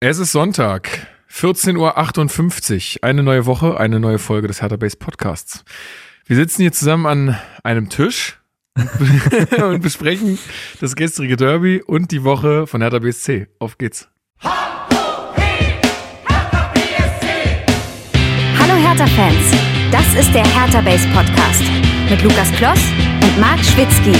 Es ist Sonntag, 14.58 Uhr. Eine neue Woche, eine neue Folge des Hertha Base Podcasts. Wir sitzen hier zusammen an einem Tisch und besprechen das gestrige Derby und die Woche von Hertha BSC. Auf geht's. Hallo Hertha-Fans, das ist der Hertha Base Podcast mit Lukas Kloss und Marc Schwitzky.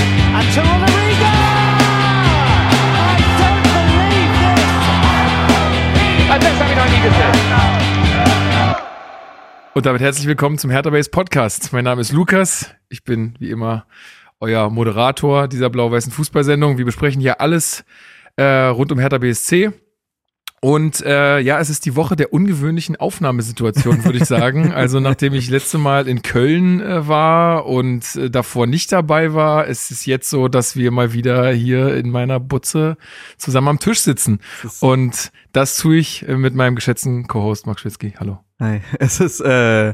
Und damit herzlich willkommen zum Hertha Base Podcast. Mein Name ist Lukas. Ich bin wie immer euer Moderator dieser blau-weißen Fußballsendung. Wir besprechen hier alles äh, rund um Hertha BSC. Und äh, ja, es ist die Woche der ungewöhnlichen Aufnahmesituation, würde ich sagen. Also nachdem ich letzte Mal in Köln äh, war und äh, davor nicht dabei war, ist es jetzt so, dass wir mal wieder hier in meiner Butze zusammen am Tisch sitzen. Und das tue ich äh, mit meinem geschätzten Co-Host Max Schwitzky. Hallo. Hi. Es ist, äh,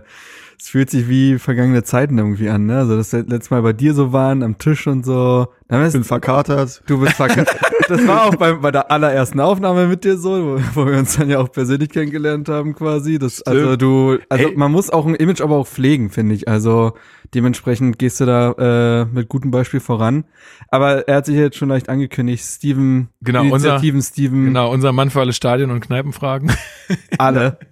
es fühlt sich wie vergangene Zeiten irgendwie an, ne? Also, dass wir letztes Mal bei dir so waren, am Tisch und so. Ich bin verkatert. Du bist verkatert. das war auch bei, bei der allerersten Aufnahme mit dir so, wo, wo wir uns dann ja auch persönlich kennengelernt haben quasi. Das, also du, also Ey. man muss auch ein Image aber auch pflegen, finde ich. Also dementsprechend gehst du da äh, mit gutem Beispiel voran. Aber er hat sich jetzt schon leicht angekündigt, Steven, Genau, unser- Initiativen Steven, Genau, unser Mann für alle Stadien- und Kneipenfragen. alle.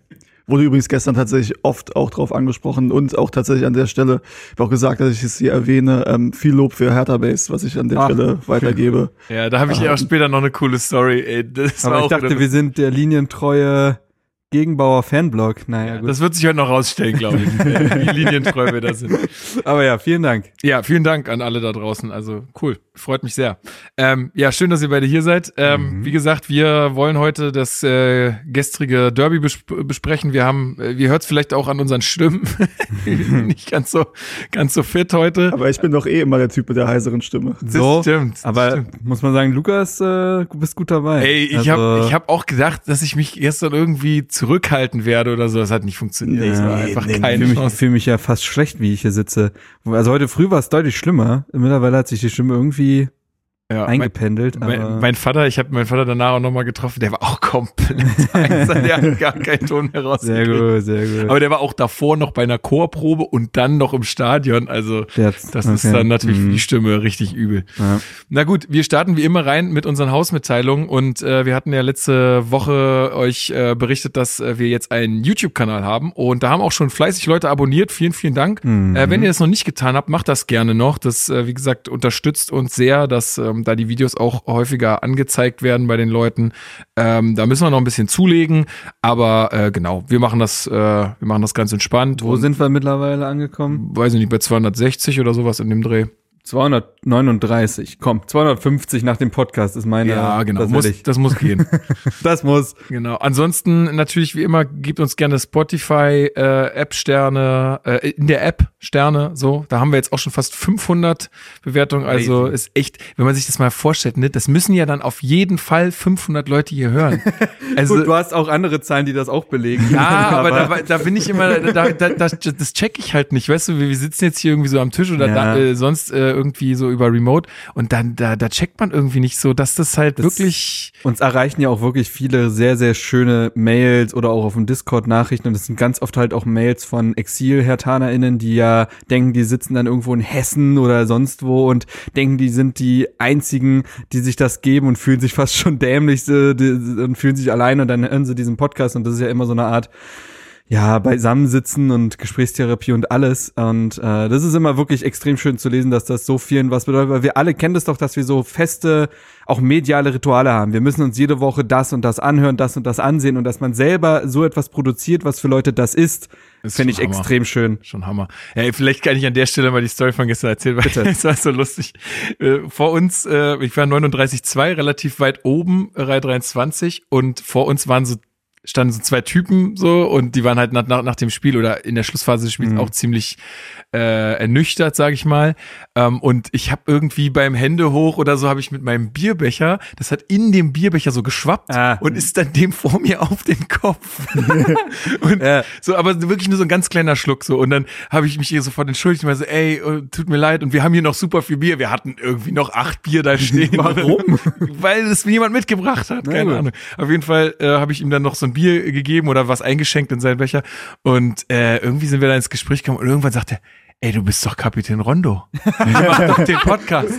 Wurde übrigens gestern tatsächlich oft auch drauf angesprochen und auch tatsächlich an der Stelle, ich habe auch gesagt, dass ich es hier erwähne, ähm, viel Lob für Hertha Base, was ich an der Ach, Stelle weitergebe. Ja, da habe ich ja auch später noch eine coole Story. Ey, das Aber war ich auch dachte, wir sind der linientreue Gegenbauer Fanblog. Naja, gut. das wird sich heute noch rausstellen, glaube ich, wie linientreu wir da sind. Aber ja, vielen Dank. Ja, vielen Dank an alle da draußen. Also cool, freut mich sehr. Ähm, ja, schön, dass ihr beide hier seid. Ähm, Wie gesagt, wir wollen heute das äh, gestrige Derby besp besprechen. Wir haben, äh, ihr hört es vielleicht auch an unseren Stimmen, Wir nicht ganz so, ganz so fit heute. Aber ich bin doch eh immer der Typ mit der heiseren Stimme. Das stimmt, das aber stimmt. muss man sagen, Lukas, äh, du bist gut dabei. Ey, ich Also, habe ich hab auch gedacht, dass ich mich gestern irgendwie zurückhalten werde oder so. Das hat nicht funktioniert. Nee, das war einfach nee, ich keine fühle mich, Chance. fühl mich ja fast schlecht, wie ich hier sitze. Also heute früh war es deutlich schlimmer. Mittlerweile hat sich die Stimme irgendwie Ja, mein- eingependelt. aber Mein, mein Vater, ich habe meinen Vater danach auch nochmal getroffen, der war auch komplett heiser, der hat gar keinen Ton mehr sehr gut, sehr gut. Aber der war auch davor noch bei einer Chorprobe und dann noch im Stadion. Also Jetzt, das ist okay. dann natürlich für Mhm. die Stimme richtig übel. Ja. Na gut, wir starten wie immer rein mit unseren Hausmitteilungen und äh, wir hatten ja letzte Woche euch äh, berichtet, dass äh, wir jetzt einen YouTube-Kanal haben und da haben auch schon fleißig Leute abonniert. Vielen, vielen Dank. Mhm. Äh, wenn ihr das noch nicht getan habt, macht das gerne noch. Das, äh, wie gesagt, unterstützt uns sehr, dass ähm, da die Videos auch häufiger angezeigt werden bei den Leuten. Ähm, da müssen wir noch ein bisschen zulegen, aber äh, genau, wir machen das, äh, wir machen das ganz entspannt. Wo sind wir mittlerweile angekommen? weiß ich nicht, bei 260 oder sowas in dem Dreh. 239. Komm, 250 nach dem Podcast ist meine. Ja, genau. Das, muss, ich. das muss gehen. das muss. Genau. Ansonsten natürlich wie immer gebt uns gerne Spotify äh, App Sterne äh, in der App Sterne. So, da haben wir jetzt auch schon fast 500 Bewertungen. Also Crazy. ist echt, wenn man sich das mal vorstellt, ne, das müssen ja dann auf jeden Fall 500 Leute hier hören. Also Gut, du hast auch andere Zahlen, die das auch belegen. ja, aber, da, da bin ich immer, da, da, das, das check ich halt nicht, weißt du, wir, wir sitzen jetzt hier irgendwie so am Tisch oder Ja. da, äh, sonst äh, irgendwie so über Remote. Und dann da, da checkt man irgendwie nicht so, dass das halt Das- wirklich Uns erreichen ja auch wirklich viele sehr, sehr schöne Mails oder auch auf dem Discord Nachrichten und das sind ganz oft halt auch Mails von Exil-HertanerInnen, die ja denken, die sitzen dann irgendwo in Hessen oder sonst wo und denken, die sind die einzigen, die sich das geben und fühlen sich fast schon dämlich äh, die, und fühlen sich allein und dann hören sie diesen Podcast. Und das ist ja immer so eine Art ja, beisammensitzen und Gesprächstherapie und alles. Und äh, das ist immer wirklich extrem schön zu lesen, dass das so vielen was bedeutet, weil wir alle kennen das doch, dass wir so feste, auch mediale Rituale haben. Wir müssen uns jede Woche das und das anhören, das und das ansehen und dass man selber so etwas produziert, was für Leute das ist, Ist finde ich Hammer. extrem schön. Schon Hammer. Ja, vielleicht kann ich an der Stelle mal die Story von gestern erzählen, weil Bitte. es war so lustig. Äh, Vor uns, äh, ich war 39,2, relativ weit oben, Reihe 23, und vor uns waren so standen so zwei Typen so und die waren halt nach, nach, nach dem Spiel oder in der Schlussphase des Spiels Mhm. auch ziemlich äh, ernüchtert, sage ich mal. Ähm, und ich habe irgendwie beim Hände hoch oder so habe ich mit meinem Bierbecher, das hat in dem Bierbecher so geschwappt Ah. und ist dann dem vor mir auf den Kopf. und Ja. so, aber wirklich nur so ein ganz kleiner Schluck so. Und dann habe ich mich hier sofort entschuldigt und war so, ey, äh, tut mir leid. Und wir haben hier noch super viel Bier. Wir hatten irgendwie noch acht Bier da stehen. Warum? Weil es mir jemand mitgebracht hat. Keine. Ahnung. Auf jeden Fall äh, habe ich ihm dann noch so ein Bier gegeben oder was eingeschenkt in seinen Becher. Und äh, irgendwie sind wir dann ins Gespräch gekommen und irgendwann sagte er, Ey, du bist doch Kapitän Rondo. Wir machen doch den Podcast.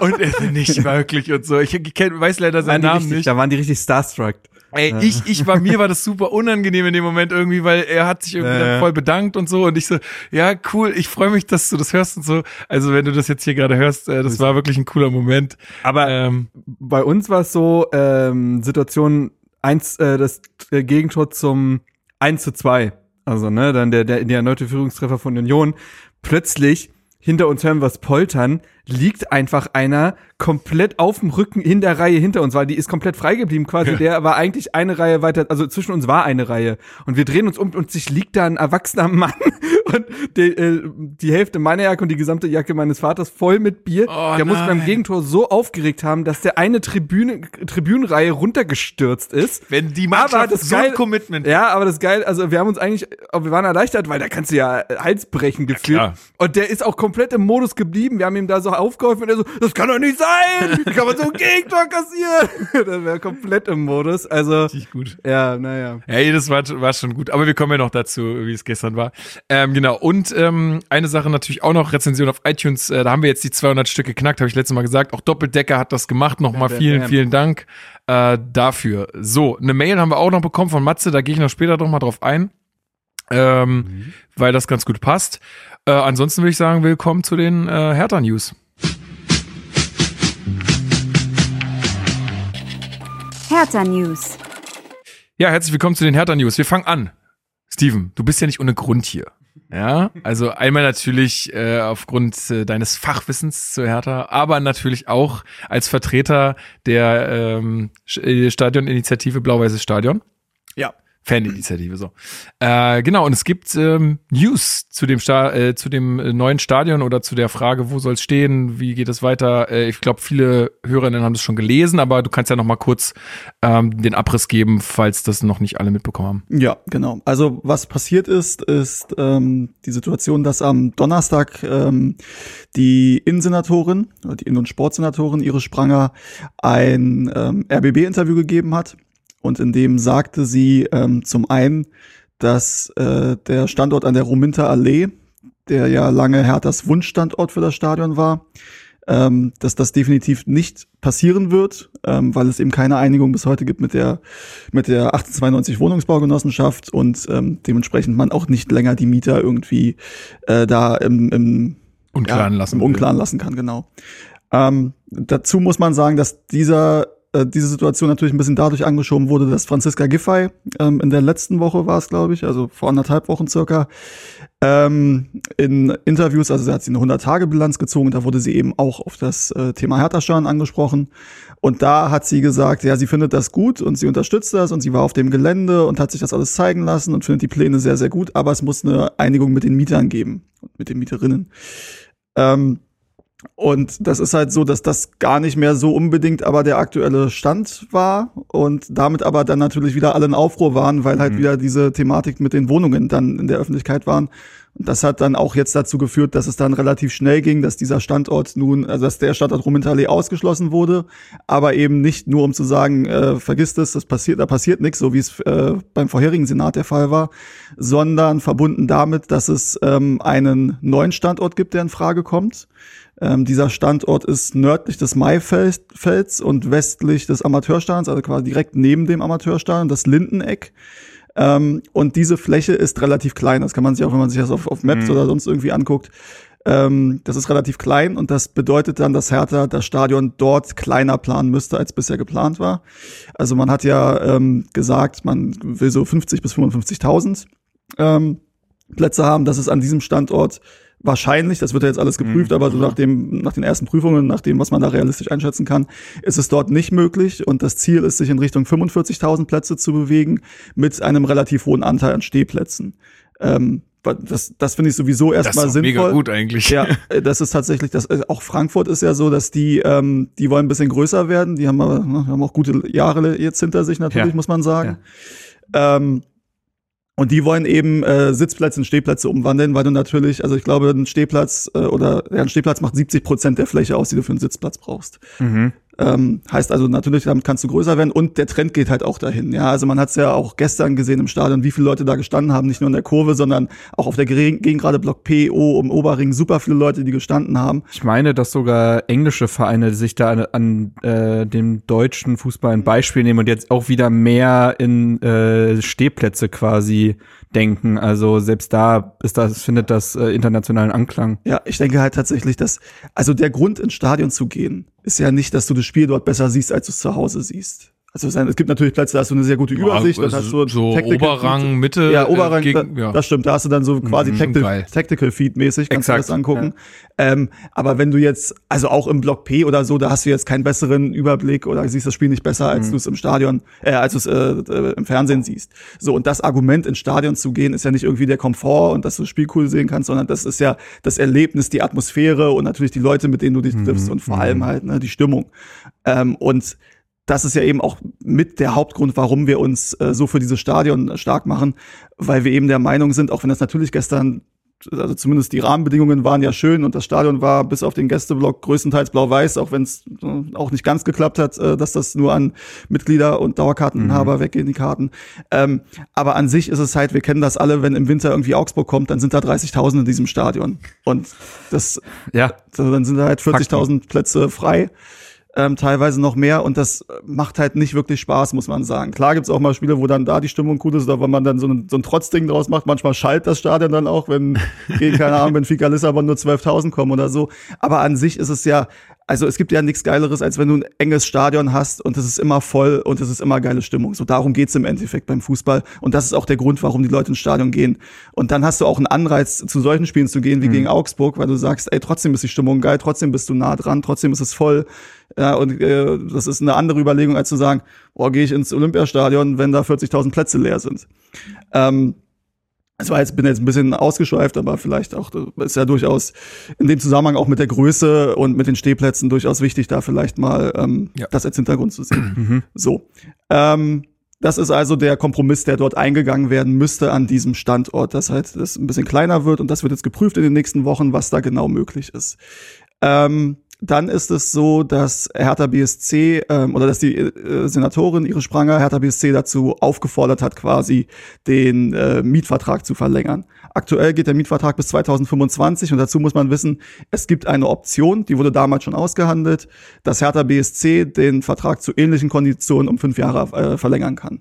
Und er so, nicht wirklich und so. Ich kenn, weiß leider seinen Namen richtig, nicht. Da waren die richtig starstruck. Ey, ich, ich war, mir war das super unangenehm in dem Moment irgendwie, weil er hat sich irgendwie ja. voll bedankt und so und ich so, ja, cool, ich freue mich, dass du das hörst und so. Also wenn du das jetzt hier gerade hörst, äh, das war wirklich ein cooler Moment. Aber Ähm, bei uns war es so, ähm, Situation eins, äh, das äh, Gegentor zum 1 zu 2. Also, ne, dann der, der, der erneute Führungstreffer von Union. Plötzlich, hinter uns hören wir es poltern, liegt einfach einer komplett auf dem Rücken in der Reihe hinter uns, weil die ist komplett frei geblieben quasi. Ja. Der war eigentlich eine Reihe weiter, also zwischen uns war eine Reihe. Und wir drehen uns um und sich liegt da ein erwachsener Mann und die, äh, die Hälfte meiner Jacke und die gesamte Jacke meines Vaters voll mit Bier. Oh, der muss beim nein. Gegentor so aufgeregt haben, dass der eine Tribüne, Tribünenreihe runtergestürzt ist. wenn die Mannschaft das so geil- Commitment Ja, aber das geil, also wir haben uns eigentlich, wir waren erleichtert, weil da kannst du ja Hals brechen gefühlt. klar. und der ist auch komplett im Modus geblieben. Wir haben ihm da so aufgeholfen und er so, das kann doch nicht sein! Wie kann man so ein Gegentor kassieren? der wäre komplett im Modus. Also, richtig gut. ja, naja. Hey, das war, war schon gut. Aber wir kommen ja noch dazu, wie es gestern war. Ähm, genau. Und ähm, eine Sache natürlich auch noch, Rezension auf iTunes. Äh, da haben wir jetzt die 200 Stück geknackt, habe ich letztes Mal gesagt. Auch Doppeldecker hat das gemacht. Nochmal vielen, vielen Dank äh, dafür. So, eine Mail haben wir auch noch bekommen von Matze. Da gehe ich noch später noch mal drauf ein. Ähm, Weil das ganz gut passt. Äh, ansonsten würde ich sagen, willkommen zu den äh, Hertha-News. Hertha News. Ja, herzlich willkommen zu den Hertha News. Wir fangen an. Steven, du bist ja nicht ohne Grund hier. Ja, also einmal natürlich äh, aufgrund äh, deines Fachwissens zu Hertha, aber natürlich auch als Vertreter der ähm, äh, Stadioninitiative Blau-Weißes Stadion. Ja. Faninitiative, so. Äh, genau, und es gibt ähm, News zu dem, Sta äh, zu dem äh, neuen Stadion oder zu der Frage, wo soll es stehen, wie geht es weiter. Äh, ich glaube, viele Hörerinnen haben das schon gelesen, aber du kannst ja noch mal kurz ähm, den Abriss geben, falls das noch nicht alle mitbekommen haben. Ja, genau. Also was passiert ist, ist ähm, die Situation, dass am Donnerstag ähm, die Innensenatorin, die Innen- und Sportsenatorin Iris Spranger ein ähm, RBB-Interview gegeben hat. Und in dem sagte sie ähm, zum einen, dass äh, der Standort an der Rominter Allee, der ja lange Herthas Wunschstandort für das Stadion war, ähm, dass das definitiv nicht passieren wird, ähm, weil es eben keine Einigung bis heute gibt mit der mit der 1892 Wohnungsbaugenossenschaft und ähm, dementsprechend man auch nicht länger die Mieter irgendwie äh, da im, im Unklaren ja, lassen. Im Unklaren lassen kann, genau. Ähm, dazu muss man sagen, dass dieser äh, diese Situation natürlich ein bisschen dadurch angeschoben wurde, dass Franziska Giffey ähm, in der letzten Woche war es, glaube ich, also vor anderthalb Wochen circa, ähm, in Interviews, also sie hat sie eine 100-Tage-Bilanz gezogen, da wurde sie eben auch auf das äh, Thema Hertha-Schaden angesprochen. Und da hat sie gesagt, ja, sie findet das gut und sie unterstützt das und sie war auf dem Gelände und hat sich das alles zeigen lassen und findet die Pläne sehr, sehr gut, aber es muss eine Einigung mit den Mietern geben und mit den Mieterinnen. Ähm, und das ist halt so, dass das gar nicht mehr so unbedingt aber der aktuelle Stand war und damit aber dann natürlich wieder alle in Aufruhr waren, weil halt Mhm. wieder diese Thematik mit den Wohnungen dann in der Öffentlichkeit waren. Und das hat dann auch jetzt dazu geführt, dass es dann relativ schnell ging, dass dieser Standort nun, also dass der Standort Rumentallee ausgeschlossen wurde, aber eben nicht nur um zu sagen, äh, vergisst es, das passiert, da passiert nichts, so wie es äh, beim vorherigen Senat der Fall war, sondern verbunden damit, dass es ähm, einen neuen Standort gibt, der in Frage kommt. Ähm, dieser Standort ist nördlich des Maifelds und westlich des Amateurstadions, also quasi direkt neben dem Amateurstadion, das Lindeneck. Ähm, und diese Fläche ist relativ klein. Das kann man sich auch, wenn man sich das auf, auf Maps Mhm. oder sonst irgendwie anguckt. Ähm, das ist relativ klein und das bedeutet dann, dass Hertha das Stadion dort kleiner planen müsste, als bisher geplant war. Also man hat ja ähm, gesagt, man will so 50 bis 55.000 ähm, Plätze haben. Das ist an diesem Standort wahrscheinlich, das wird ja jetzt alles geprüft, aber so nach, dem, nach den ersten Prüfungen, nach dem, was man da realistisch einschätzen kann, ist es dort nicht möglich. Und das Ziel ist, sich in Richtung 45.000 Plätze zu bewegen mit einem relativ hohen Anteil an Stehplätzen. Ähm, das, das finde ich sowieso erstmal Das ist doch sinnvoll. mega gut eigentlich. Ja, äh, das ist tatsächlich, das, äh, auch Frankfurt ist ja so, dass die, ähm, die wollen ein bisschen größer werden. Die haben aber, ne, haben auch gute Jahre jetzt hinter sich natürlich, Ja. muss man sagen. Ähm, und die wollen eben äh, Sitzplätze in Stehplätze umwandeln, weil du natürlich, also ich glaube, ein Stehplatz äh, oder ja, ein Stehplatz macht 70 Prozent der Fläche aus, die du für einen Sitzplatz brauchst. Mhm. Ähm, heißt also natürlich, damit kannst du größer werden und der Trend geht halt auch dahin. Ja, also man hat es ja auch gestern gesehen im Stadion, wie viele Leute da gestanden haben, nicht nur in der Kurve, sondern auch auf der Gegengrade Block P, O, um Oberring, super viele Leute, die gestanden haben. Ich meine, dass sogar englische Vereine sich da an, an äh, dem deutschen Fußball ein Beispiel nehmen und jetzt auch wieder mehr in äh, Stehplätze quasi denken. Also selbst da ist das, findet das äh, internationalen Anklang. Ja, ich denke halt tatsächlich, dass, also der Grund ins Stadion zu gehen, ist ja nicht, dass du das Spiel dort besser siehst, als du es zu Hause siehst. Also es gibt natürlich Plätze, da hast du eine sehr gute Übersicht, dann hast du so Tactical Oberrang, Feed. Mitte. Ja, Oberrang, äh, gegen, da, ja. das stimmt, da hast du dann so quasi Mhm, Tactical. Tactical Feed mäßig, kannst Exakt, du das angucken. Ähm, aber wenn du jetzt, also auch im Block P oder so, da hast du jetzt keinen besseren Überblick oder siehst das Spiel nicht besser, als du es im Stadion, äh, als du es äh, äh, im Fernsehen siehst. So, und das Argument, ins Stadion zu gehen, ist ja nicht irgendwie der Komfort und dass du das Spiel cool sehen kannst, sondern das ist ja das Erlebnis, die Atmosphäre und natürlich die Leute, mit denen du dich triffst und vor allem halt ne, die Stimmung. Ähm, und das ist ja eben auch mit der Hauptgrund, warum wir uns äh, so für dieses Stadion stark machen, weil wir eben der Meinung sind, auch wenn das natürlich gestern, also zumindest die Rahmenbedingungen waren ja schön und das Stadion war bis auf den Gästeblock größtenteils blau-weiß, auch wenn es äh, auch nicht ganz geklappt hat, äh, dass das nur an Mitglieder und Dauerkarteninhaber weggehen, die Karten. Ähm, aber an sich ist es halt, wir kennen das alle, wenn im Winter irgendwie Augsburg kommt, dann sind da 30.000 in diesem Stadion. Und das Ja, so, dann sind da halt 40.000 Plätze frei, ähm, teilweise noch mehr und das macht halt nicht wirklich Spaß, muss man sagen. Klar gibt's auch mal Spiele, wo dann da die Stimmung gut ist oder wenn man dann so ein, so ein Trotzding draus macht. Manchmal schallt das Stadion dann auch, wenn gegen, keine Ahnung, Benfica Lissabon nur 12.000 kommen oder so. Aber an sich ist es ja, also es gibt ja nichts Geileres, als wenn du ein enges Stadion hast und es ist immer voll und es ist immer geile Stimmung. So darum geht's im Endeffekt beim Fußball und das ist auch der Grund, warum die Leute ins Stadion gehen. Und dann hast du auch einen Anreiz, zu solchen Spielen zu gehen wie gegen Augsburg, weil du sagst, ey, trotzdem ist die Stimmung geil, trotzdem bist du nah dran, trotzdem ist es voll. Ja, und äh, das ist eine andere Überlegung, als zu sagen, boah, gehe ich ins Olympiastadion, wenn da 40.000 Plätze leer sind. Ähm, es war jetzt, bin jetzt ein bisschen ausgeschweift, aber vielleicht auch, das ist ja durchaus in dem Zusammenhang auch mit der Größe und mit den Stehplätzen durchaus wichtig, da vielleicht mal ähm, Ja. das als Hintergrund zu sehen. So. Ähm, das ist also der Kompromiss, der dort eingegangen werden müsste an diesem Standort, dass halt das ein bisschen kleiner wird und das wird jetzt geprüft in den nächsten Wochen, was da genau möglich ist. Ähm, dann ist es so, dass Hertha BSC ähm, oder dass die äh, Senatorin ihre Spranger Hertha BSC dazu aufgefordert hat, quasi den äh, Mietvertrag zu verlängern. Aktuell geht der Mietvertrag bis 2025 und dazu muss man wissen, es gibt eine Option, die wurde damals schon ausgehandelt, dass Hertha BSC den Vertrag zu ähnlichen Konditionen um fünf Jahre äh, verlängern kann.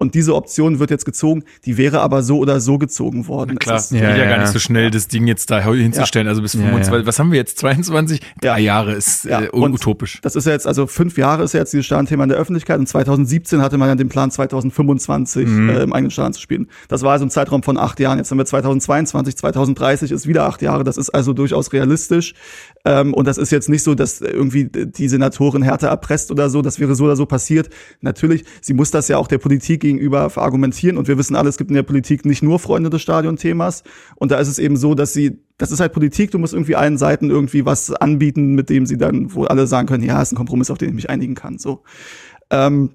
Und diese Option wird jetzt gezogen, die wäre aber so oder so gezogen worden. Klar, Es ist, geht ja, Ja, gar ja. nicht so schnell, das Ding jetzt da hinzustellen. Also bis Ja, 25, ja. was haben wir jetzt? 22? Ja. Drei Jahre ist Ja, äh, utopisch. Das ist ja jetzt, also fünf Jahre ist ja jetzt dieses Stadionthema in der Öffentlichkeit und 2017 hatte man ja den Plan, 2025 äh, im eigenen Stadion zu spielen. Das war also ein Zeitraum von acht Jahren. Jetzt haben wir 2022, 2030 ist wieder acht Jahre. Das ist also durchaus realistisch. Ähm, und das ist jetzt nicht so, dass irgendwie die Senatorin Hertha erpresst oder so. Das wäre so oder so passiert. Natürlich, sie muss das ja auch der Politik gegenüber verargumentieren. Und wir wissen alle, es gibt in der Politik nicht nur Freunde des Stadionthemas. Und da ist es eben so, dass sie das ist halt Politik, du musst irgendwie allen Seiten irgendwie was anbieten, mit dem sie dann, wo alle sagen können, ja, ist ein Kompromiss, auf den ich mich einigen kann. So. Ähm,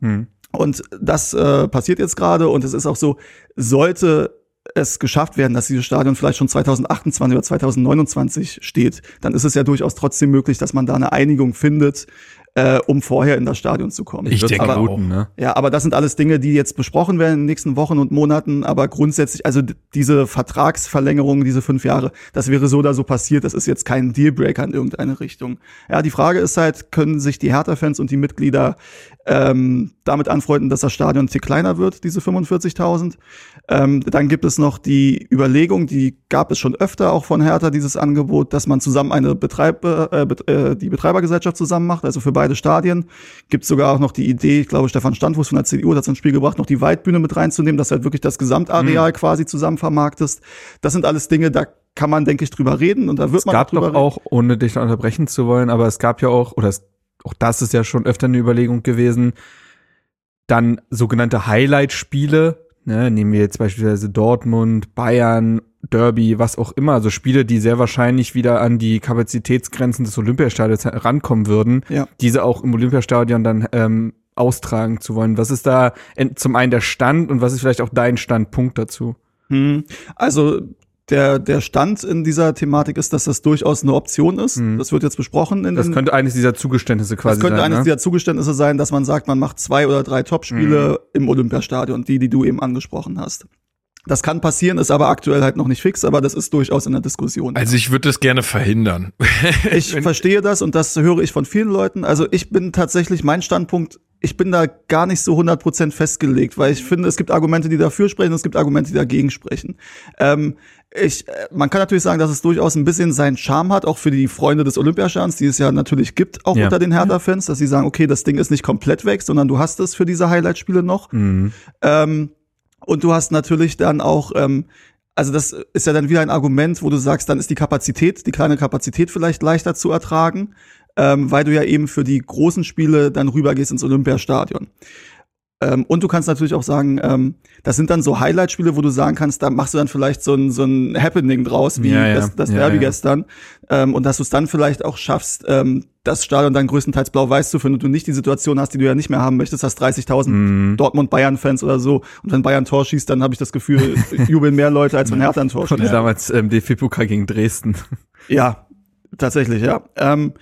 Und das äh, passiert jetzt gerade und es ist auch so, sollte es geschafft werden, dass dieses Stadion vielleicht schon 2028 oder 2029 steht, dann ist es ja durchaus trotzdem möglich, dass man da eine Einigung findet, äh, um vorher in das Stadion zu kommen. Ich denke aber auch. guten, ne? Ja, aber das sind alles Dinge, die jetzt besprochen werden in den nächsten Wochen und Monaten. Aber grundsätzlich, also diese Vertragsverlängerung, diese fünf Jahre, das wäre so oder so passiert. Das ist jetzt kein Dealbreaker in irgendeine Richtung. Ja, die Frage ist halt, können sich die Hertha-Fans und die Mitglieder ähm, damit anfreunden, dass das Stadion ein Tick kleiner wird, diese 45.000? Ähm, dann gibt es noch die Überlegung, die gab es schon öfter auch von Hertha, dieses Angebot, dass man zusammen eine Betreiber, äh, äh, die Betreibergesellschaft zusammen macht, also für beide Stadien. Gibt sogar auch noch die Idee, ich glaube, Stefan Standfuß von der CDU hat es ins Spiel gebracht, noch die Weitbühne mit reinzunehmen, dass du halt wirklich das Gesamtareal quasi zusammen vermarktest. Das sind alles Dinge, da kann man, denke ich, drüber reden und da wird es man gab auch drüber doch auch, ohne dich unterbrechen zu wollen, aber es gab ja auch, oder es, auch das ist ja schon öfter eine Überlegung gewesen, dann sogenannte Highlight-Spiele, ne, nehmen wir jetzt beispielsweise Dortmund, Bayern, Derby, was auch immer, also Spiele, die sehr wahrscheinlich wieder an die Kapazitätsgrenzen des Olympiastadions herankommen würden, Ja. diese auch im Olympiastadion dann ähm, austragen zu wollen. Was ist da zum einen der Stand und was ist vielleicht auch dein Standpunkt dazu? Hm. Also der, der Stand in dieser Thematik ist, dass das durchaus eine Option ist. Das wird jetzt besprochen. In Mhm. Das könnte eines dieser Zugeständnisse quasi das könnte sein. eines ne? dieser Zugeständnisse sein, dass man sagt, man macht zwei oder drei Topspiele Mhm. im Olympiastadion, die, die du eben angesprochen hast. Das kann passieren, ist aber aktuell halt noch nicht fix, aber das ist durchaus in der Diskussion. Also ich würde das gerne verhindern. Ich verstehe das und das höre ich von vielen Leuten. Also ich bin tatsächlich, mein Standpunkt, ich bin da gar nicht so 100% festgelegt, weil ich finde, es gibt Argumente, die dafür sprechen, und es gibt Argumente, die dagegen sprechen. Ähm, ich, äh, man kann natürlich sagen, dass es durchaus ein bisschen seinen Charme hat, auch für die Freunde des Olympiastadions, die es ja natürlich gibt, auch Ja. unter den Hertha-Fans, dass sie sagen, okay, das Ding ist nicht komplett weg, sondern du hast es für diese Highlight-Spiele noch. Mhm. Ähm, und du hast natürlich dann auch, ähm, also das ist ja dann wieder ein Argument, wo du sagst, dann ist die Kapazität, die kleine Kapazität vielleicht leichter zu ertragen, ähm, weil du ja eben für die großen Spiele dann rübergehst ins Olympiastadion. Ähm, und du kannst natürlich auch sagen, ähm, das sind dann so Highlight-Spiele, wo du sagen kannst, da machst du dann vielleicht so ein, so ein Happening draus, wie Ja, ja. das, das Ja, Derby gestern. Ähm, und dass du es dann vielleicht auch schaffst, ähm, das Stadion dann größtenteils blau-weiß zu finden und du nicht die Situation hast, die du ja nicht mehr haben möchtest, hast 30.000 Mhm. Dortmund-Bayern-Fans oder so. Und wenn Bayern Tor schießt, dann habe ich das Gefühl, jubeln mehr Leute, als wenn Hertha ein Tor schießt. damals ähm, DFB-Pokal gegen Dresden. Ja, tatsächlich, ja. Ähm,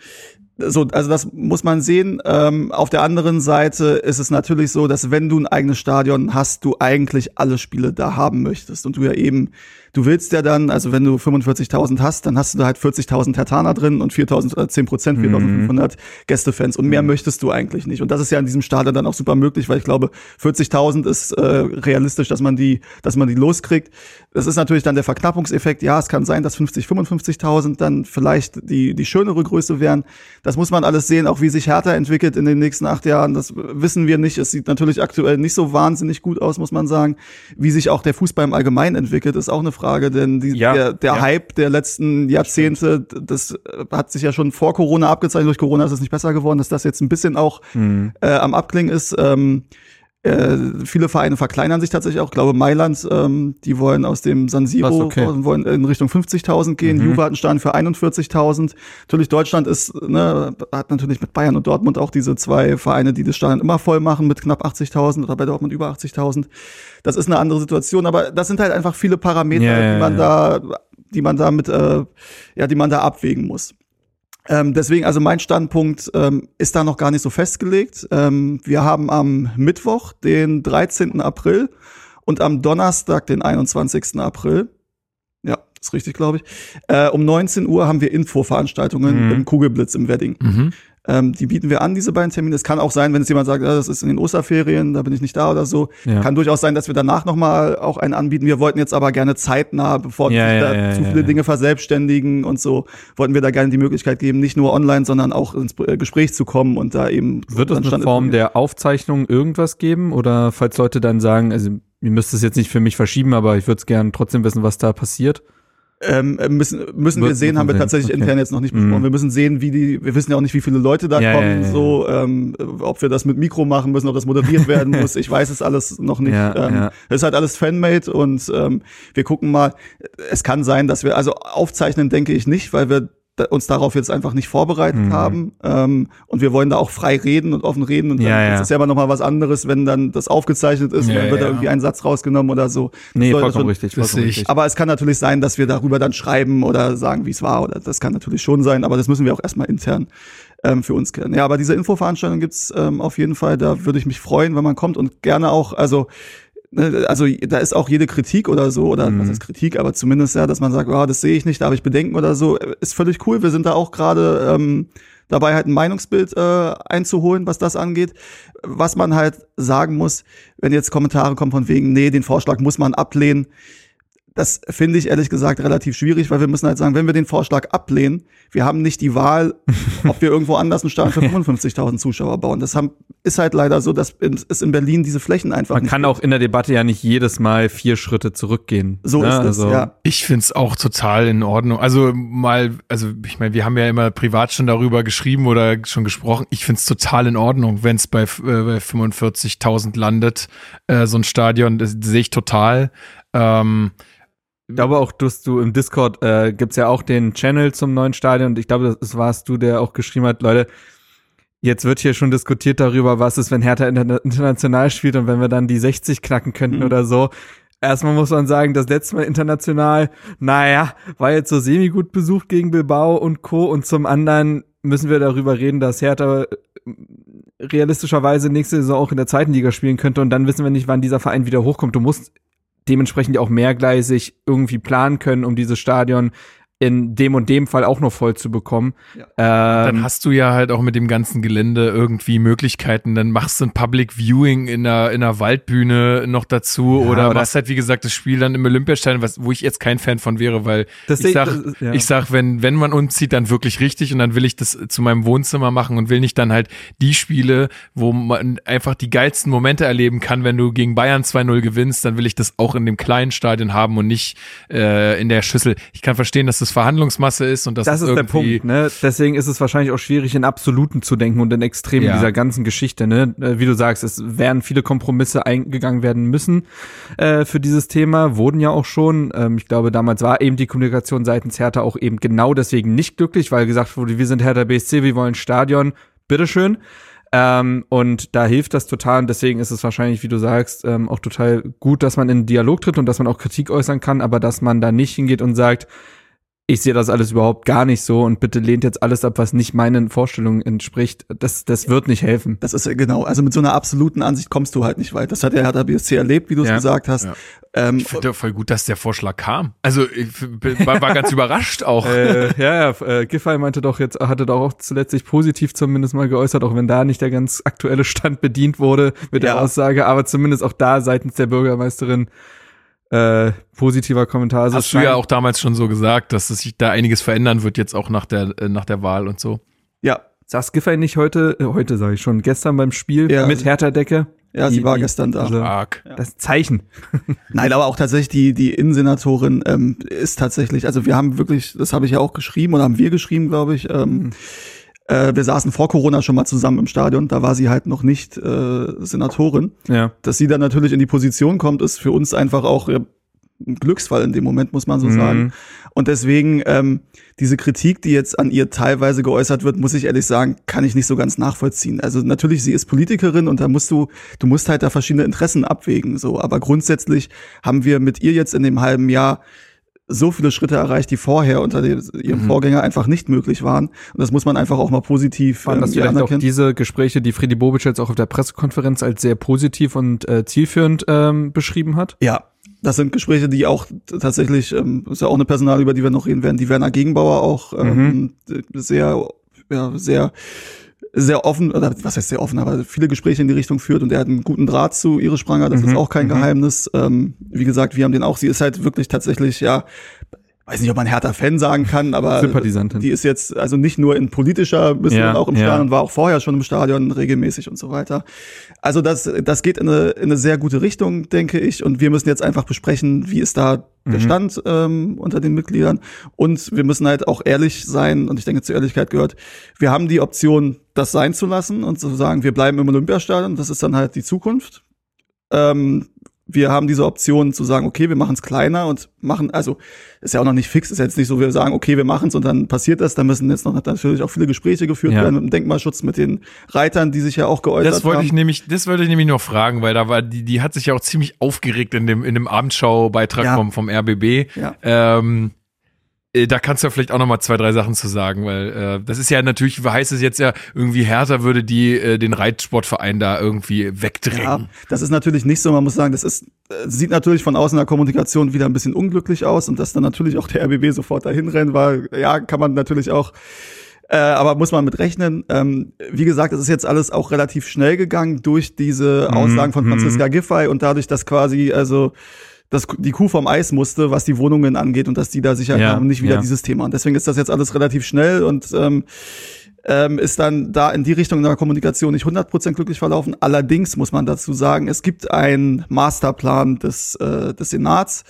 so, also das muss man sehen. Ähm, auf der anderen Seite ist es natürlich so, dass wenn du ein eigenes Stadion hast, du eigentlich alle Spiele da haben möchtest und du ja eben, du willst ja dann, also wenn du 45.000 hast, dann hast du da halt 40.000 Hertaner drin und 4.000 oder 10 Prozent, 4.500 Gästefans und mehr möchtest du eigentlich nicht. Und das ist ja in diesem Stadion dann auch super möglich, weil ich glaube, 40.000 ist äh, realistisch, dass man die, dass man die loskriegt. Das ist natürlich dann der Verknappungseffekt. Ja, es kann sein, dass 50, 55.000 dann vielleicht die, die schönere Größe wären. Das muss man alles sehen, auch wie sich Hertha entwickelt in den nächsten acht Jahren. Das wissen wir nicht. Es sieht natürlich aktuell nicht so wahnsinnig gut aus, muss man sagen. Wie sich auch der Fußball im Allgemeinen entwickelt, ist auch eine Frage, denn die, Ja, der, der ja. Hype der letzten Jahrzehnte, das äh, hat sich ja schon vor Corona abgezeichnet. Durch Corona ist es nicht besser geworden, dass das jetzt ein bisschen auch Mhm. äh, am Abklingen ist. Ähm, äh, viele Vereine verkleinern sich tatsächlich auch. Ich glaube, Mailand, ähm, die wollen aus dem San Siro okay. wollen in Richtung 50.000 gehen. Mhm. Juve hat einen Stand für 41.000. Natürlich Deutschland ist, ne, hat natürlich mit Bayern und Dortmund auch diese zwei Vereine, die das Stadion immer voll machen mit knapp 80.000 oder bei Dortmund über 80.000. Das ist eine andere Situation, aber das sind halt einfach viele Parameter, ja, die man ja. da, die man da mit, äh, ja, die man da abwägen muss. Ähm, deswegen, also mein Standpunkt ähm, ist da noch gar nicht so festgelegt. Ähm, wir haben am Mittwoch, den 13. April und am Donnerstag, den 21. April. Ja, ist richtig, glaube ich. Äh, um 19 Uhr haben wir Infoveranstaltungen Mhm. im Kugelblitz im Wedding. Mhm. Ähm, die bieten wir an, diese beiden Termine. Es kann auch sein, wenn jetzt jemand sagt, ja, das ist in den Osterferien, da bin ich nicht da oder so. Ja. Kann durchaus sein, dass wir danach nochmal auch einen anbieten. Wir wollten jetzt aber gerne zeitnah, bevor Ja, sich da ja, zu viele. Dinge verselbstständigen und so, wollten wir da gerne die Möglichkeit geben, nicht nur online, sondern auch ins äh, Gespräch zu kommen und da eben. Wird es eine Form der Aufzeichnung irgendwas geben? Oder falls Leute dann sagen, also ihr müsst es jetzt nicht für mich verschieben, aber ich würde es gerne trotzdem wissen, was da passiert. Ähm, müssen müssen wir sehen, haben wir tatsächlich Okay. intern jetzt noch nicht besprochen. Mhm. Wir müssen sehen, wie die, wir wissen ja auch nicht, wie viele Leute da Ja, kommen, ja, ja. so, ähm, ob wir das mit Mikro machen müssen, ob das moderiert werden muss. Ich weiß es alles noch nicht. Ähm. Das ist halt alles Fanmade und ähm, wir gucken mal. Es kann sein, dass wir, also aufzeichnen denke ich nicht, weil wir uns darauf jetzt einfach nicht vorbereitet Mhm. haben. Ähm, und wir wollen da auch frei reden und offen reden. Und dann Ja, ja. ist es ja aber nochmal was anderes, wenn dann das aufgezeichnet ist, Ja, dann wird ja. da irgendwie ein Satz rausgenommen oder so. Nee, soll vollkommen schon- richtig. das Vollkommen richtig. aber es kann natürlich sein, dass wir darüber dann schreiben oder sagen, wie es war. Oder das kann natürlich schon sein, aber das müssen wir auch erstmal intern ähm, für uns kennen. Ja, aber diese Infoveranstaltung gibt's ähm, auf jeden Fall. Da würde ich mich freuen, wenn man kommt und gerne auch, also also da ist auch jede Kritik oder so, oder Mhm. was ist Kritik, aber zumindest ja, dass man sagt, oh, das sehe ich nicht, da habe ich Bedenken oder so, äh, ist völlig cool. Wir sind da auch gerade ähm, dabei, halt ein Meinungsbild äh, einzuholen, was das angeht. Was man halt sagen muss, wenn jetzt Kommentare kommen von wegen, nee, den Vorschlag muss man ablehnen das finde ich ehrlich gesagt relativ schwierig, weil wir müssen halt sagen, wenn wir den Vorschlag ablehnen, wir haben nicht die Wahl, ob wir irgendwo anders einen Stadion für 55.000 Zuschauer bauen. Das haben, ist halt leider so, dass es in Berlin diese Flächen einfach Man nicht kann gibt. auch in der Debatte ja nicht jedes Mal vier Schritte zurückgehen. So ne? ist es, Also, ja. Ich find's auch total in Ordnung. Also mal, also ich meine, wir haben ja immer privat schon darüber geschrieben oder schon gesprochen. Ich find's total in Ordnung, wenn's bei, äh, bei 45.000 landet, äh, so ein Stadion. Das sehe ich total. Ähm, Ich glaube auch, dass du im Discord äh, gibt's ja auch den Channel zum neuen Stadion und ich glaube, das warst du, der auch geschrieben hat, Leute, jetzt wird hier schon diskutiert darüber, was ist, wenn Hertha interna international spielt und wenn wir dann die 60 knacken könnten Mhm. oder so. Erstmal muss man sagen, das letzte Mal international, naja, war jetzt so semi-gut besucht gegen Bilbao und Co. Und zum anderen müssen wir darüber reden, dass Hertha äh, realistischerweise nächste Saison auch in der zweiten Liga spielen könnte und dann wissen wir nicht, wann dieser Verein wieder hochkommt. Du musst dementsprechend auch mehrgleisig irgendwie planen können, um dieses Stadion in dem und dem Fall auch noch voll zu bekommen. Dann Ähm, hast du ja halt auch mit dem ganzen Gelände irgendwie Möglichkeiten. Dann machst du ein Public Viewing in einer, in einer Waldbühne noch dazu Ja, oder oder- machst halt, wie gesagt, das Spiel dann im Olympiastadion, was, wo ich jetzt kein Fan von wäre, weil Das ich sag, das- ja. ich sag, wenn, wenn man umzieht, dann wirklich richtig und dann will ich das zu meinem Wohnzimmer machen und will nicht dann halt die Spiele, wo man einfach die geilsten Momente erleben kann, wenn du gegen Bayern 2-0 gewinnst, dann will ich das auch in dem kleinen Stadion haben und nicht äh, in der Schüssel. Ich kann verstehen, dass das Verhandlungsmasse ist und dass das es ist der Punkt, ne? Deswegen ist es wahrscheinlich auch schwierig, in Absoluten zu denken und in Extremen Ja. dieser ganzen Geschichte, ne? Äh, Wie du sagst, es werden viele Kompromisse eingegangen werden müssen äh, für dieses Thema, wurden ja auch schon. Ähm, ich glaube, damals war eben die Kommunikation seitens Hertha auch eben genau deswegen nicht glücklich, weil gesagt wurde, wir sind Hertha BSC, wir wollen Stadion, bitteschön. Ähm, und da hilft das total und deswegen ist es wahrscheinlich, wie du sagst, ähm, auch total gut, dass man in den Dialog tritt und dass man auch Kritik äußern kann, aber dass man da nicht hingeht und sagt, ich sehe das alles überhaupt gar nicht so und bitte lehnt jetzt alles ab, was nicht meinen Vorstellungen entspricht. Das, das wird nicht helfen. Das ist ja genau, also mit so einer absoluten Ansicht kommst du halt nicht weit. Das hat der Hertha BSC erlebt, wie du es Ja. gesagt hast. Ja. Ähm, Ich finde voll gut, dass der Vorschlag kam. Also ich bin- war, war ganz überrascht auch. äh, ja, ja, äh, Giffey meinte doch jetzt, hatte doch auch zuletzt sich positiv zumindest mal geäußert, auch wenn da nicht der ganz aktuelle Stand bedient wurde mit der Ja. Aussage, aber zumindest auch da seitens der Bürgermeisterin äh, positiver Kommentar. Also es Hast du ja auch damals schon so gesagt, dass es sich da einiges verändern wird jetzt auch nach der äh, nach der Wahl und so. ja, Saß Giffey nicht heute, äh, heute sage ich schon, gestern beim Spiel Ja. mit Hertha-Decke? ja, sie Die- war die- gestern da. also- Arg. Das Zeichen. Nein, aber auch tatsächlich die, die Innensenatorin ähm, ist tatsächlich, also wir haben wirklich, das habe ich ja auch geschrieben oder haben wir geschrieben, glaube ich. Ähm, äh, wir saßen vor Corona schon mal zusammen im Stadion, da war sie halt noch nicht äh, Senatorin. Ja. Dass sie dann natürlich in die Position kommt, ist für uns einfach auch ja, ein Glücksfall in dem Moment, muss man so Mhm. sagen. Und deswegen ähm, diese Kritik, die jetzt an ihr teilweise geäußert wird, muss ich ehrlich sagen, kann ich nicht so ganz nachvollziehen. Also natürlich, sie ist Politikerin und da musst du, du musst halt da verschiedene Interessen abwägen. So, aber grundsätzlich haben wir mit ihr jetzt in dem halben Jahr so viele Schritte erreicht, die vorher unter dem, ihrem Mhm. Vorgänger einfach nicht möglich waren. Und das muss man einfach auch mal positiv Waren das ähm, ihr vielleicht auch anerkennen. diese Gespräche, die Friedi Bobic jetzt auch auf der Pressekonferenz als sehr positiv und äh, zielführend ähm, beschrieben hat? Ja, das sind Gespräche, die auch tatsächlich, ähm, ist ja auch eine Personal, über die wir noch reden werden, die Werner Gegenbauer auch ähm, sehr, ja, sehr, sehr offen, oder was heißt sehr offen, aber viele Gespräche in die Richtung führt und er hat einen guten Draht zu Iris Spranger, das Mhm, ist auch kein mhm. Geheimnis. Ähm, wie gesagt, wir haben den auch, sie ist halt wirklich tatsächlich, ja, weiß nicht, ob man härter Fan sagen kann, aber Sympathisantin. die ist jetzt also nicht nur in politischer Mission Ja, auch im ja. Stadion, war auch vorher schon im Stadion regelmäßig und so weiter. Also das, das geht in eine, in eine sehr gute Richtung, denke ich. Und wir müssen jetzt einfach besprechen, wie ist da der Mhm. Stand ähm, unter den Mitgliedern. Und wir müssen halt auch ehrlich sein, und ich denke, zur Ehrlichkeit gehört, wir haben die Option, das sein zu lassen und zu sagen, wir bleiben im Olympiastadion, das ist dann halt die Zukunft. Ähm, wir haben diese Option zu sagen, okay, wir machen es kleiner und machen, also ist ja auch noch nicht fix, ist jetzt nicht so, wir sagen, okay, wir machen es und dann passiert das, da müssen jetzt noch natürlich auch viele Gespräche geführt Ja. werden mit dem Denkmalschutz, mit den Reitern, die sich ja auch geäußert Das wollte haben. ich nämlich, das wollte ich nämlich noch fragen, weil da war die, die hat sich ja auch ziemlich aufgeregt in dem in dem Abendschau-Beitrag Ja. vom vom RBB. Ja. Ähm, äh, da kannst du ja vielleicht auch noch mal zwei, drei Sachen zu sagen, weil äh, das ist ja natürlich, heißt es jetzt ja, irgendwie härter würde die äh, den Reitsportverein da irgendwie wegdrängen. Ja, das ist natürlich nicht so. Man muss sagen, das ist, äh, sieht natürlich von außen in der Kommunikation wieder ein bisschen unglücklich aus und dass dann natürlich auch der RBB sofort dahin rennt, war, ja, kann man natürlich auch Äh, aber muss man mit rechnen. Ähm, wie gesagt, es ist jetzt alles auch relativ schnell gegangen durch diese Mhm, Aussagen von Franziska Giffey und dadurch, dass quasi, also dass die Kuh vom Eis musste, was die Wohnungen angeht und dass die da sicher Ja, haben, nicht wieder ja. dieses Thema. Und deswegen ist das jetzt alles relativ schnell und ähm, ähm, ist dann da in die Richtung in der Kommunikation nicht 100% glücklich verlaufen. Allerdings muss man dazu sagen, es gibt einen Masterplan des, äh, des Senats,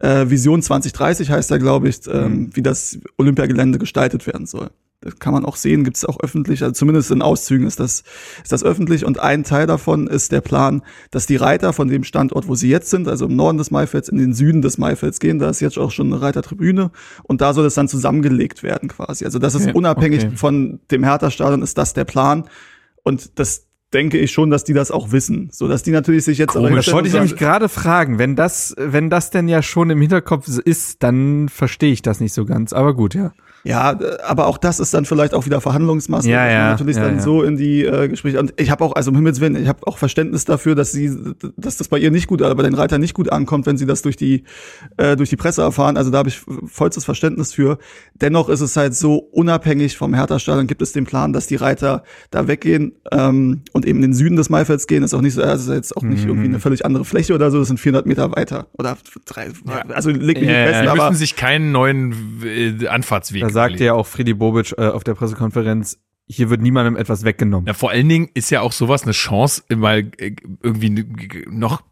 äh, Vision 2030 heißt er, glaube ich, ähm, wie das Olympiagelände gestaltet werden soll. Das kann man auch sehen, gibt es auch öffentlich, also zumindest in Auszügen ist das, ist das öffentlich. Und ein Teil davon ist der Plan, dass die Reiter von dem Standort, wo sie jetzt sind, also im Norden des Maifelds, in den Süden des Maifelds gehen. Da ist jetzt auch schon eine Reitertribüne und da soll es dann zusammengelegt werden quasi. Also das ist Okay, unabhängig okay. von dem Hertha-Stadion, ist das der Plan. Und das denke ich schon, dass die das auch wissen. So dass die natürlich sich jetzt Komisch. Das wollte ich nämlich gerade fragen. Wenn das, wenn das denn ja schon im Hinterkopf ist, dann verstehe ich das nicht so ganz. Aber gut, ja. Ja, äh, aber auch das ist dann vielleicht auch wieder Verhandlungsmasse. Ja, dass man ja, natürlich ja, dann ja. so in die äh, Gespräche. Und ich habe auch, also um Himmels Willen, ich habe auch Verständnis dafür, dass sie, dass das bei ihr nicht gut, äh, bei den Reitern nicht gut ankommt, wenn sie das durch die äh, durch die Presse erfahren. Also da habe ich vollstes Verständnis für. Dennoch ist es halt so unabhängig vom Hertha-Stadion gibt es den Plan, dass die Reiter da weggehen ähm, und eben in den Süden des Maifelds gehen. Ist auch nicht so, also jetzt auch nicht Mhm. irgendwie eine völlig andere Fläche oder so. Das sind 400 Meter weiter oder drei. Also leg mich Ja, nicht ja, fest, Die ja. müssen aber sich keinen neuen äh, Anfahrtsweg sagte ja auch Friedi Bobic äh, auf der Pressekonferenz, hier wird niemandem etwas weggenommen. Ja, vor allen Dingen ist ja auch sowas eine Chance, mal äh, irgendwie noch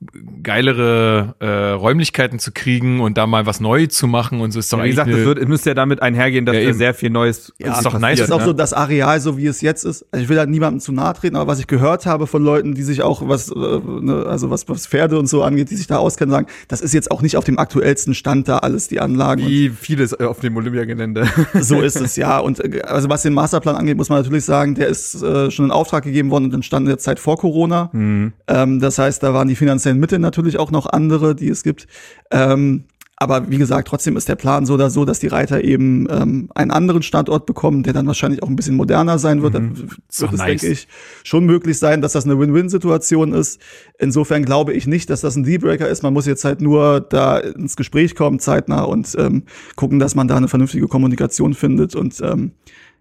geilere äh, Räumlichkeiten zu kriegen und da mal was neu zu machen und so ist doch Wie eigentlich gesagt, es, wird, es müsste ja damit einhergehen, dass Ja, da sehr viel Neues Ja, ist doch passiert, nice, Es ist auch ne? so das Areal, so wie es jetzt ist. Also ich will da niemandem zu nahe treten, aber was ich gehört habe von Leuten, die sich auch was, äh, ne, also was, was Pferde und so angeht, die sich da auskennen, sagen, das ist jetzt auch nicht auf dem aktuellsten Stand da alles, die Anlagen. Wie vieles äh, auf dem Olympiagelände. So ist es, ja. Und äh, also was den Masterplan angeht, muss man natürlich sagen, der ist äh, schon in Auftrag gegeben worden und entstanden in der Zeit vor Corona. Mhm. Ähm, das heißt, da waren die finanziellen Mittel natürlich auch noch andere, die es gibt. Ähm, aber wie gesagt, trotzdem ist der Plan so oder so, dass die Reiter eben ähm, einen anderen Standort bekommen, der dann wahrscheinlich auch ein bisschen moderner sein wird. Dann wird es, nice. denke ich, schon möglich sein, dass das eine Win-Win-Situation ist. Insofern glaube ich nicht, dass das ein Dealbreaker ist. Man muss jetzt halt nur da ins Gespräch kommen, zeitnah und ähm, gucken, dass man da eine vernünftige Kommunikation findet. Und ähm,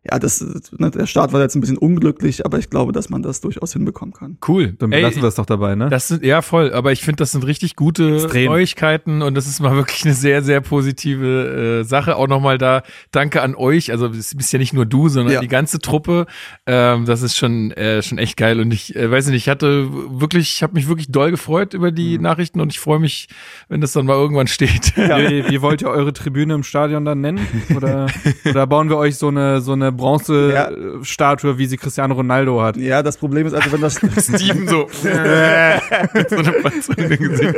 ja, das, ne, der Start war jetzt ein bisschen unglücklich, aber ich glaube, dass man das durchaus hinbekommen kann. cool. Dann Ey, belassen wir es doch dabei, ne? Das sind, ja, voll. Aber ich finde, das sind richtig gute Extrem. Neuigkeiten und das ist mal wirklich eine sehr, sehr positive äh, Sache. Auch nochmal da Danke an euch. Also, es bist ja nicht nur du, sondern Ja. die ganze Truppe. Ähm, das ist schon, äh, schon echt geil. Und ich äh, weiß nicht, ich hatte wirklich, ich habe mich wirklich doll gefreut über die Mhm. Nachrichten und ich freue mich, wenn das dann mal irgendwann steht. Wie, wie wollt ihr eure Tribüne im Stadion dann nennen? Oder, oder bauen wir euch so eine, so eine Bronze-Statue, wie sie Cristiano Ronaldo hat? Ja, das Problem ist also, wenn das Steven so. mit Gesicht.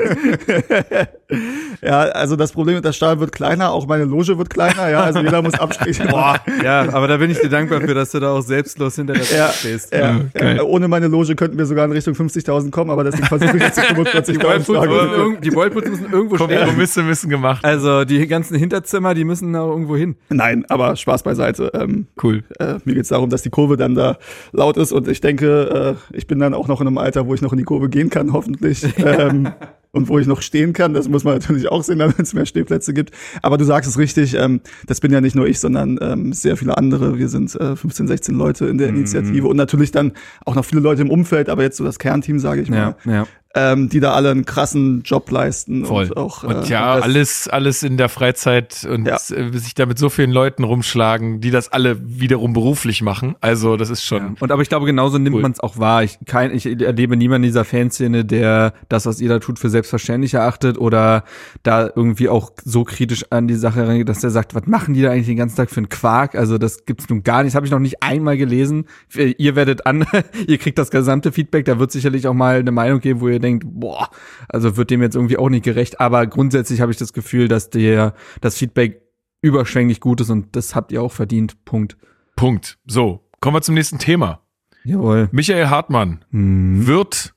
ja, also das Problem ist, das Stadion wird kleiner, auch meine Loge wird kleiner, ja, also jeder muss abstrichen. Boah, ja, aber da bin ich dir dankbar für, dass du da auch selbstlos hinter der Ja, Tür stehst. Ja, geil. ja, ohne meine Loge könnten wir sogar in Richtung 50.000 kommen, aber deswegen versuche ich jetzt die 45.000 Die Whirlpools müssen, irgendwo stehen. Kompromisse müssen gemacht. Also die ganzen Hinterzimmer, die müssen auch irgendwo hin. Nein, aber Spaß beiseite. Ähm, Cool. äh, mir geht's darum, dass die Kurve dann da laut ist und ich denke, äh, ich bin dann auch noch in einem Alter, wo ich noch in die Kurve gehen kann, hoffentlich. ähm, und wo ich noch stehen kann, das muss man natürlich auch sehen, damit es mehr Stehplätze gibt. Aber du sagst es richtig, ähm, das bin ja nicht nur ich, sondern ähm, sehr viele andere. Wir sind äh, 15, 16 Leute in der Mhm. Initiative und natürlich dann auch noch viele Leute im Umfeld, aber jetzt so das Kernteam, sage ich mal, Ja, ja. ähm, die da alle einen krassen Job leisten Voll. und auch und äh, ja, das- alles, alles in der Freizeit und Ja. äh, sich da mit so vielen Leuten rumschlagen, die das alle wiederum beruflich machen. Also, das ist schon. Und aber ich glaube, genauso nimmt Cool. man es auch wahr. Ich, kein, ich erlebe niemanden in dieser Fanszene, der das, was ihr da tut, für selbstverständlich erachtet oder da irgendwie auch so kritisch an die Sache rangeht, dass der sagt, was machen die da eigentlich den ganzen Tag für einen Quark? Also das gibt's nun gar nicht. Das habe ich noch nicht einmal gelesen. Ihr werdet an, ihr kriegt das gesamte Feedback. Da wird sicherlich auch mal eine Meinung geben, wo ihr denkt, boah, also wird dem jetzt irgendwie auch nicht gerecht. Aber grundsätzlich habe ich das Gefühl, dass der das Feedback überschwänglich gut ist und das habt ihr auch verdient. Punkt. Punkt. So, kommen wir zum nächsten Thema. Jawohl. Michael Hartmann Hm. wird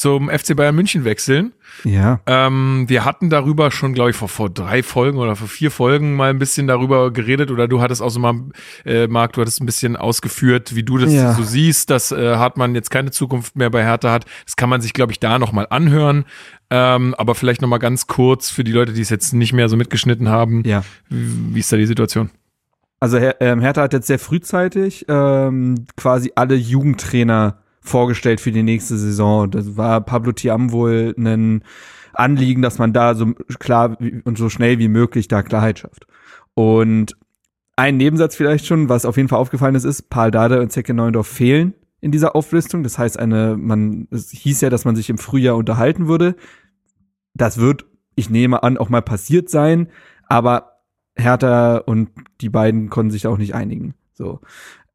zum FC Bayern München wechseln. Ja. Ähm, wir hatten darüber schon, glaube ich, vor, vor drei Folgen oder vor vier Folgen mal ein bisschen darüber geredet oder du hattest auch so mal, äh, Marc, du hattest ein bisschen ausgeführt, wie du das Ja. so siehst, dass äh, Hartmann jetzt keine Zukunft mehr bei Hertha hat. Das kann man sich, glaube ich, da nochmal anhören. Ähm, aber vielleicht nochmal ganz kurz für die Leute, die es jetzt nicht mehr so mitgeschnitten haben. Ja. Wie, wie ist da die Situation? Also Her ähm, Hertha hat jetzt sehr frühzeitig ähm, quasi alle Jugendtrainer vorgestellt für die nächste Saison. Das war Pablo Tiam wohl ein Anliegen, dass man da so klar und so schnell wie möglich da Klarheit schafft. Und ein Nebensatz vielleicht schon, was auf jeden Fall aufgefallen ist, ist, Paul Dada und Zecke Neuendorf fehlen in dieser Auflistung. Das heißt, eine, man, es hieß ja, dass man sich im Frühjahr unterhalten würde. Das wird, ich nehme an, auch mal passiert sein, aber Hertha und die beiden konnten sich auch nicht einigen. So.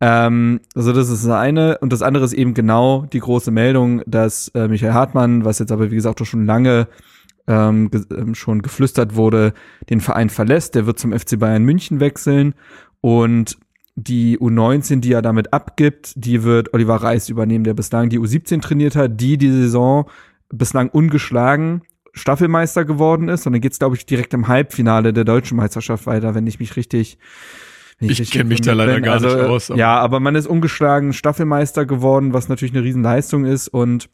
Ähm, also das ist das eine. Und das andere ist eben genau die große Meldung, dass äh, Michael Hartmann, was jetzt aber wie gesagt auch schon lange ähm, ge ähm, schon geflüstert wurde, den Verein verlässt. Der wird zum FC Bayern München wechseln und die U19, die er damit abgibt, die wird Oliver Reis übernehmen, der bislang die U17 trainiert hat, die die Saison bislang ungeschlagen Staffelmeister geworden ist. Und dann geht's, glaube ich, direkt im Halbfinale der deutschen Meisterschaft weiter, wenn ich mich richtig. Ich richtig kenn mich da leider bin. gar nicht Also, aus, aber- Ja, aber man ist ungeschlagen Staffelmeister geworden, was natürlich eine Riesenleistung ist. Und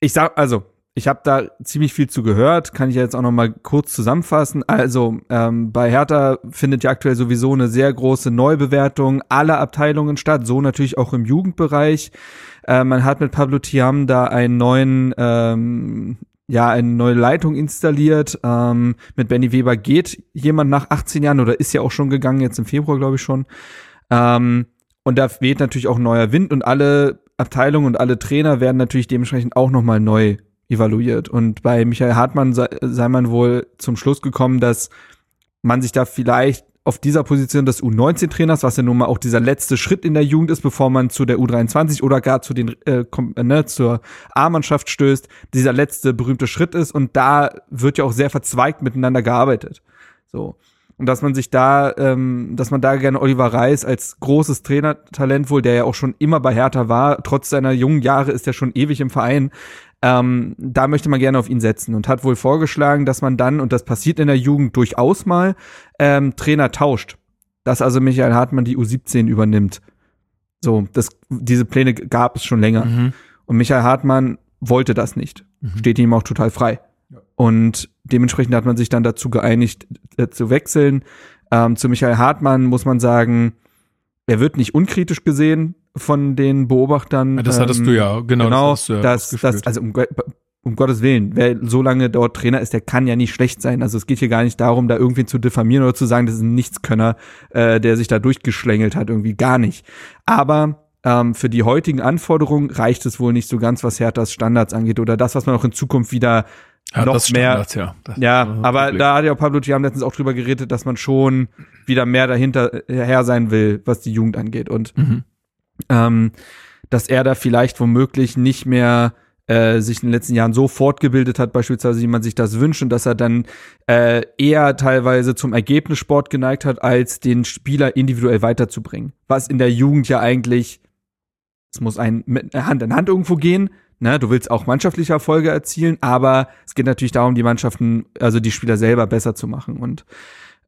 ich sag, also, ich habe da ziemlich viel zu gehört, kann ich ja jetzt auch noch mal kurz zusammenfassen. Also ähm, bei Hertha findet ja aktuell sowieso eine sehr große Neubewertung aller Abteilungen statt, so natürlich auch im Jugendbereich. Äh, man hat mit Pablo Tiam da einen neuen ähm, ja, eine neue Leitung installiert. Ähm, mit Benny Weber geht jemand nach 18 Jahren oder ist ja auch schon gegangen, jetzt im Februar, glaube ich schon. Ähm, und da weht natürlich auch neuer Wind und alle Abteilungen und alle Trainer werden natürlich dementsprechend auch nochmal neu evaluiert. Und bei Michael Hartmann sei, sei man wohl zum Schluss gekommen, dass man sich da vielleicht auf dieser Position des U19-Trainers, was ja nun mal auch dieser letzte Schritt in der Jugend ist, bevor man zu der U23 oder gar zu den äh, äh, ne, zur A-Mannschaft stößt, dieser letzte berühmte Schritt ist und da wird ja auch sehr verzweigt miteinander gearbeitet. So. Und dass man sich da, ähm, dass man da gerne Oliver Reis als großes Trainertalent wohl, der ja auch schon immer bei Hertha war, trotz seiner jungen Jahre ist er schon ewig im Verein, ähm, da möchte man gerne auf ihn setzen und hat wohl vorgeschlagen, dass man dann, und das passiert in der Jugend durchaus mal, ähm, Trainer tauscht. Dass also Michael Hartmann die U17 übernimmt. So, das, diese Pläne gab es schon länger. Mhm. Und Michael Hartmann wollte das nicht. Steht ihm auch total frei. Und dementsprechend hat man sich dann dazu geeinigt, äh, zu wechseln. Ähm, zu Michael Hartmann muss man sagen, er wird nicht unkritisch gesehen von den Beobachtern. Ja, das hattest Ähm, du ja, genau. Genau, das du ja das, das, ausgeführt. also um, um Gottes Willen, wer so lange dort Trainer ist, der kann ja nicht schlecht sein. Also es geht hier gar nicht darum, da irgendwie zu diffamieren oder zu sagen, das ist ein Nichtskönner, äh, der sich da durchgeschlängelt hat, irgendwie gar nicht. Aber ähm, für die heutigen Anforderungen reicht es wohl nicht so ganz, was Herthas Standards angeht oder das, was man auch in Zukunft wieder Ja, noch mehr Standards, ja. Das- ja, aber Problem. da hat ja auch Pablo Thiam letztens auch drüber geredet, dass man schon wieder mehr dahinter äh, her sein will, was die Jugend angeht. Und Mhm. Ähm, dass er da vielleicht womöglich nicht mehr äh, sich in den letzten Jahren so fortgebildet hat, beispielsweise, wie man sich das wünscht, und dass er dann äh, eher teilweise zum Ergebnissport geneigt hat, als den Spieler individuell weiterzubringen. Was in der Jugend ja eigentlich, es muss ein mit Hand in Hand irgendwo gehen. Ne, du willst auch mannschaftliche Erfolge erzielen, aber es geht natürlich darum, die Mannschaften, also die Spieler selber besser zu machen. Und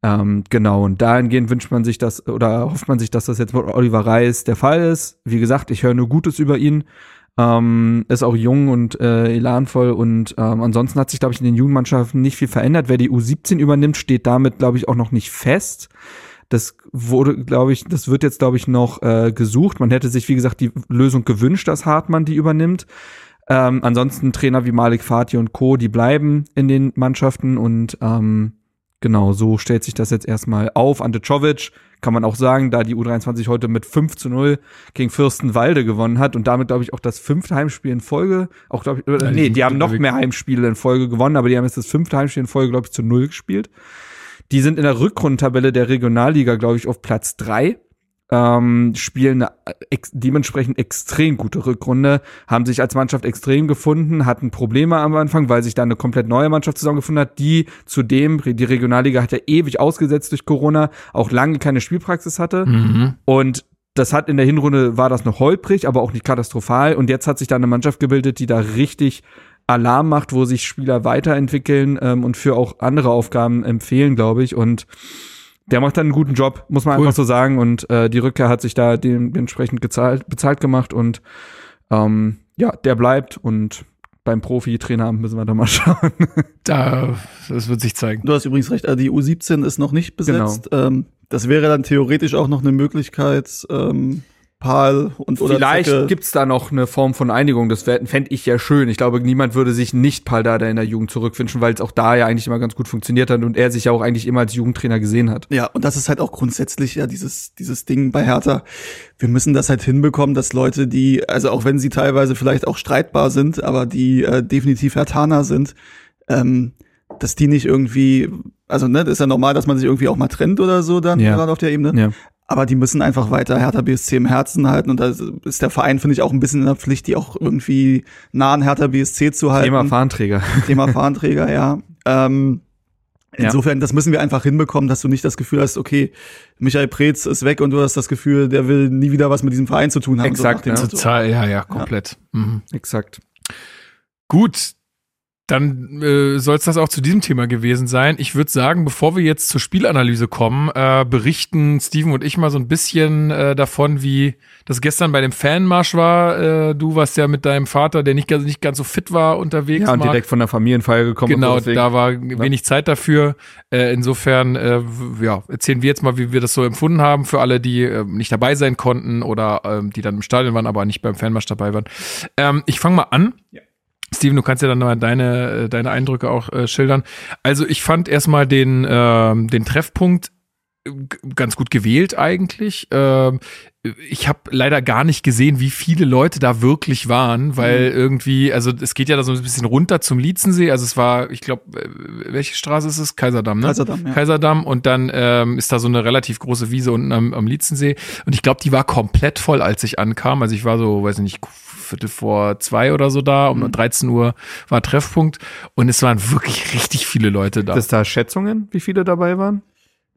ähm, genau, und dahingehend wünscht man sich das oder hofft man sich, dass das jetzt mit Oliver Reis der Fall ist. Wie gesagt, ich höre nur Gutes über ihn. Ähm, ist auch jung und äh, elanvoll und ähm, ansonsten hat sich, glaube ich, in den Jugendmannschaften nicht viel verändert. Wer die U17 übernimmt, steht damit, glaube ich, auch noch nicht fest. Das wurde, glaube ich, das wird jetzt, glaube ich, noch äh, gesucht. Man hätte sich, wie gesagt, die Lösung gewünscht, dass Hartmann die übernimmt. Ähm, ansonsten Trainer wie Malik Fatih und Co., die bleiben in den Mannschaften und ähm, genau, so stellt sich das jetzt erstmal auf. Ante Czovic kann man auch sagen, da die U23 heute mit 5 zu 0 gegen Fürstenwalde gewonnen hat und damit, glaube ich, auch das fünfte Heimspiel in Folge, auch glaube ich, Ja, nee, die haben noch mehr Heimspiele in Folge gewonnen, aber die haben jetzt das fünfte Heimspiel in Folge, glaube ich, zu null gespielt. Die sind in der Rückrundentabelle der Regionalliga, glaube ich, auf Platz drei. Ähm, spielen eine ex dementsprechend extrem gute Rückrunde, haben sich als Mannschaft extrem gefunden, hatten Probleme am Anfang, weil sich da eine komplett neue Mannschaft zusammengefunden hat, die zudem, die Regionalliga hat ja ewig ausgesetzt durch Corona, auch lange keine Spielpraxis hatte. Mhm. Und das hat in der Hinrunde war das noch holprig, aber auch nicht katastrophal. Und jetzt hat sich da eine Mannschaft gebildet, die da richtig Alarm macht, wo sich Spieler weiterentwickeln ähm, und für auch andere Aufgaben empfehlen, glaube ich. Und der macht dann einen guten Job, muss man Cool. einfach so sagen. Und äh, die Rückkehr hat sich da dementsprechend gezahlt, bezahlt gemacht. Und ähm, ja, der bleibt. Und beim Profi-Trainer müssen wir da mal schauen. Da, das wird sich zeigen. Du hast übrigens recht, äh, die U17 ist noch nicht besetzt. Genau. Ähm, das wäre dann theoretisch auch noch eine Möglichkeit, ähm, Pal und oder Vielleicht Zecke- gibt's da noch eine Form von Einigung. Das fände ich ja schön. Ich glaube, niemand würde sich nicht Pal Dada in der Jugend zurückwünschen, weil es auch da ja eigentlich immer ganz gut funktioniert hat und er sich ja auch eigentlich immer als Jugendtrainer gesehen hat. Ja, und das ist halt auch grundsätzlich ja dieses, dieses Ding bei Hertha. Wir müssen das halt hinbekommen, dass Leute, die, also auch wenn sie teilweise vielleicht auch streitbar sind, aber die äh, definitiv Hertaner sind, ähm, dass die nicht irgendwie, also ne, das ist ja normal, dass man sich irgendwie auch mal trennt oder so dann, Ja. gerade auf der Ebene. Ja. Aber die müssen einfach weiter Hertha BSC im Herzen halten und da ist der Verein, finde ich, auch ein bisschen in der Pflicht, die auch irgendwie nah an Hertha BSC zu halten. Thema Fahnenträger. Thema Fahnenträger, ja. Ähm, Ja. insofern, das müssen wir einfach hinbekommen, dass du nicht das Gefühl hast, okay, Michael Preetz ist weg und du hast das Gefühl, der will nie wieder was mit diesem Verein zu tun haben. Exakt, so ja. Total, ja, ja, komplett. Mhm. Exakt. Gut, dann äh, soll es das auch zu diesem Thema gewesen sein. Ich würde sagen, bevor wir jetzt zur Spielanalyse kommen, äh, berichten Steven und ich mal so ein bisschen äh, davon, wie das gestern bei dem Fanmarsch war. Äh, du warst ja mit deinem Vater, der nicht, ganz- nicht ganz so fit war, unterwegs. Ja, und Marc. direkt von der Familienfeier gekommen. Genau, so, deswegen- da war wenig Zeit dafür. Äh, insofern, äh, ja, erzählen wir jetzt mal, wie wir das so empfunden haben für alle, die äh, nicht dabei sein konnten oder ähm, die dann im Stadion waren, aber nicht beim Fanmarsch dabei waren. Ähm, ich fange mal an. Steven, du kannst ja dann mal deine, äh, deine Eindrücke auch äh, schildern. Also ich fand erstmal den, ähm, den Treffpunkt äh, ganz gut gewählt eigentlich. Ähm, ich habe leider gar nicht gesehen, wie viele Leute da wirklich waren, weil irgendwie, also es geht ja da so ein bisschen runter zum Lietzensee. Also es war, ich glaube, welche Straße ist es? Kaiserdamm, ne? Kaiserdamm, ja. Kaiserdamm und dann ähm, ist da so eine relativ große Wiese unten am, am Lietzensee und ich glaube, die war komplett voll, als ich ankam. Also ich war so, weiß ich nicht, Viertel vor zwei oder so da, um 13 Uhr war Treffpunkt und es waren wirklich richtig viele Leute da. Gibt es da Schätzungen, wie viele dabei waren?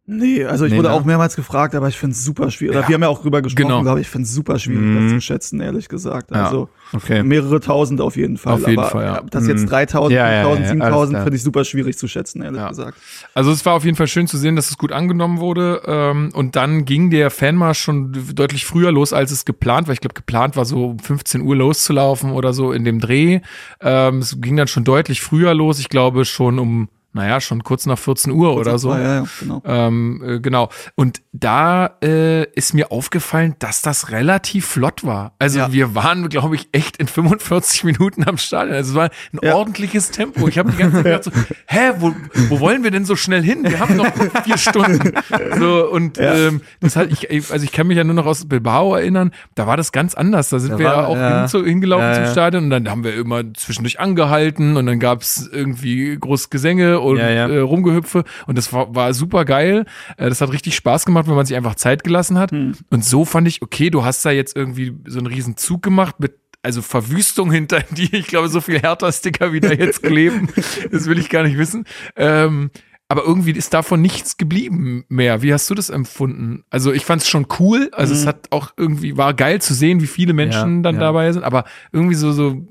Nee, also ich Nee, wurde ne? auch mehrmals gefragt, aber ich finde es super schwierig. Ja. wir haben ja auch drüber gesprochen, Genau. glaube ich, finde es super schwierig, Mhm. das zu schätzen, ehrlich gesagt. Ja. Also Okay. mehrere tausend auf jeden Fall. Auf jeden aber Fall, ja. das jetzt Mhm. 3000, Ja, ja, ja, 5000, ja, alles 7000 klar. finde ich super schwierig zu schätzen, ehrlich gesagt. Also es war auf jeden Fall schön zu sehen, dass es gut angenommen wurde. Ähm, und dann ging der Fanmarsch schon deutlich früher los, als es geplant war. Ich glaube, geplant war so um 15 Uhr loszulaufen oder so in dem Dreh. Ähm, es ging dann schon deutlich früher los. Ich glaube schon um, naja, schon kurz nach 14 Uhr oder so. Ja, ja, genau. Ähm, äh, genau. Und da äh, ist mir aufgefallen, dass das relativ flott war. Also Ja. wir waren, glaube ich, echt in 45 Minuten am Stadion. Also es war ein Ja. ordentliches Tempo. Ich habe die ganze Zeit gedacht so, hä, wo, wo wollen wir denn so schnell hin? Wir haben noch vier Stunden. So, und ähm, das hat ich, also ich kann mich ja nur noch aus Bilbao erinnern, da war das ganz anders. Da sind Da wir ja war- auch ja. hin, zu, hingelaufen zum. Stadion und dann haben wir immer zwischendurch angehalten und dann gab's irgendwie groß Gesänge und Ja, ja. Äh, Rumgehüpfe und das war, war super geil. Äh, das hat richtig Spaß gemacht, wenn man sich einfach Zeit gelassen hat. Hm. Und so fand ich, okay, du hast da jetzt irgendwie so einen riesen Zug gemacht mit also Verwüstung hinter die, ich glaube, so viel Hertha-Sticker wie da jetzt kleben, das will ich gar nicht wissen. Ähm, aber irgendwie ist davon nichts geblieben mehr. Wie hast du das empfunden? Also ich fand es schon cool. Also es hat auch irgendwie, war geil zu sehen, wie viele Menschen Ja, dann ja. dabei sind, aber irgendwie so, so,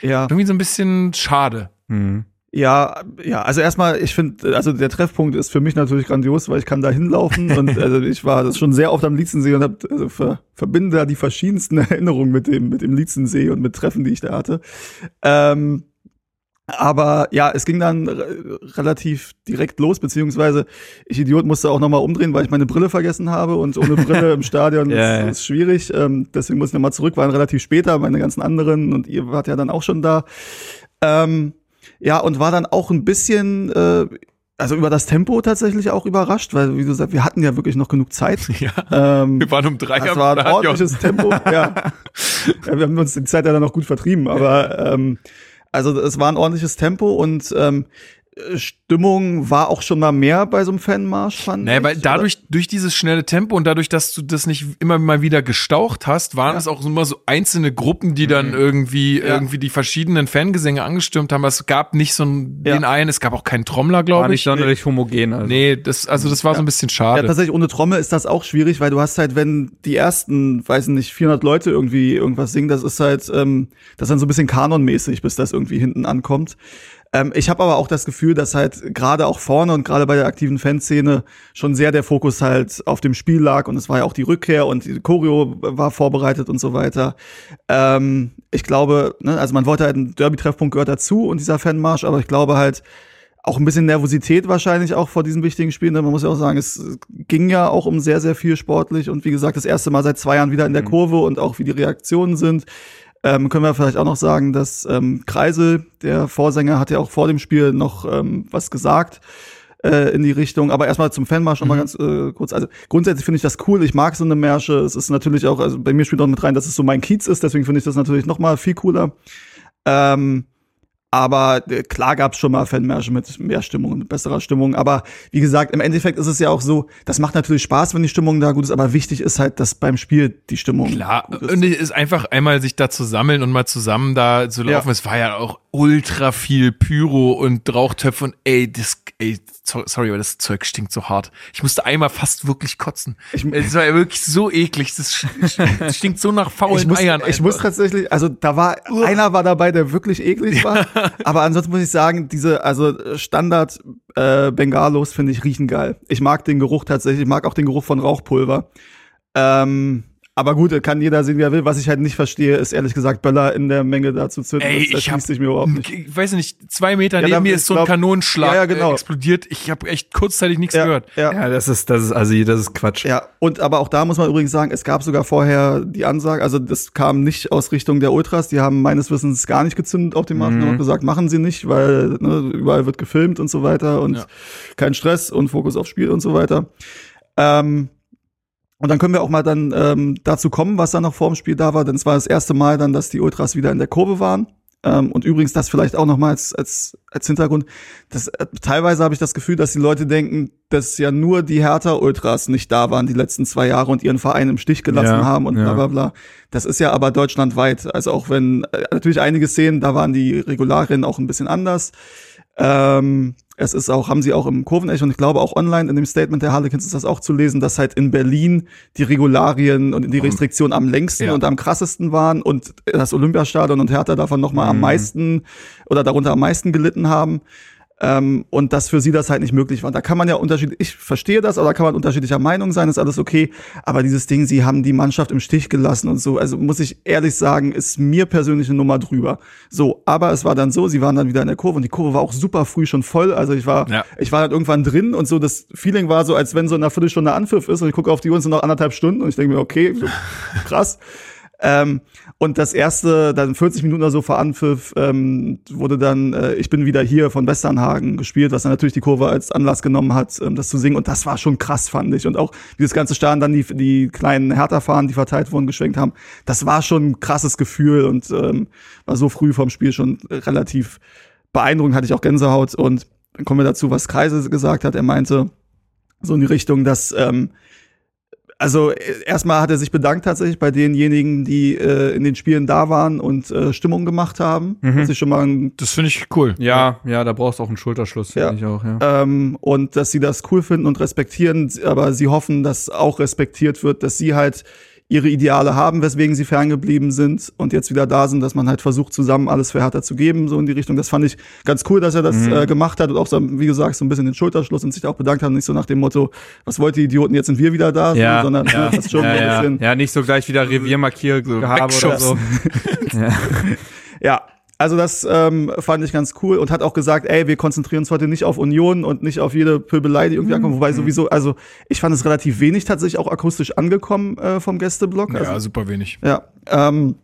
Ja. irgendwie so ein bisschen schade. Mhm. Ja, ja, also erstmal, ich finde, also der Treffpunkt ist für mich natürlich grandios, weil ich kann da hinlaufen und also ich war das schon sehr oft am Lietzensee und hab, also ver, verbinde da die verschiedensten Erinnerungen mit dem, mit dem Lietzensee und mit Treffen, die ich da hatte. Ähm, aber ja, es ging dann re relativ direkt los, beziehungsweise ich Idiot musste auch nochmal umdrehen, weil ich meine Brille vergessen habe und ohne Brille im Stadion Ja, ist, ist schwierig. Ähm, deswegen muss ich nochmal zurück, waren relativ später, meine ganzen anderen und ihr wart ja dann auch schon da. Ähm, ja, und war dann auch ein bisschen, äh, also über das Tempo tatsächlich auch überrascht, weil, wie du sagst, wir hatten ja wirklich noch genug Zeit. Ja. Ähm, Wir waren um drei das war ein ordentliches Tempo, ja. ja. Wir haben uns die Zeit ja dann noch gut vertrieben, aber ähm, also es war ein ordentliches Tempo und ähm, Stimmung war auch schon mal mehr bei so einem Fanmarsch, fand Naja, ich. weil dadurch, durch dieses schnelle Tempo und dadurch, dass du das nicht immer mal wieder gestaucht hast, waren es auch immer so einzelne Gruppen, die dann irgendwie, Mhm. Ja. irgendwie die verschiedenen Fangesänge angestürmt haben. Es gab nicht so einen, Ja. den einen, es gab auch keinen Trommler, War glaube nicht ich. sonderlich homogen. Also. Nee, das, also das war so ein bisschen schade. Ja, tatsächlich ohne Trommel ist das auch schwierig, weil du hast halt, wenn die ersten, weiß nicht, 400 Leute irgendwie irgendwas singen, das ist halt, ähm, das ist dann so ein bisschen kanonmäßig, bis das irgendwie hinten ankommt. Ähm, ich habe aber auch das Gefühl, dass halt gerade auch vorne und gerade bei der aktiven Fanszene schon sehr der Fokus halt auf dem Spiel lag und es war ja auch die Rückkehr und die Choreo war vorbereitet und so weiter. Ähm, ich glaube, ne, also man wollte halt ein Derby-Treffpunkt gehört dazu und dieser Fanmarsch, aber ich glaube halt, auch ein bisschen Nervosität wahrscheinlich auch vor diesen wichtigen Spielen. Denn man muss ja auch sagen, es ging ja auch um sehr, sehr viel sportlich und wie gesagt, das erste Mal seit zwei Jahren wieder in der Kurve und auch wie die Reaktionen sind. Ähm, können wir vielleicht auch noch sagen, dass ähm, Kreisel, der Vorsänger, hat ja auch vor dem Spiel noch ähm, was gesagt äh, in die Richtung. Aber erstmal zum Fanmarsch noch mal ganz äh, kurz. Also grundsätzlich finde ich das cool. Ich mag so eine Märsche. Es ist natürlich auch, also bei mir spielt auch mit rein, dass es so mein Kiez ist. Deswegen finde ich das natürlich noch mal viel cooler. Ähm, aber äh, klar gab es schon mal Fanmärsche mit mehr Stimmung und besserer Stimmung. Aber wie gesagt, im Endeffekt ist es ja auch so, das macht natürlich Spaß, wenn die Stimmung da gut ist, aber wichtig ist halt, dass beim Spiel die Stimmung Klar, gut ist. und es ist einfach einmal sich da zu sammeln und mal zusammen da zu laufen. Ja. Es war ja auch ultra viel Pyro und Rauchtöpfe und ey, das, ey, so- sorry, aber das Zeug stinkt so hart. Ich musste einmal fast wirklich kotzen. Ich- es war ja wirklich so eklig. Das stinkt so nach faulen ich muss, Eiern. ich muss einfach. tatsächlich, also da war einer war dabei, der wirklich eklig war, aber ansonsten muss ich sagen, diese also Standard äh, Bengalos finde ich riechen geil. Ich mag den Geruch tatsächlich, ich mag auch den Geruch von Rauchpulver. Ähm, aber gut, kann jeder sehen, wie er will. Was ich halt nicht verstehe, ist ehrlich gesagt Böller in der Menge dazu zünden. Ey, das ich hab, sich mir überhaupt nicht. ich weiß nicht, zwei Meter Ja, neben da- mir ich ist so ein glaub- Kanonenschlag Ja, ja, genau. äh, explodiert. Ich habe echt kurzzeitig nichts Ja, gehört. ja. Ja, das ist, das ist assi, das ist Quatsch. Ja, und aber auch da muss man übrigens sagen, es gab sogar vorher die Ansage, also das kam nicht aus Richtung der Ultras, die haben meines Wissens gar nicht gezündet auf dem Markt und haben gesagt, machen sie nicht, weil ne, überall wird gefilmt und so weiter und Ja. kein Stress und Fokus aufs Spiel und so weiter. Ähm, und dann können wir auch mal dann ähm, dazu kommen, was dann noch vor dem Spiel da war, denn es war das erste Mal dann, dass die Ultras wieder in der Kurve waren. Ähm, und übrigens das vielleicht auch noch mal als, als, als Hintergrund. Das, äh, teilweise habe ich das Gefühl, dass die Leute denken, dass ja nur die Hertha-Ultras nicht da waren die letzten zwei Jahre und ihren Verein im Stich gelassen Ja, haben und bla ja. bla bla. Das ist ja aber deutschlandweit. Also auch wenn äh, natürlich einige Szenen, da waren die Regularien auch ein bisschen anders. Ähm, es ist auch, haben sie auch im Kurvenecho und ich glaube auch online in dem Statement der Harlequins ist das auch zu lesen, dass halt in Berlin die Regularien und die Restriktionen am längsten Ja. und am krassesten waren und das Olympiastadion und Hertha davon noch mal am Mhm. meisten oder darunter am meisten gelitten haben. Ähm, und dass für sie das halt nicht möglich war. Da kann man ja unterschiedlich, ich verstehe das, aber da kann man unterschiedlicher Meinung sein, ist alles okay. Aber dieses Ding, sie haben die Mannschaft im Stich gelassen und so, also muss ich ehrlich sagen, ist mir persönlich eine Nummer drüber. So, aber es war dann so, sie waren dann wieder in der Kurve und die Kurve war auch super früh schon voll. Also ich war, Ja. ich war dann irgendwann drin und so, das Feeling war so, als wenn so in einer Viertelstunde Anpfiff ist und ich gucke auf die Uhr und sind noch anderthalb Stunden und ich denke mir, okay, krass. Ähm, und das erste, dann 40 Minuten oder so vor Anpfiff, ähm, wurde dann äh, Ich bin wieder hier von Westernhagen gespielt, was dann natürlich die Kurve als Anlass genommen hat, ähm, das zu singen. Und das war schon krass, fand ich. Und auch wie das ganze Stadion dann die, die kleinen Hertha-Fahnen, die verteilt wurden, geschwenkt haben. Das war schon ein krasses Gefühl und ähm, war so früh vom Spiel schon relativ beeindruckend, hatte ich auch Gänsehaut. Und dann kommen wir dazu, was Kreise gesagt hat. Er meinte so in die Richtung, dass ähm, also äh, erstmal hat er sich bedankt tatsächlich bei denjenigen, die äh, in den Spielen da waren und äh, Stimmung gemacht haben. Was ich schon mal ein Das finde ich cool. Ja, ja, da brauchst du auch einen Schulterschluss, finde Ja. ich auch, ja. ähm, und dass sie das cool finden und respektieren, aber sie hoffen, dass auch respektiert wird, dass sie halt ihre Ideale haben, weswegen sie ferngeblieben sind und jetzt wieder da sind, dass man halt versucht, zusammen alles für Hertha zu geben, so in die Richtung. Das fand ich ganz cool, dass er das Mhm. äh, gemacht hat und auch so, wie gesagt, so ein bisschen den Schulterschluss und sich auch bedankt hat, nicht so nach dem Motto, was wollt ihr Idioten, jetzt sind wir wieder da, so, Ja, sondern ja, das schon ja, so ein ja. bisschen. ja, nicht so gleich wieder Reviermarkier gehabt oder so. ja. Ja, also das ähm, fand ich ganz cool und hat auch gesagt, ey, wir konzentrieren uns heute nicht auf Union und nicht auf jede Pöbelei, die irgendwie ankommt. Wobei sowieso, also ich fand es relativ wenig tatsächlich auch akustisch angekommen äh, vom Gästeblock. Ja, Also, super wenig. ja. Ähm,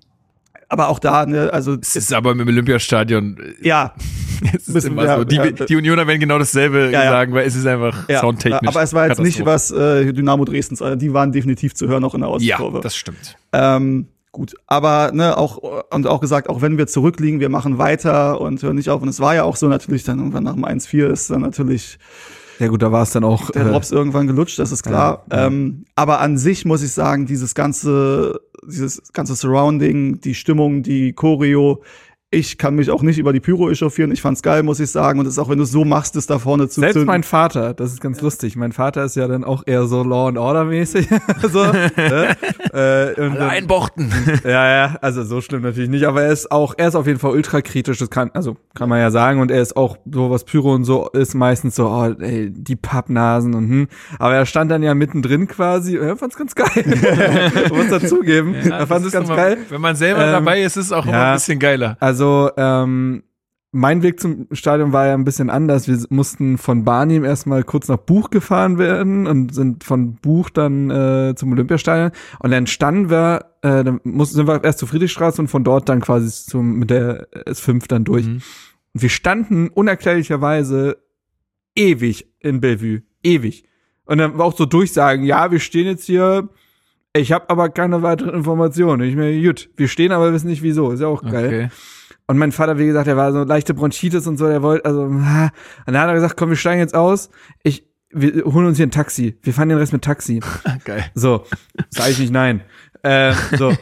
aber auch da, ne, also Es ist aber im Olympiastadion. äh, ja, Es ist immer ja, so. Die, ja. die Unioner werden genau dasselbe Ja, ja. sagen, weil es ist einfach ja. soundtechnisch. Aber es war jetzt nicht was äh, Dynamo Dresdens, also die waren definitiv zu hören auch in der Ja, Ostkurve. das stimmt. Ähm, gut, aber ne, auch und auch gesagt, auch wenn wir zurückliegen, wir machen weiter und hören nicht auf. Und es war ja auch so natürlich dann irgendwann nach dem 1-4 ist dann natürlich ja gut, da war es dann auch. der äh, Drops irgendwann gelutscht, das ist klar. Ja, ja. Ähm, aber an sich muss ich sagen, dieses ganze, dieses ganze Surrounding, die Stimmung, die Choreo, ich kann mich auch nicht über die Pyro echauffieren. Ich fand's geil, muss ich sagen. Und es ist auch, wenn du es so machst, es da vorne zu Selbst zünden. mein Vater, das ist ganz lustig. Mein Vater ist ja dann auch eher so Law and Order mäßig. so, ne? äh, und Alle einbochten. Ja, ja, also so schlimm natürlich nicht, aber er ist auch, er ist auf jeden Fall ultra kritisch, das kann, also kann man ja sagen, und er ist auch so, was Pyro und so ist meistens so, oh, ey, die Pappnasen und hm. Aber er stand dann ja mittendrin quasi, und er fand's ganz geil. Muss dazugeben. er das fand's ist ganz immer- geil. Wenn man selber Ähm, dabei ist, ist es auch immer ja. ein bisschen geiler. Also, ähm, mein Weg zum Stadion war ja ein bisschen anders. Wir mussten von Barnim erstmal kurz nach Buch gefahren werden und sind von Buch dann äh, zum Olympiastadion. Und dann standen wir, äh, dann mussten, sind wir erst zur Friedrichstraße und von dort dann quasi zum, mit der S5 dann durch. Mhm. Und wir standen unerklärlicherweise ewig in Bellevue. Ewig. Und dann war auch so Durchsagen, ja, wir stehen jetzt hier, ich habe aber keine weiteren Informationen. Ich mir, gut, wir stehen, aber wissen nicht wieso. Ist ja auch geil. Okay. Und mein Vater, wie gesagt, der war so leichte Bronchitis und so, der wollte, also, und dann hat er gesagt, komm, wir steigen jetzt aus. Ich, wir holen uns hier ein Taxi. Wir fahren den Rest mit Taxi. Geil. So, sage ich nicht nein. Äh, so.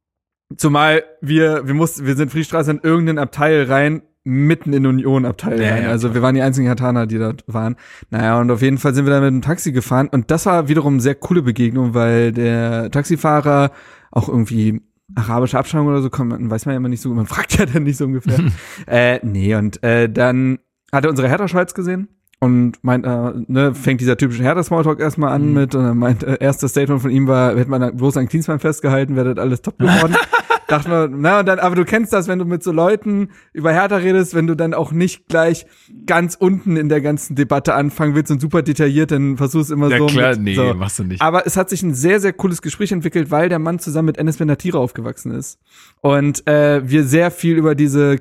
Zumal wir, wir mussten, wir sind Friedstraße in irgendeinen Abteil rein, mitten in Union-Abteil Ja, rein. ja, also klar. wir waren die einzigen Hataner, die dort waren. Naja, und auf jeden Fall sind wir dann mit dem Taxi gefahren. Und das war wiederum eine sehr coole Begegnung, weil der Taxifahrer auch irgendwie arabische Abstammung oder so kommt, weiß man ja immer nicht so, man fragt ja dann nicht so ungefähr. äh, nee, und äh, dann hat er unsere Hertha-Schweiz gesehen und meint, äh, ne, fängt dieser typische Hertha-Smalltalk erstmal an Mhm. mit und dann meint, äh, erstes Statement von ihm war, hätte man bloß an Klinsmann festgehalten, wäre das alles top geworden. Dachte man, na, und dann, aber du kennst das, wenn du mit so Leuten über Hertha redest, wenn du dann auch nicht gleich ganz unten in der ganzen Debatte anfangen willst und super detailliert, dann versuchst du immer Ja so. klar, mit, nee, so. machst du nicht. Aber es hat sich ein sehr, sehr cooles Gespräch entwickelt, weil der Mann zusammen mit Enes Benatira aufgewachsen ist. Und äh, wir sehr viel über diese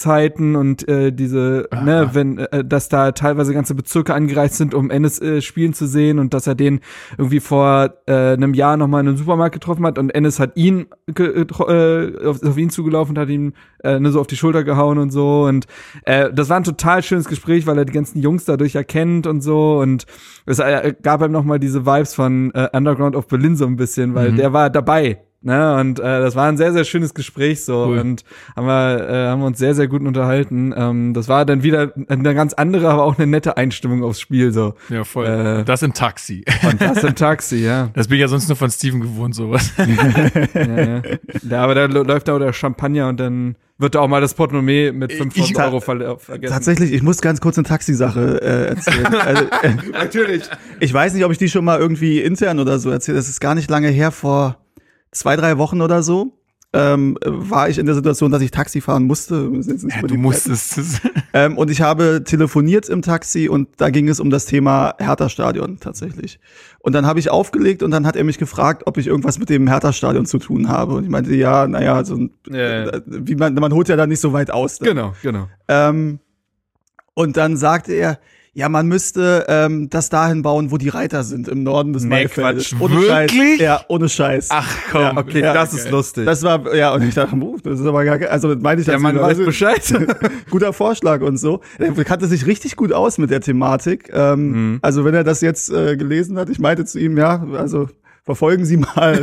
Kiez-Zeiten und äh, diese, Aha. ne, wenn, äh, dass da teilweise ganze Bezirke angereist sind, um Enes äh, spielen zu sehen und dass er den irgendwie vor äh, einem Jahr nochmal in einem Supermarkt getroffen hat und Enes hat ihn ge- äh, auf, auf ihn zugelaufen und hat ihm äh, ne, so auf die Schulter gehauen und so und äh, das war ein total schönes Gespräch, weil er die ganzen Jungs dadurch erkennt und so und es äh, gab ihm nochmal diese Vibes von äh, Underground of Berlin so ein bisschen, weil Mhm. der war dabei. Ne, und äh, das war ein sehr, sehr schönes Gespräch so Cool. und haben wir, äh, haben wir uns sehr, sehr gut unterhalten. Ähm, das war dann wieder eine ganz andere, aber auch eine nette Einstimmung aufs Spiel so. Ja, voll. Äh, das im Taxi. Und das im Taxi, ja. Das bin ich ja sonst nur von Steven gewohnt, sowas. ja, ja. ja aber da läuft da auch der Champagner und dann wird da auch mal das Portemonnaie mit 5000 Ich- Euro ver vergessen. Tatsächlich, ich muss ganz kurz eine Taxisache äh, erzählen. also, äh, Natürlich. ich weiß nicht, ob ich die schon mal irgendwie intern oder so erzählt. Das ist gar nicht lange her, vor zwei, drei Wochen oder so. Ähm, war ich in der Situation, dass ich Taxi fahren musste. Ja, du musstest es. Ähm, und ich habe telefoniert im Taxi und da ging es um das Thema Hertha-Stadion tatsächlich. Und dann habe ich aufgelegt und dann hat er mich gefragt, ob ich irgendwas mit dem Hertha-Stadion zu tun habe. Und ich meinte, ja, naja, so, ein- Ja, ja. äh, wie man, man holt ja da nicht so weit aus. Ne? Genau, genau. Ähm, und dann sagte er, ja, man müsste ähm, das dahin bauen, wo die Reiter sind, im Norden des Nee, Maifeldes. Quatsch. Ohne Scheiß. Wirklich? Ja, ohne Scheiß. Ach komm. Ja, Okay, Ja, das ist geil. lustig. Das war, ja, und ich dachte, uh, das ist aber gar kein, also meine ich das Mann wieder. weiß Also, Bescheid. guter Vorschlag und so. Er kannte sich richtig gut aus mit der Thematik. Ähm, Mhm. Also wenn er das jetzt äh, gelesen hat, ich meinte zu ihm, ja, also verfolgen Sie mal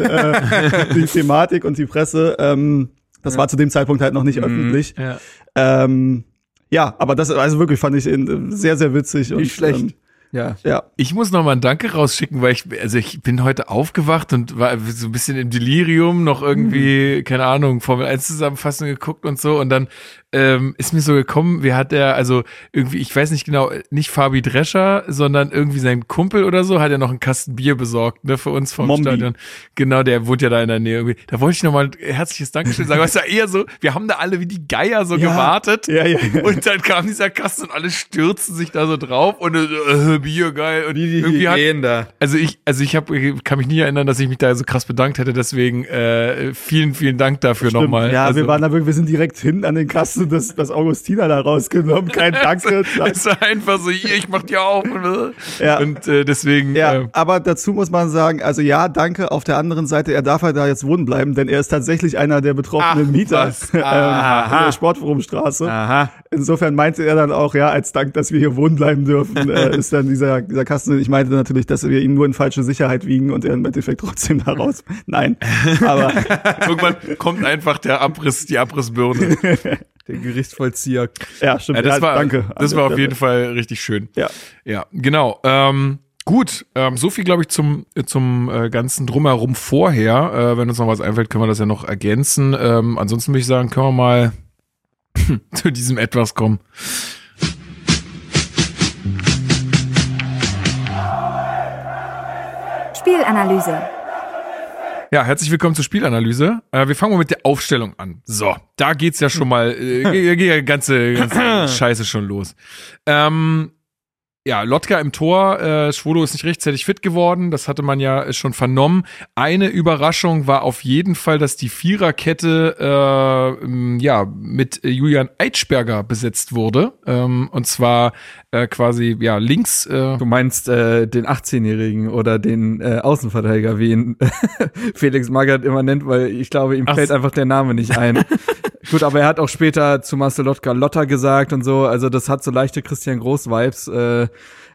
äh, die Thematik und die Presse. Ähm, das war zu dem Zeitpunkt halt noch nicht öffentlich. Ja. Ähm, ja, aber das also wirklich fand ich in, sehr, sehr witzig. und, Nicht schlecht. Ähm, ja. ja. Ich muss noch mal ein Danke rausschicken, weil ich, also ich bin heute aufgewacht und war so ein bisschen im Delirium, noch irgendwie, keine Ahnung, Formel 1 Zusammenfassung geguckt und so. Und dann ähm, ist mir so gekommen, wie hat der, also irgendwie, ich weiß nicht genau, nicht Fabi Drescher, sondern irgendwie sein Kumpel oder so, hat ja noch einen Kasten Bier besorgt, ne, für uns vom Mombi. Stadion. Genau, der wohnt ja da in der Nähe irgendwie. Da wollte ich noch mal ein herzliches Dankeschön sagen. Weißt du, eher so, wir haben da alle wie die Geier so Ja. gewartet. Ja, ja. Und dann kam dieser Kasten und alle stürzen sich da so drauf und äh, äh, Bier geil und irgendwie hat, da. also ich also ich hab, kann mich nie erinnern, dass ich mich da so krass bedankt hätte, deswegen äh, vielen vielen Dank dafür nochmal. Ja, also, wir waren da wirklich, wir sind direkt hin an den Kasten und das, das Augustiner da rausgenommen. Kein Danke. es war einfach so, hier, ich mach dir auf. Ja. Und äh, deswegen, Ja, äh, aber dazu muss man sagen, also ja, danke. Auf der anderen Seite, er darf halt da jetzt wohnen bleiben, denn er ist tatsächlich einer der betroffenen Ach, Mieter ähm, in der Sportforumstraße. Aha. Insofern meinte er dann auch, ja, als Dank, dass wir hier wohnen bleiben dürfen, äh, ist dann dieser, dieser Kasten. Ich meinte natürlich, dass wir ihn nur in falsche Sicherheit wiegen und er im Endeffekt trotzdem da raus. Nein, aber irgendwann kommt einfach der Abriss, die Abrissbirne. Der Gerichtsvollzieher. ja, stimmt. Ja, das ja, war, danke. Das war auf jeden Fall richtig schön. Ja. Ja, genau. Ähm, gut, ähm, so viel glaube ich zum zum äh, ganzen drumherum vorher. Äh, wenn uns noch was einfällt, können wir das ja noch ergänzen. Ähm, ansonsten würde ich sagen, können wir mal zu diesem etwas kommen. Spielanalyse. Ja, herzlich willkommen zur Spielanalyse. Äh, wir fangen mal mit der Aufstellung an. So, da geht's ja schon mal, äh, geht ja ganze, ganze Scheiße schon los. Ähm, ja, Lotka im Tor, äh, Schwodo ist nicht rechtzeitig fit geworden, das hatte man ja schon vernommen. Eine Überraschung war auf jeden Fall, dass die Viererkette äh, ja mit Julian Eitschberger besetzt wurde. Ähm, und zwar äh, quasi ja links. Äh, Du meinst äh, den 18-Jährigen oder den äh, Außenverteidiger, wie ihn Felix Magath immer nennt, weil ich glaube, ihm Ach fällt einfach der Name nicht ein. Gut, aber er hat auch später zu Marcel Lotka Lotta gesagt und so, also das hat so leichte Christian Groß-Vibes. Äh,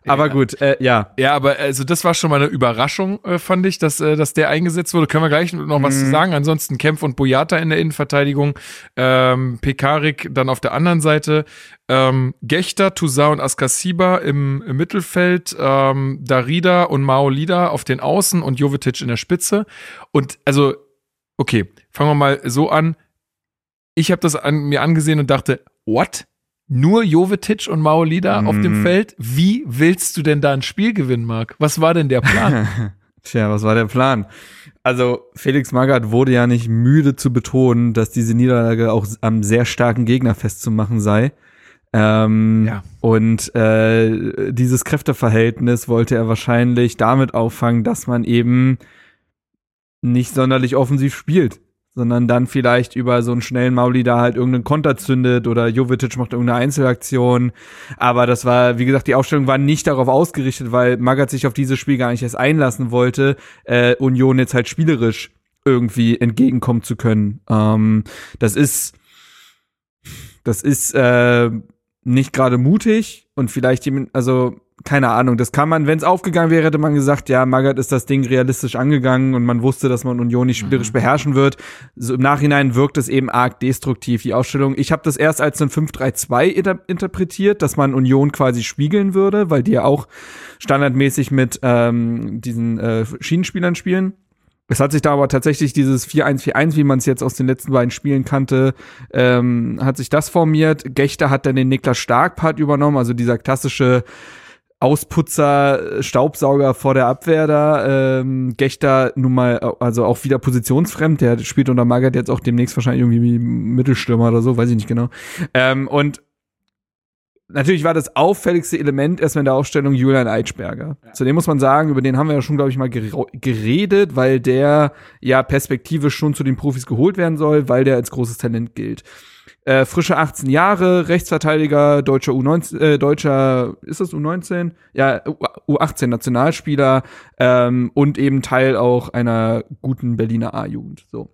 aber Ja. gut, äh, ja. Ja, aber also das war schon mal eine Überraschung, äh, fand ich, dass, äh, dass der eingesetzt wurde. Können wir gleich noch was zu sagen. Ansonsten Kempf und Boyata in der Innenverteidigung, ähm, Pekarik dann auf der anderen Seite, ähm, Gechter, Toussaint und Askasiba im, im Mittelfeld, ähm, Darida und Mao Lida auf den Außen und Jovetic in der Spitze. Und also, okay, fangen wir mal so an. Ich habe das an, mir angesehen und dachte, what? Nur Jovetic und Mao Lida auf dem Mhm. Feld? Wie willst du denn da ein Spiel gewinnen, Marc? Was war denn der Plan? Tja, was war der Plan? Also Felix Magath wurde ja nicht müde zu betonen, dass diese Niederlage auch am sehr starken Gegner festzumachen sei. Ähm, Ja. Und äh, dieses Kräfteverhältnis wollte er wahrscheinlich damit auffangen, dass man eben nicht sonderlich offensiv spielt, sondern dann vielleicht über so einen schnellen Mauli da halt irgendeinen Konter zündet oder Jovetic macht irgendeine Einzelaktion. Aber das war, wie gesagt, die Aufstellung war nicht darauf ausgerichtet, weil Magath sich auf dieses Spiel gar nicht erst einlassen wollte, äh, Union jetzt halt spielerisch irgendwie entgegenkommen zu können. Ähm, das ist, das ist äh, nicht gerade mutig und vielleicht, also keine Ahnung, das kann man, wenn es aufgegangen wäre, hätte man gesagt, ja, Magath ist das Ding realistisch angegangen und man wusste, dass man Union nicht spielerisch beherrschen wird. So im Nachhinein wirkt es eben arg destruktiv, die Ausstellung. Ich habe das erst als ein 5-3-2 inter interpretiert, dass man Union quasi spiegeln würde, weil die ja auch standardmäßig mit ähm, diesen äh, Schienenspielern spielen. Es hat sich da aber tatsächlich dieses 4-1-4-1, wie man es jetzt aus den letzten beiden Spielen kannte, ähm, hat sich das formiert. Gechter hat dann den Niklas Stark-Part übernommen, also dieser klassische Ausputzer, äh, Staubsauger vor der Abwehr da. Ähm, Gechter nun mal, also auch wieder positionsfremd. Der spielt unter Magath jetzt auch demnächst wahrscheinlich irgendwie wie Mittelstürmer oder so, weiß ich nicht genau. Ähm, und natürlich war das auffälligste Element erstmal in der Aufstellung Julian Eitschberger. Zudem muss man sagen, über den haben wir ja schon, glaube ich, mal gere- geredet, weil der ja perspektivisch schon zu den Profis geholt werden soll, weil der als großes Talent gilt. Äh, frische 18 Jahre, Rechtsverteidiger, deutscher U19, äh, deutscher, ist das U19? Ja, U- U18 Nationalspieler ähm, und eben Teil auch einer guten Berliner A-Jugend. So.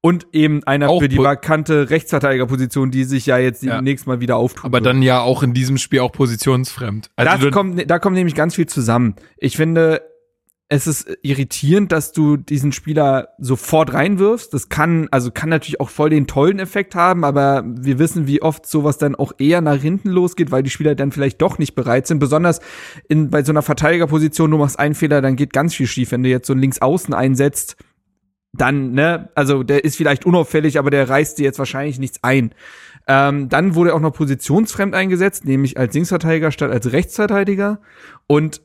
Und eben einer Auch für die vakante Rechtsverteidigerposition, die sich ja jetzt Ja. demnächst mal wieder auftut. Aber dann ja auch in diesem Spiel auch positionsfremd. Also das kommt, da kommt nämlich ganz viel zusammen. Ich finde, es ist irritierend, dass du diesen Spieler sofort reinwirfst. Das kann, also kann natürlich auch voll den tollen Effekt haben, aber wir wissen, wie oft sowas dann auch eher nach hinten losgeht, weil die Spieler dann vielleicht doch nicht bereit sind. Besonders in, bei so einer Verteidigerposition, du machst einen Fehler, dann geht ganz viel schief. Wenn du jetzt so einen Linksaußen einsetzt, dann, ne, also der ist vielleicht unauffällig, aber der reißt dir jetzt wahrscheinlich nichts ein. Ähm, dann wurde er auch noch positionsfremd eingesetzt, nämlich als Linksverteidiger statt als Rechtsverteidiger. Und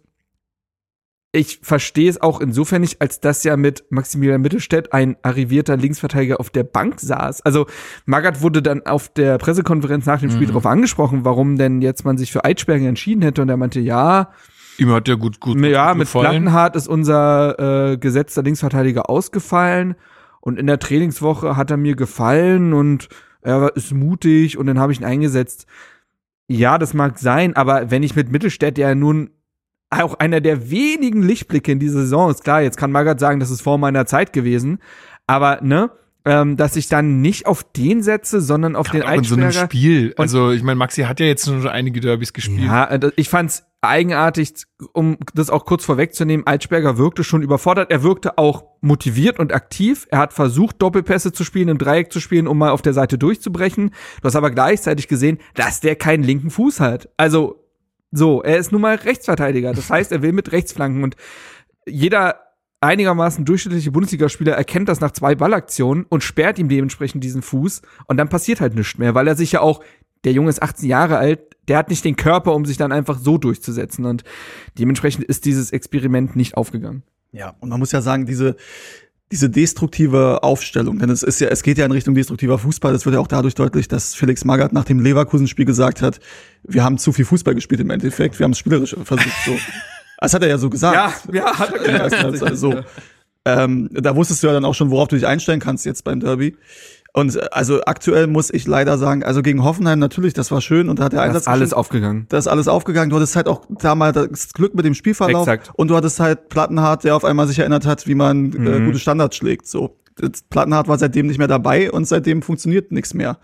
ich verstehe es auch insofern nicht, als dass ja mit Maximilian Mittelstädt ein arrivierter Linksverteidiger auf der Bank saß. Also Magath wurde dann auf der Pressekonferenz nach dem Spiel darauf angesprochen, warum denn jetzt man sich für Eitschberger entschieden hätte. Und er meinte, ja, ihm hat der gut, gut, ja, gut mit. Plattenhardt ist unser äh, gesetzter Linksverteidiger ausgefallen und in der Trainingswoche hat er mir gefallen und er ist mutig und dann habe ich ihn eingesetzt. Ja, das mag sein, aber wenn ich mit Mittelstädt, der nun auch einer der wenigen Lichtblicke in dieser Saison ist, klar, jetzt kann Magath sagen, das ist vor meiner Zeit gewesen, aber ne, ähm, dass ich dann nicht auf den setze, sondern auf den auch in so einem. Spiel. Also ich meine, Maxi hat ja jetzt schon einige Derbys gespielt. Ja, äh, ich fand's eigenartig, um das auch kurz vorwegzunehmen, Altsperger wirkte schon überfordert. Er wirkte auch motiviert und aktiv. Er hat versucht, Doppelpässe zu spielen, im Dreieck zu spielen, um mal auf der Seite durchzubrechen. Du hast aber gleichzeitig gesehen, dass der keinen linken Fuß hat. Also, so, er ist nun mal Rechtsverteidiger. Das heißt, er will mit Rechtsflanken und jeder einigermaßen durchschnittliche Bundesligaspieler erkennt das nach zwei Ballaktionen und sperrt ihm dementsprechend diesen Fuß und dann passiert halt nichts mehr, weil er sich ja auch, der Junge ist 18 Jahre alt, der hat nicht den Körper, um sich dann einfach so durchzusetzen und dementsprechend ist dieses Experiment nicht aufgegangen. Ja, und man muss ja sagen, diese, diese destruktive Aufstellung, denn es ist ja, es geht ja in Richtung destruktiver Fußball. Das wird ja auch dadurch deutlich, dass Felix Magath nach dem Leverkusen-Spiel gesagt hat, wir haben zu viel Fußball gespielt im Endeffekt, wir haben es spielerisch versucht. So. Das hat er ja so gesagt. Ja, ja, hat er gesagt. also, ähm, da wusstest du ja dann auch schon, worauf du dich einstellen kannst jetzt beim Derby. Und äh, also aktuell muss ich leider sagen, also gegen Hoffenheim natürlich, das war schön und da hat der Da Einsatz ist alles aufgegangen. Da ist alles aufgegangen. Du hattest halt auch da mal das Glück mit dem Spielverlauf Exakt. und du hattest halt Plattenhardt, der auf einmal sich erinnert hat, wie man äh, Mhm. gute Standards schlägt. So, Das- Plattenhardt war seitdem nicht mehr dabei und seitdem funktioniert nichts mehr.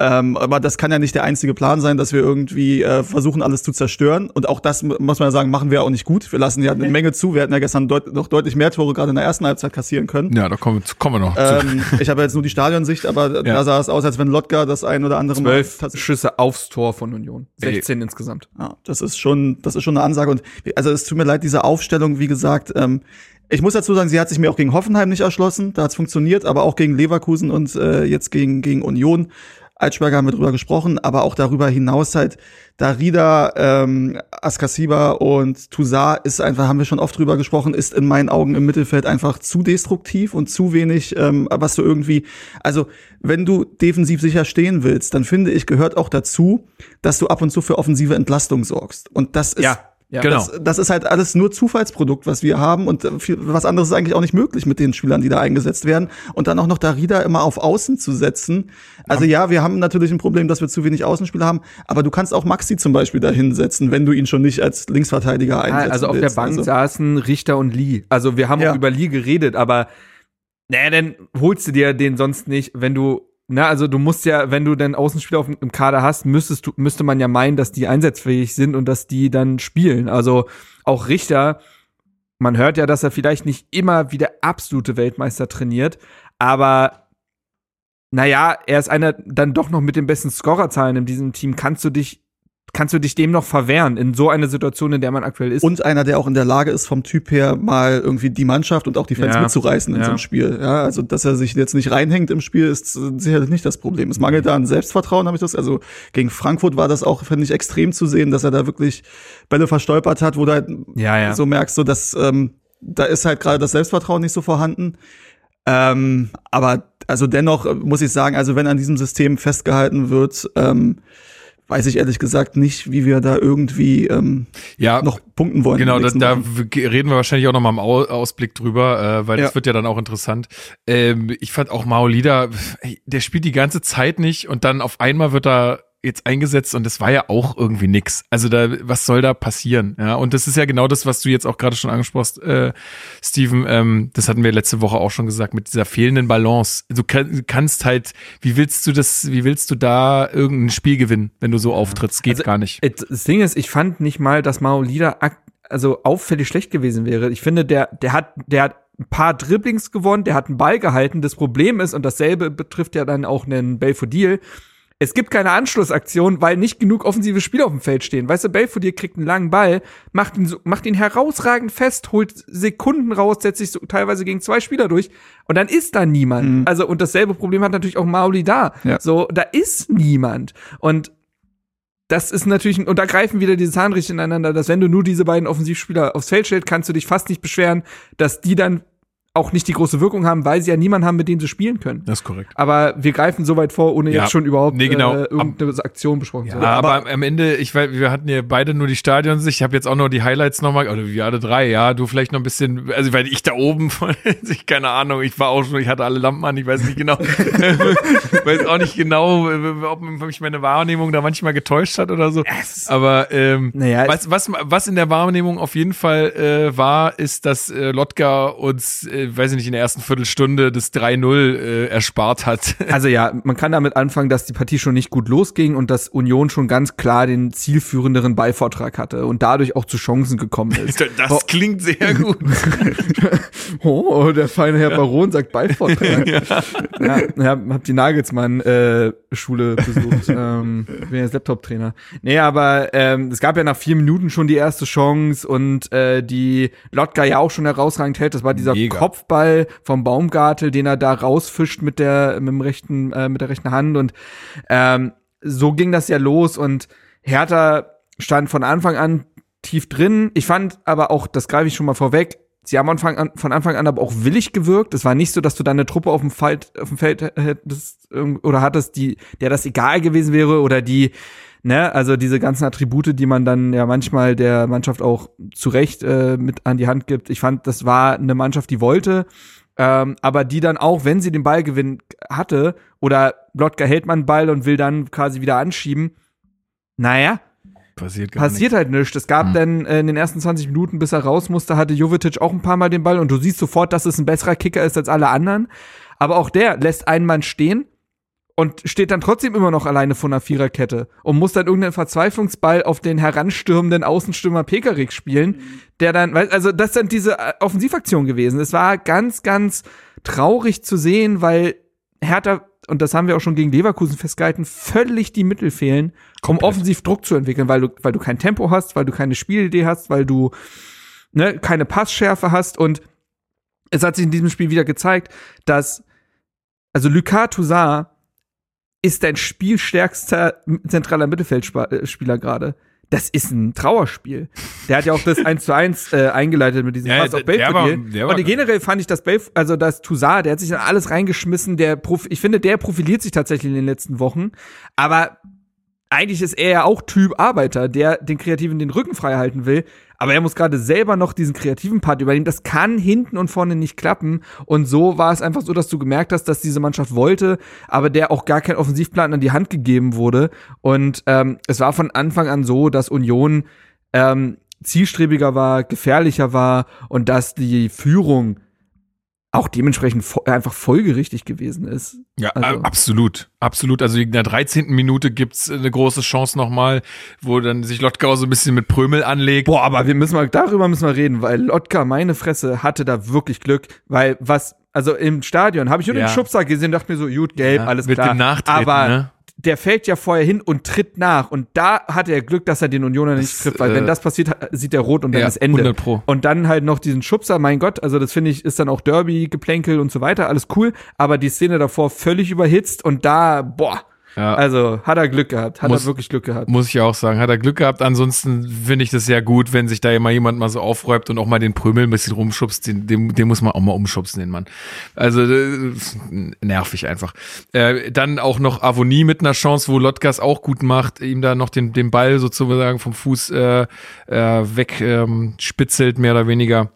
Ähm, aber das kann ja nicht der einzige Plan sein, dass wir irgendwie äh, versuchen, alles zu zerstören. Und auch das mu- muss man ja sagen, machen wir auch nicht gut. Wir lassen ja eine Menge zu. Wir hätten ja gestern deut noch deutlich mehr Tore gerade in der ersten Halbzeit kassieren können. Ja, da kommen, kommen wir noch. zu. Ähm, ich habe jetzt nur die Stadionsicht, aber Ja. da sah es aus, als wenn Lotka das ein oder andere Mal Zwölf Schüsse aufs Tor von Union. Ey. 16 insgesamt. Ja, das ist schon, das ist schon eine Ansage. Und also es tut mir leid, diese Aufstellung, wie gesagt, ähm, ich muss dazu sagen, sie hat sich mir auch gegen Hoffenheim nicht erschlossen, da hat's funktioniert, aber auch gegen Leverkusen und äh, jetzt gegen, gegen Union. Altschberger haben wir drüber gesprochen, aber auch darüber hinaus halt, Darida, ähm, Askasiba und Toussaint ist einfach, haben wir schon oft drüber gesprochen, ist in meinen Augen im Mittelfeld einfach zu destruktiv und zu wenig, ähm, was du irgendwie, also wenn du defensiv sicher stehen willst, dann finde ich, gehört auch dazu, dass du ab und zu für offensive Entlastung sorgst. Und das ist Ja, ja. Genau. das, das ist halt alles nur Zufallsprodukt, was wir haben und äh, viel, was anderes ist eigentlich auch nicht möglich mit den Spielern, die da eingesetzt werden und dann auch noch Darida immer auf Außen zu setzen. Also ja, wir haben natürlich ein Problem, dass wir zu wenig Außenspieler haben, aber du kannst auch Maxi zum Beispiel da hinsetzen, wenn du ihn schon nicht als Linksverteidiger einsetzen also auf der willst. Bank Also, saßen Richter und Lee. Also wir haben Ja. auch über Lee geredet, aber naja, dann holst du dir den sonst nicht, wenn du, na, also du musst ja, wenn du dann Außenspieler auf, dem- Kader hast, müsstest du, müsste man ja meinen, dass die einsatzfähig sind und dass die dann spielen. Also auch Richter, man hört ja, dass er vielleicht nicht immer wie der absolute Weltmeister trainiert, aber naja, er ist einer dann doch noch mit den besten Scorerzahlen in diesem Team. Kannst du dich, kannst du dich dem noch verwehren in so einer Situation, in der man aktuell ist? und einer, der auch in der Lage ist, vom Typ her mal irgendwie die Mannschaft und auch die Fans Ja. mitzureißen in Ja. so einem Spiel. Ja, also, dass er sich jetzt nicht reinhängt im Spiel, ist sicherlich nicht das Problem. Es mangelt da an Selbstvertrauen, habe ich das. Also, gegen Frankfurt war das auch, finde ich, extrem zu sehen, dass er da wirklich Bälle verstolpert hat, wo du halt Ja, ja. so merkst, so, dass, ähm, da ist halt gerade das Selbstvertrauen nicht so vorhanden. Ähm, aber, also dennoch äh, muss ich sagen, also wenn an diesem System festgehalten wird, ähm, weiß ich ehrlich gesagt nicht, wie wir da irgendwie ähm, ja, noch punkten wollen. Genau, da, da reden wir wahrscheinlich auch noch mal im Au Ausblick drüber, äh, weil das Ja. wird ja dann auch interessant. Ähm, ich fand auch Maolida, der spielt die ganze Zeit nicht und dann auf einmal wird er jetzt eingesetzt und das war ja auch irgendwie nix. Also da, was soll da passieren? Ja, und das ist ja genau das, was du jetzt auch gerade schon angesprochen hast, äh, Steven. Ähm, das hatten wir letzte Woche auch schon gesagt mit dieser fehlenden Balance. Du kann, kannst halt, wie willst du das, wie willst du da irgendein Spiel gewinnen, wenn du so auftrittst? Geht Also, gar nicht. Das Ding ist, ich fand nicht mal, dass Maolida also auffällig schlecht gewesen wäre. Ich finde, der, der hat, der hat ein paar Dribblings gewonnen, der hat einen Ball gehalten. Das Problem ist, und dasselbe betrifft ja dann auch einen Belfodil, es gibt keine Anschlussaktion, weil nicht genug offensive Spieler auf dem Feld stehen. Weißt du, Belfodil kriegt einen langen Ball, macht ihn, so, macht ihn herausragend fest, holt Sekunden raus, setzt sich so teilweise gegen zwei Spieler durch und dann ist da niemand. Also, und dasselbe Problem hat natürlich auch Mauli da. Ja. So, da ist niemand. Und das ist natürlich, und da greifen wieder diese Zahnräder ineinander, dass wenn du nur diese beiden Offensivspieler aufs Feld stellst, kannst du dich fast nicht beschweren, dass die dann auch nicht die große Wirkung haben, weil sie ja niemanden haben, mit dem sie spielen können. Das ist korrekt. Aber wir greifen so weit vor, ohne Ja. jetzt schon überhaupt Nee, genau. äh, irgendeine Aktion besprochen zu Ja, haben. aber, am Ende, ich weiß, wir hatten ja beide nur die Stadionsicht. Ich habe jetzt auch noch die Highlights nochmal, oder wir alle drei, ja, du vielleicht noch ein bisschen, also weil ich da oben, von, ich keine Ahnung, ich war auch schon, ich hatte alle Lampen an, ich weiß nicht genau, weiß auch nicht genau, ob mich meine Wahrnehmung da manchmal getäuscht hat oder so. Aber ähm, Naja, was, was, was in der Wahrnehmung auf jeden Fall äh, war, ist, dass äh, Lotka uns, äh, weiß ich nicht, in der ersten Viertelstunde das 3-0 äh, erspart hat. Also ja, man kann damit anfangen, dass die Partie schon nicht gut losging und dass Union schon ganz klar den zielführenderen Ballvortrag hatte und dadurch auch zu Chancen gekommen ist. Das klingt sehr gut. Oh, der feine Herr Baron sagt Ballvortrag. ja. ja, hab die Nagelsmann-Schule besucht. ähm, bin jetzt Laptop-Trainer. Nee, aber ähm, es gab ja nach vier Minuten schon die erste Chance und äh, die Lotka ja auch schon herausragend hält. Das war dieser Mega. Kopfball vom Baumgartel, den er da rausfischt mit der mit dem rechten äh, mit der rechten Hand und ähm, so ging das ja los und Hertha stand von Anfang an tief drin. Ich fand aber auch, das greife ich schon mal vorweg, Sie haben an, von Anfang an aber auch willig gewirkt. Es war nicht so, dass du deine Truppe auf dem Feld, auf dem Feld hättest oder hattest, die, der das egal gewesen wäre oder die, ne, also diese ganzen Attribute, die man dann ja manchmal der Mannschaft auch zu Recht äh, mit an die Hand gibt. Ich fand, das war eine Mannschaft, die wollte, ähm, aber die dann auch, wenn sie den Ballgewinn hatte oder Lotka hält man Ball und will dann quasi wieder anschieben, naja, Passiert gar passiert halt nichts. Es gab Hm. dann äh, in den ersten 20 Minuten, bis er raus musste, hatte Jovetic auch ein paar Mal den Ball und du siehst sofort, dass es ein besserer Kicker ist als alle anderen. Aber auch der lässt einen Mann stehen und steht dann trotzdem immer noch alleine vor einer Viererkette und muss dann irgendeinen Verzweiflungsball auf den heranstürmenden Außenstürmer Pekarik spielen, der dann, also das sind diese äh, Offensivaktionen gewesen. Es war ganz, ganz traurig zu sehen, weil Hertha, und das haben wir auch schon gegen Leverkusen festgehalten, völlig die Mittel fehlen, um Komplett. offensiv Druck zu entwickeln, weil du, weil du kein Tempo hast, weil du keine Spielidee hast, weil du ne, keine Passschärfe hast und es hat sich in diesem Spiel wieder gezeigt, dass also Lucas Toussaint ist dein spielstärkster zentraler Mittelfeldspieler gerade. Das ist ein Trauerspiel. Der hat ja auch das 1 zu 1 äh, eingeleitet mit diesem Ja, Pass auf Belfodil. der war- der war Und generell fand ich, dass Belf also das Toussaint, der hat sich in alles reingeschmissen, der Prof ich finde, der profiliert sich tatsächlich in den letzten Wochen. Aber eigentlich ist er ja auch Typ Arbeiter, der den Kreativen den Rücken frei halten will. Aber er muss gerade selber noch diesen kreativen Part übernehmen. Das kann hinten und vorne nicht klappen. Und so war es einfach so, dass du gemerkt hast, dass diese Mannschaft wollte, aber der auch gar kein Offensivplan an die Hand gegeben wurde. Und ähm, es war von Anfang an so, dass Union ähm, zielstrebiger war, gefährlicher war und dass die Führung auch dementsprechend einfach folgerichtig gewesen ist. Ja, Also- absolut. Absolut. Also in der 13. Minute gibt's eine große Chance nochmal, wo dann sich Lotkau so ein bisschen mit Prömel anlegt. Boah, aber wir müssen mal, darüber müssen wir reden, weil Lotka, meine Fresse, hatte da wirklich Glück, weil was, also im Stadion habe ich nur Ja. den Schubser gesehen, dachte mir so, gut, gelb, Ja, alles mit klar. dem Nachtreten, aber ne? Der fällt ja vorher hin und tritt nach und da hatte er Glück, dass er den Unioner nicht trifft, weil äh, wenn das passiert, sieht er rot und dann Ja, ist Ende. 100 Pro. Und dann halt noch diesen Schubser, mein Gott, also das finde ich, ist dann auch Derby-Geplänkel und so weiter, alles cool, aber die Szene davor völlig überhitzt und da, boah, Ja. also hat er Glück gehabt, hat Muss- er wirklich Glück gehabt. Muss ich auch sagen, hat er Glück gehabt. Ansonsten finde ich das sehr gut, wenn sich da immer jemand mal so aufräumt und auch mal den Prömel ein bisschen rumschubst. Den, den, den muss man auch mal umschubsen, den Mann. Also äh, nervig einfach. Äh, dann auch noch Avonie mit einer Chance, wo Lotgas auch gut macht, ihm da noch den, den Ball sozusagen vom Fuß äh, äh, weg ähm, spitzelt, mehr oder weniger.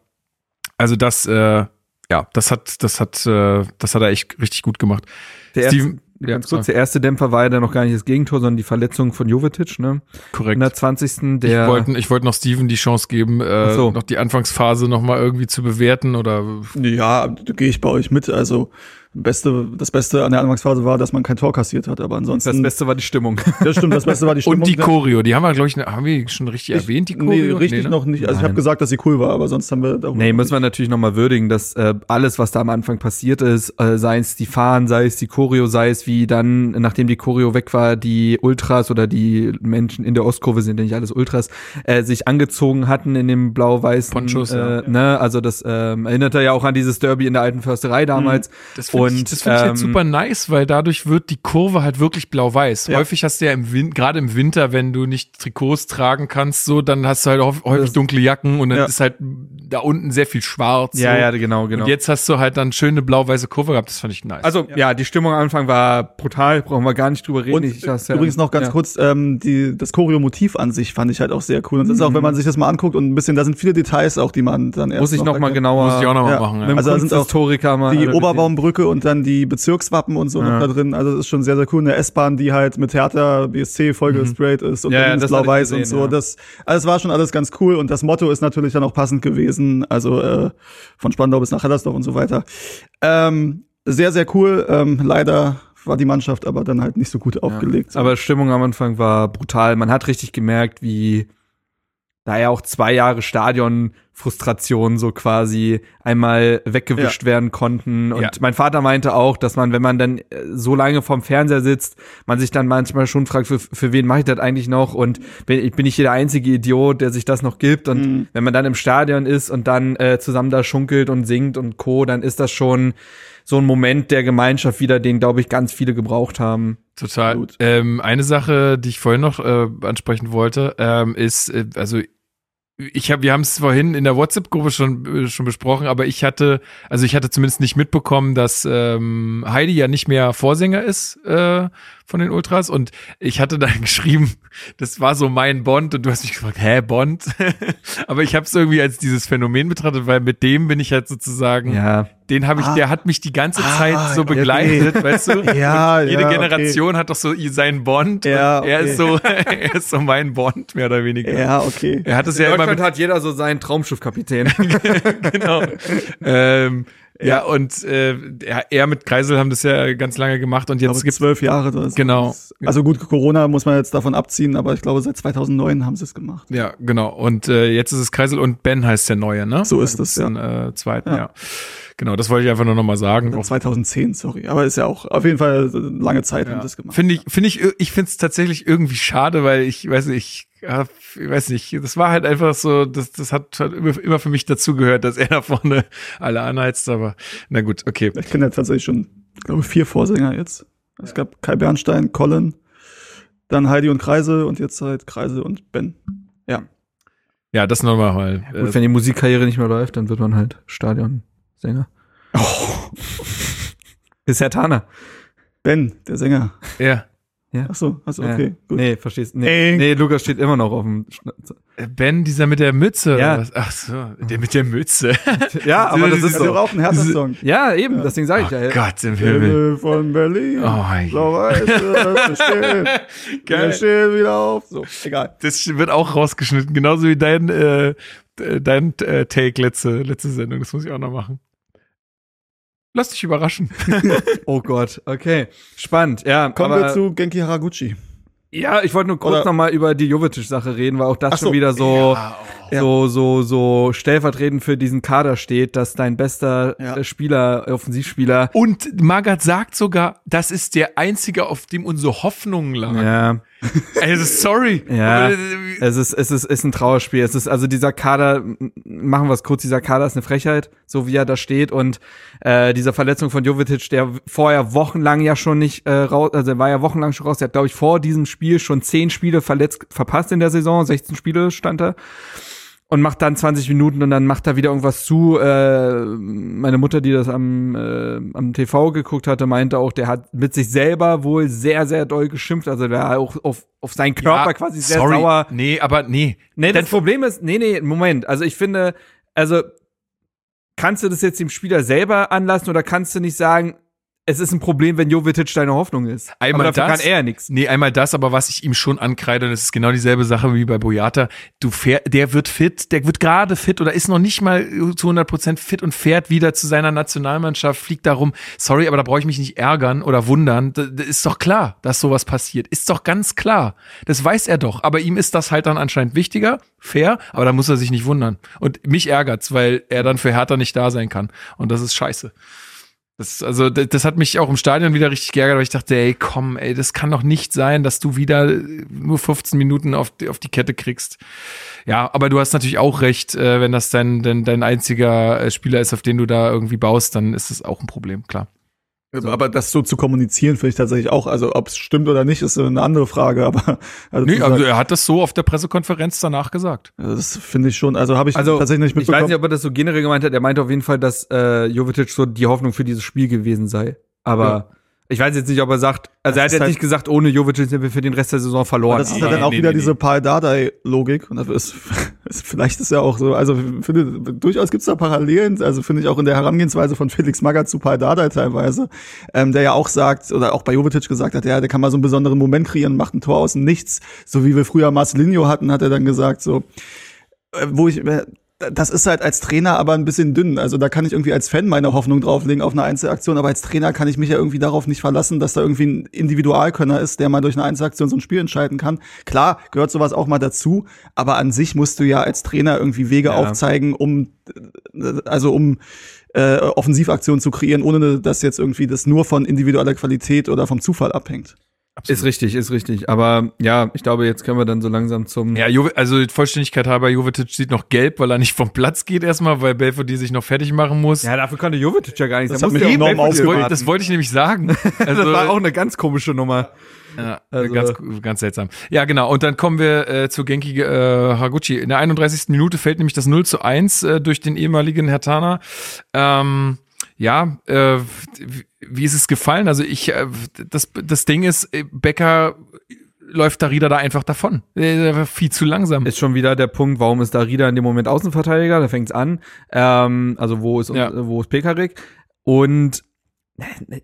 Also das, äh, ja, das hat, das hat, äh, das hat er echt richtig gut gemacht. Der Steven- ja, ganz kurz, der erste Dämpfer war ja dann noch gar nicht das Gegentor, sondern die Verletzung von Jovetic, ne? Korrekt. In der 20. Ich Der wollte ich wollte noch Steven die Chance geben, äh, so. noch die Anfangsphase noch mal irgendwie zu bewerten oder Ja, da gehe ich bei euch mit. Also Beste, das Beste an der Anfangsphase war, dass man kein Tor kassiert hat, aber ansonsten. das Beste war die Stimmung. Das stimmt, das Beste war die Stimmung. und die Ja, Choreo, die haben wir glaube ich, haben wir schon richtig erwähnt die Nee, Choreo? richtig ne? noch nicht. Also ich Nein. habe gesagt, dass sie cool war, aber sonst haben wir darüber Nee, müssen wir natürlich nochmal würdigen, dass äh, alles, was da am Anfang passiert ist, äh, sei es die Fahnen, sei es die Choreo, sei es wie dann, nachdem die Choreo weg war, die Ultras oder die Menschen in der Ostkurve sind ja nicht alles Ultras, äh, sich angezogen hatten in dem blau-weißen Ponchos, äh, ja. ne, also das ähm, erinnerte ja auch an dieses Derby in der alten Försterei damals. Das finde ich, Und, das find ich ähm, jetzt super nice, weil dadurch wird die Kurve halt wirklich blau-weiß. Ja. Häufig hast du ja im Winter, gerade im Winter, wenn du nicht Trikots tragen kannst, so, dann hast du halt auch häufig dunkle Jacken und dann Ja. ist halt da unten sehr viel schwarz. Ja, so. ja, genau, genau. Und jetzt hast du halt dann schöne blau-weiße Kurve gehabt, das fand ich nice. also ja. die Stimmung am Anfang war brutal, brauchen wir gar nicht drüber reden. Und Ich- das, ja- übrigens noch ganz ja. kurz, ähm, die, das Choreo-Motiv an sich fand ich halt auch sehr cool. Und das ist auch, wenn man sich das mal anguckt und ein bisschen, da sind viele Details auch, die man dann erst Muss ich noch mal erkennt. genauer Muss ich auch noch mal Ja. machen. Ja. Also da sind auch Kunsthistoriker mal Die. Oberbaumbrücke und dann die Bezirkswappen und so Ja. noch da drin. Also das ist schon sehr, sehr cool. Eine S-Bahn, die halt mit Hertha BSC voll gestraight ist und Mhm. Ja, ja, das blau-weiß und so. ja. Das, also es war schon alles ganz cool und das Motto ist natürlich dann auch passend gewesen. Also äh, von Spandau bis nach Hellersdorf und so weiter. Ähm, sehr, sehr cool. Ähm, leider war die Mannschaft aber dann halt nicht so gut aufgelegt. Aber Stimmung am Anfang war brutal. Man hat richtig gemerkt, wie da ja auch zwei Jahre Stadionfrustration so quasi einmal weggewischt werden konnten. Und Ja. mein Vater meinte auch, dass man, wenn man dann äh, so lange vorm Fernseher sitzt, man sich dann manchmal schon fragt, für, für wen mache ich das eigentlich noch? Und bin, ich bin ich hier der einzige Idiot, der sich das noch gibt? Und Mhm. wenn man dann im Stadion ist und dann äh, zusammen da schunkelt und singt und Co., dann ist das schon so ein Moment der Gemeinschaft wieder, den, glaube ich, ganz viele gebraucht haben. Total. Gut. Ähm, eine Sache, die ich vorhin noch äh, ansprechen wollte, ähm, ist, äh, also ich habe, wir haben es vorhin in der WhatsApp-Gruppe schon äh, schon besprochen, aber ich hatte, also ich hatte zumindest nicht mitbekommen, dass ähm, Heidi ja nicht mehr Vorsänger ist äh, von den Ultras und ich hatte dann geschrieben, das war so mein Bond und du hast mich gefragt, hä Bond? aber ich habe es irgendwie als dieses Phänomen betrachtet, weil mit dem bin ich halt sozusagen, Ja. den habe ich, Ah. der hat mich die ganze Ah, Zeit so okay. begleitet, weißt du? Ja, Und jede ja, okay. Generation hat doch so seinen Bond. Ja, und er okay. ist so, er ist so mein Bond mehr oder weniger. Ja, okay. Er hat es In ja immer Deutschland mit hat jeder so seinen Traumschiffkapitän. genau. ähm, ja, und äh, er, mit Kreisel haben das ja ganz lange gemacht und jetzt gibt's zwölf Jahre. Das Genau. Also gut, Corona muss man jetzt davon abziehen, aber ich glaube, seit 2009 haben sie es gemacht. ja genau und äh, jetzt ist es Kreisel und Ben heißt der neue, ne? So ist es, Im äh, zweiten, Ja. ja. Genau, das wollte ich einfach nur noch mal sagen. Auch 2010, sorry. Aber ist ja auch auf jeden Fall lange Zeit haben Ja. sie das gemacht. Finde ich, finde ich, ich finde es tatsächlich irgendwie schade, weil ich weiß nicht, ich, hab, ich weiß nicht, das war halt einfach so, das, das hat halt immer, für mich dazugehört, dass er da vorne alle anheizt, aber na gut, okay. Ich kenne ja tatsächlich schon, ich glaube, vier Vorsänger jetzt. Es gab Kai Bernstein, Colin, dann Heidi und Kreise und jetzt halt Kreise und Ben. Ja. Ja, das nochmal mal. Gut, Äh, wenn die Musikkarriere nicht mehr läuft, dann wird man halt Stadionsänger. Oh, Ist Herr Tana. Ben, der Sänger. ja. Ach so, also Ja. okay, gut. Nee, verstehst Nee, Ey. nee, Lukas steht immer noch auf dem. Schna- Ben, dieser mit der Mütze. Ja. oder was? Ach so, der mit der Mütze. Ja, aber das Das ist doch so. auch ein Hertha-Song. Ja, eben, deswegen sage ich Oh ja. Gott im Himmel. Himmel von Berlin. Oh, je. Blau-Weiß, wir stehen, wir Geil. stehen wieder auf. So, egal. Das wird auch rausgeschnitten, genauso wie dein, äh, dein äh, Take letzte, letzte Sendung. Das muss ich auch noch machen. Lass dich überraschen. Oh Gott, okay. Spannend, ja. Kommen aber, wir zu Genki Haraguchi. Ja, ich wollte nur kurz Oder- noch mal über die Jovetic-Sache reden, weil auch das Ach so. schon wieder so, Ja. So, so, so stellvertretend für diesen Kader steht, dass dein bester Ja. äh, Spieler, äh, Offensivspieler, Und Magath sagt sogar, das ist der einzige, auf dem unsere Hoffnungen lagen. ja, Also sorry. Ja. Äh, Es ist, es ist, ist ein Trauerspiel. Es ist also dieser Kader, machen wir es kurz, dieser Kader ist eine Frechheit, so wie er da steht. Und äh, diese Verletzung von Jovetic, der vorher wochenlang ja schon nicht äh, raus, also er war ja wochenlang schon raus. Der hat, glaube ich, vor diesem Spiel schon zehn Spiele verletzt, verpasst in der Saison, 16 Spiele stand er. Und macht dann 20 Minuten und dann macht er wieder irgendwas zu. Äh, meine Mutter, die das am, äh, am TV geguckt hatte, meinte auch, der hat mit sich selber wohl sehr, sehr doll geschimpft. Also der war auch auf, auf seinen Körper ja, quasi sehr sorry. sauer. Nee, aber nee. Nee, das Dann- Problem ist, nee, nee, Moment. Also ich finde, also kannst du das jetzt dem Spieler selber anlassen oder kannst du nicht sagen, es ist ein Problem, wenn Jovetic deine Hoffnung ist? Einmal aber dafür das. kann er ja nichts. Nee, einmal das, aber was ich ihm schon ankreide, und das ist genau dieselbe Sache wie bei Boyata, du fähr, der wird fit, der wird gerade fit oder ist noch nicht mal zu 100% fit und fährt wieder zu seiner Nationalmannschaft, fliegt darum. Sorry, aber da brauche ich mich nicht ärgern oder wundern. Das, das ist doch klar, dass sowas passiert. Ist doch ganz klar. Das weiß er doch. Aber ihm ist das halt dann anscheinend wichtiger, fair, aber da muss er sich nicht wundern. Und mich ärgert's, weil er dann für Hertha nicht da sein kann. Und das ist scheiße. Das, also, das, das hat mich auch im Stadion wieder richtig geärgert, weil ich dachte, ey, komm, ey, das kann doch nicht sein, dass du wieder äh, nur 15 Minuten auf, die- auf die Kette kriegst. Ja, aber du hast natürlich auch recht, äh, wenn das dein, dein, dein einziger äh, Spieler ist, auf den du da irgendwie baust, dann ist das auch ein Problem, klar. Aber das so zu kommunizieren, finde ich tatsächlich auch, also ob es stimmt oder nicht, ist eine andere Frage, aber also, Nee, also er hat das so auf der Pressekonferenz danach gesagt. also das finde ich schon, also habe ich Also tatsächlich nicht ich weiß mitbekommen. nicht, ob er das so generell gemeint hat. Er meinte auf jeden Fall, dass äh, Jovetic so die Hoffnung für dieses Spiel gewesen sei. Aber Ja. Ich weiß jetzt nicht, ob er sagt, also Das er hat jetzt halt- nicht gesagt, ohne Jovetic sind wir für den Rest der Saison verloren. Aber das ist ja Nee, dann auch nee, wieder nee, diese nee. Paul Dardai-Logik. Und dafür ist, vielleicht ist ja auch so, also finde, durchaus gibt's da Parallelen, also finde ich auch in der Herangehensweise von Felix Magath zu Paul Dardai teilweise, ähm, der ja auch sagt, oder auch bei Jovetic gesagt hat, ja, der kann mal so einen besonderen Moment kreieren, macht ein Tor aus dem Nichts. So wie wir früher Marcelinho hatten, hat er dann gesagt, so, äh, wo ich, äh, das ist halt als Trainer aber ein bisschen dünn. Also da kann ich irgendwie als Fan meine Hoffnung drauflegen auf eine Einzelaktion, aber als Trainer kann ich mich ja irgendwie darauf nicht verlassen, dass da irgendwie ein Individualkönner ist, der mal durch eine Einzelaktion so ein Spiel entscheiden kann. Klar, gehört sowas auch mal dazu, aber an sich musst du ja als Trainer irgendwie Wege Ja. aufzeigen, um also um äh, Offensivaktionen zu kreieren, ohne dass jetzt irgendwie das nur von individueller Qualität oder vom Zufall abhängt. Ist richtig, ist richtig. Aber ja, ich glaube, jetzt können wir dann so langsam zum. Ja, Jove, also Vollständigkeit halber, Jovetic sieht noch gelb, weil er nicht vom Platz geht erstmal, weil Belfodil sich noch fertig machen muss. Ja, dafür konnte Jovetic ja gar nichts. Das Da hat musste mich ja enorm das, wollte, das wollte ich nämlich sagen. das Also, war auch eine ganz komische Nummer. ja, also- ganz, ganz seltsam. Ja, genau. Und dann kommen wir äh, zu Genki äh, Haraguchi. In der 31. Minute fällt nämlich das 0 zu 1 äh, durch den ehemaligen Hertaner. Ähm, ja, äh, wie- ist es gefallen? Also ich, äh, das, das Ding ist, äh, Becker läuft Darida da einfach davon. Der war viel zu langsam. Ist schon wieder der Punkt, warum ist Darida in dem Moment Außenverteidiger? Da fängt's an. Ähm, also wo ist Ja. wo ist Pekarik? Und äh,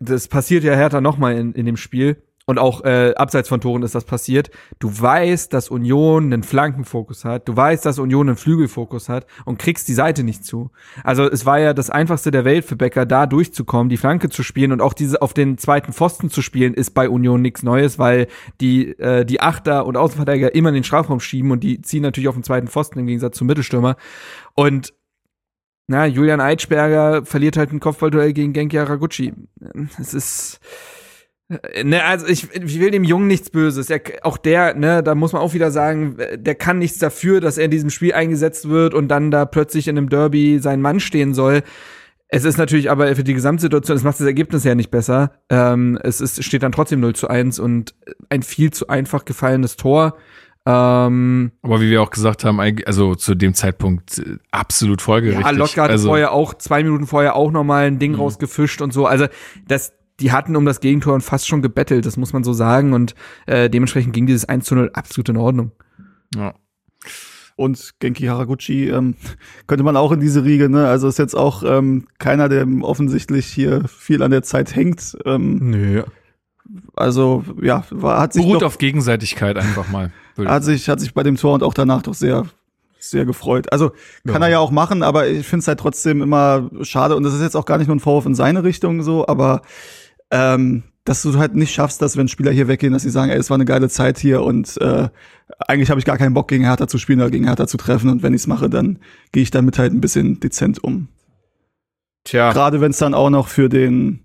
das passiert ja härter nochmal in, in dem Spiel. Und auch äh, abseits von Toren ist das passiert. Du weißt, dass Union einen Flankenfokus hat. Du weißt, dass Union einen Flügelfokus hat und kriegst die Seite nicht zu. Also es war ja das einfachste der Welt für Becker, da durchzukommen, die Flanke zu spielen und auch diese auf den zweiten Pfosten zu spielen, ist bei Union nichts Neues, weil die äh, die Achter und Außenverteidiger immer in den Strafraum schieben und die ziehen natürlich auf den zweiten Pfosten im Gegensatz zum Mittelstürmer. Und na, Julian Eitschberger verliert halt ein Kopfballduell gegen Genki Haraguchi. Es ist Ne, also ich, ich will dem Jungen nichts Böses. Er, auch der, ne, da muss man auch wieder sagen, der kann nichts dafür, dass er in diesem Spiel eingesetzt wird und dann da plötzlich in einem Derby sein Mann stehen soll. Es ist natürlich aber für die Gesamtsituation, es macht das Ergebnis ja nicht besser. Ähm, es ist, steht dann trotzdem 0 zu 1 und ein viel zu einfach gefallenes Tor. Ähm, Aber wie wir auch gesagt haben, also zu dem Zeitpunkt äh, absolut folgerichtig. Ja, Lotka hat also, vorher auch, zwei Minuten vorher auch nochmal ein Ding Mhm. rausgefischt und so. Also das, die hatten um das Gegentor und fast schon gebettelt, das muss man so sagen. Und äh, dementsprechend ging dieses 1 zu 0 absolut in Ordnung. ja. Und Genki Haraguchi ähm, könnte man auch in diese Riege, ne? Also ist jetzt auch ähm, keiner, der offensichtlich hier viel an der Zeit hängt. Ähm, Nö. also ja, war, hat sich Beruht doch, auf Gegenseitigkeit einfach mal. würde ich hat sich hat sich bei dem Tor und auch danach doch sehr sehr gefreut. Also kann Ja. er ja auch machen, aber ich finde es halt trotzdem immer schade und das ist jetzt auch gar nicht nur ein Vorwurf in seine Richtung so, aber ähm, dass du halt nicht schaffst, dass wenn Spieler hier weggehen, dass sie sagen, ey, es war eine geile Zeit hier und äh, eigentlich habe ich gar keinen Bock gegen Hertha zu spielen oder gegen Hertha zu treffen und wenn ich es mache, dann gehe ich damit halt ein bisschen dezent um. Tja. Gerade wenn es dann auch noch für den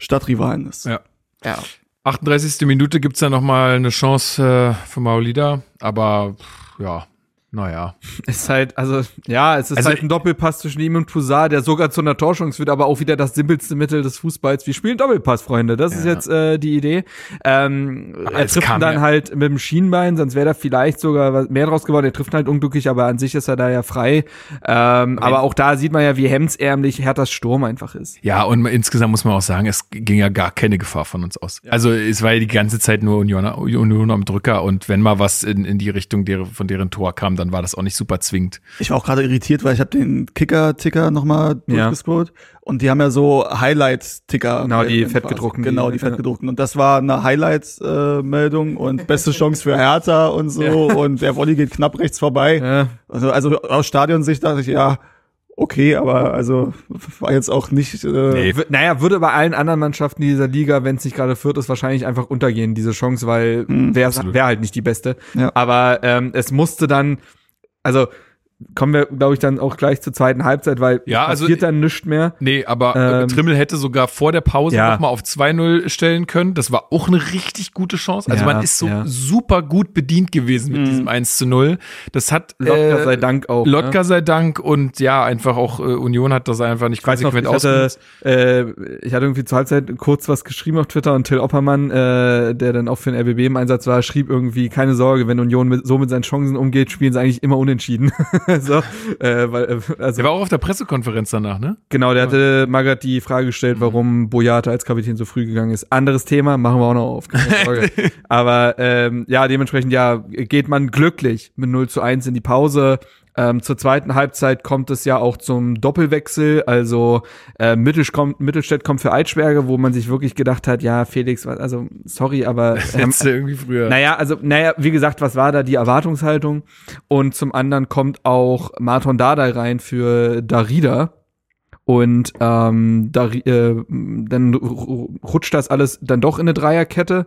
Stadtrivalen ist. Ja. Ja. 38. Minute gibt's dann noch mal eine Chance äh, für Maulida, aber pff, ja, naja. Ist halt, also, ja, es ist Also- halt ein Doppelpass zwischen ihm und Toussaint, der sogar zu einer Torschance wird, aber auch wieder das simpelste Mittel des Fußballs. Wir spielen Doppelpass, Freunde. Das ist Ja. jetzt äh, die Idee. Ähm, Aber er trifft dann ja- halt mit dem Schienbein, sonst wäre da vielleicht sogar mehr draus geworden. Er trifft halt unglücklich, aber an sich ist er da ja frei. Ähm, aber auch da sieht man ja, wie hemdsärmlich Herthas Sturm einfach ist. Ja, und insgesamt muss man auch sagen, es ging ja gar keine Gefahr von uns aus. Also es war ja die ganze Zeit nur Union, Union am Drücker und wenn mal was in, in die Richtung der, von deren Tor kam, dann war das auch nicht super zwingend. Ich war auch gerade irritiert, weil ich habe den Kicker-Ticker nochmal Ja. durchgescrollt und die haben ja so Highlight-Ticker. Genau, die fettgedruckten, Genau, die- die fettgedruckten. Und das war eine Highlight-Meldung und beste Chance für Hertha und so und der Volley geht knapp rechts vorbei. Ja. Also, also aus Stadionsicht dachte ich, ja, okay, aber also war jetzt auch nicht. Äh, Nee. Naja, würde bei allen anderen Mannschaften dieser Liga, wenn es nicht gerade führt, ist, wahrscheinlich einfach untergehen, diese Chance, weil wäre absolut. wär halt nicht die beste. Ja. Aber ähm, es musste dann, also kommen wir, glaube ich, dann auch gleich zur zweiten Halbzeit, weil Ja, also- passiert dann nichts mehr. Nee, aber äh, Ähm, Trimmel hätte sogar vor der Pause ja. noch mal auf 2-0 stellen können. Das war auch eine richtig gute Chance. Also Ja, man ist so ja. super gut bedient gewesen mit diesem 1 zu 0. Das hat Lotka äh, sei Dank auch. Lotka sei Dank und ja, einfach auch äh, Union hat das einfach nicht Ich weiß noch, konsequent ich hatte, äh, ich hatte irgendwie zur Halbzeit kurz was geschrieben auf Twitter und Till Oppermann, äh, der dann auch für den RBB im Einsatz war, schrieb irgendwie, keine Sorge, wenn Union mit, so mit seinen Chancen umgeht, spielen sie eigentlich immer unentschieden. so, äh, weil, äh, also, Der war auch auf der Pressekonferenz danach, ne? genau, der hatte Magath die Frage gestellt, Mhm. warum Boyata als Kapitän so früh gegangen ist. Anderes Thema, machen wir auch noch auf. Aber ähm, ja, dementsprechend ja, geht man glücklich mit 0 zu 1 in die Pause. Ähm, zur zweiten Halbzeit kommt es ja auch zum Doppelwechsel. Also äh, Mittelsch kommt, Mittelstädt kommt für Eitschberge, wo man sich wirklich gedacht hat, ja, Felix, also sorry, aber ähm, Hättest irgendwie früher. naja, also, naja, wie gesagt, was war da die Erwartungshaltung? Und zum anderen kommt auch Marton Dardai rein für Darida. Und ähm, Dari äh, dann ru- rutscht das alles dann doch in eine Dreierkette.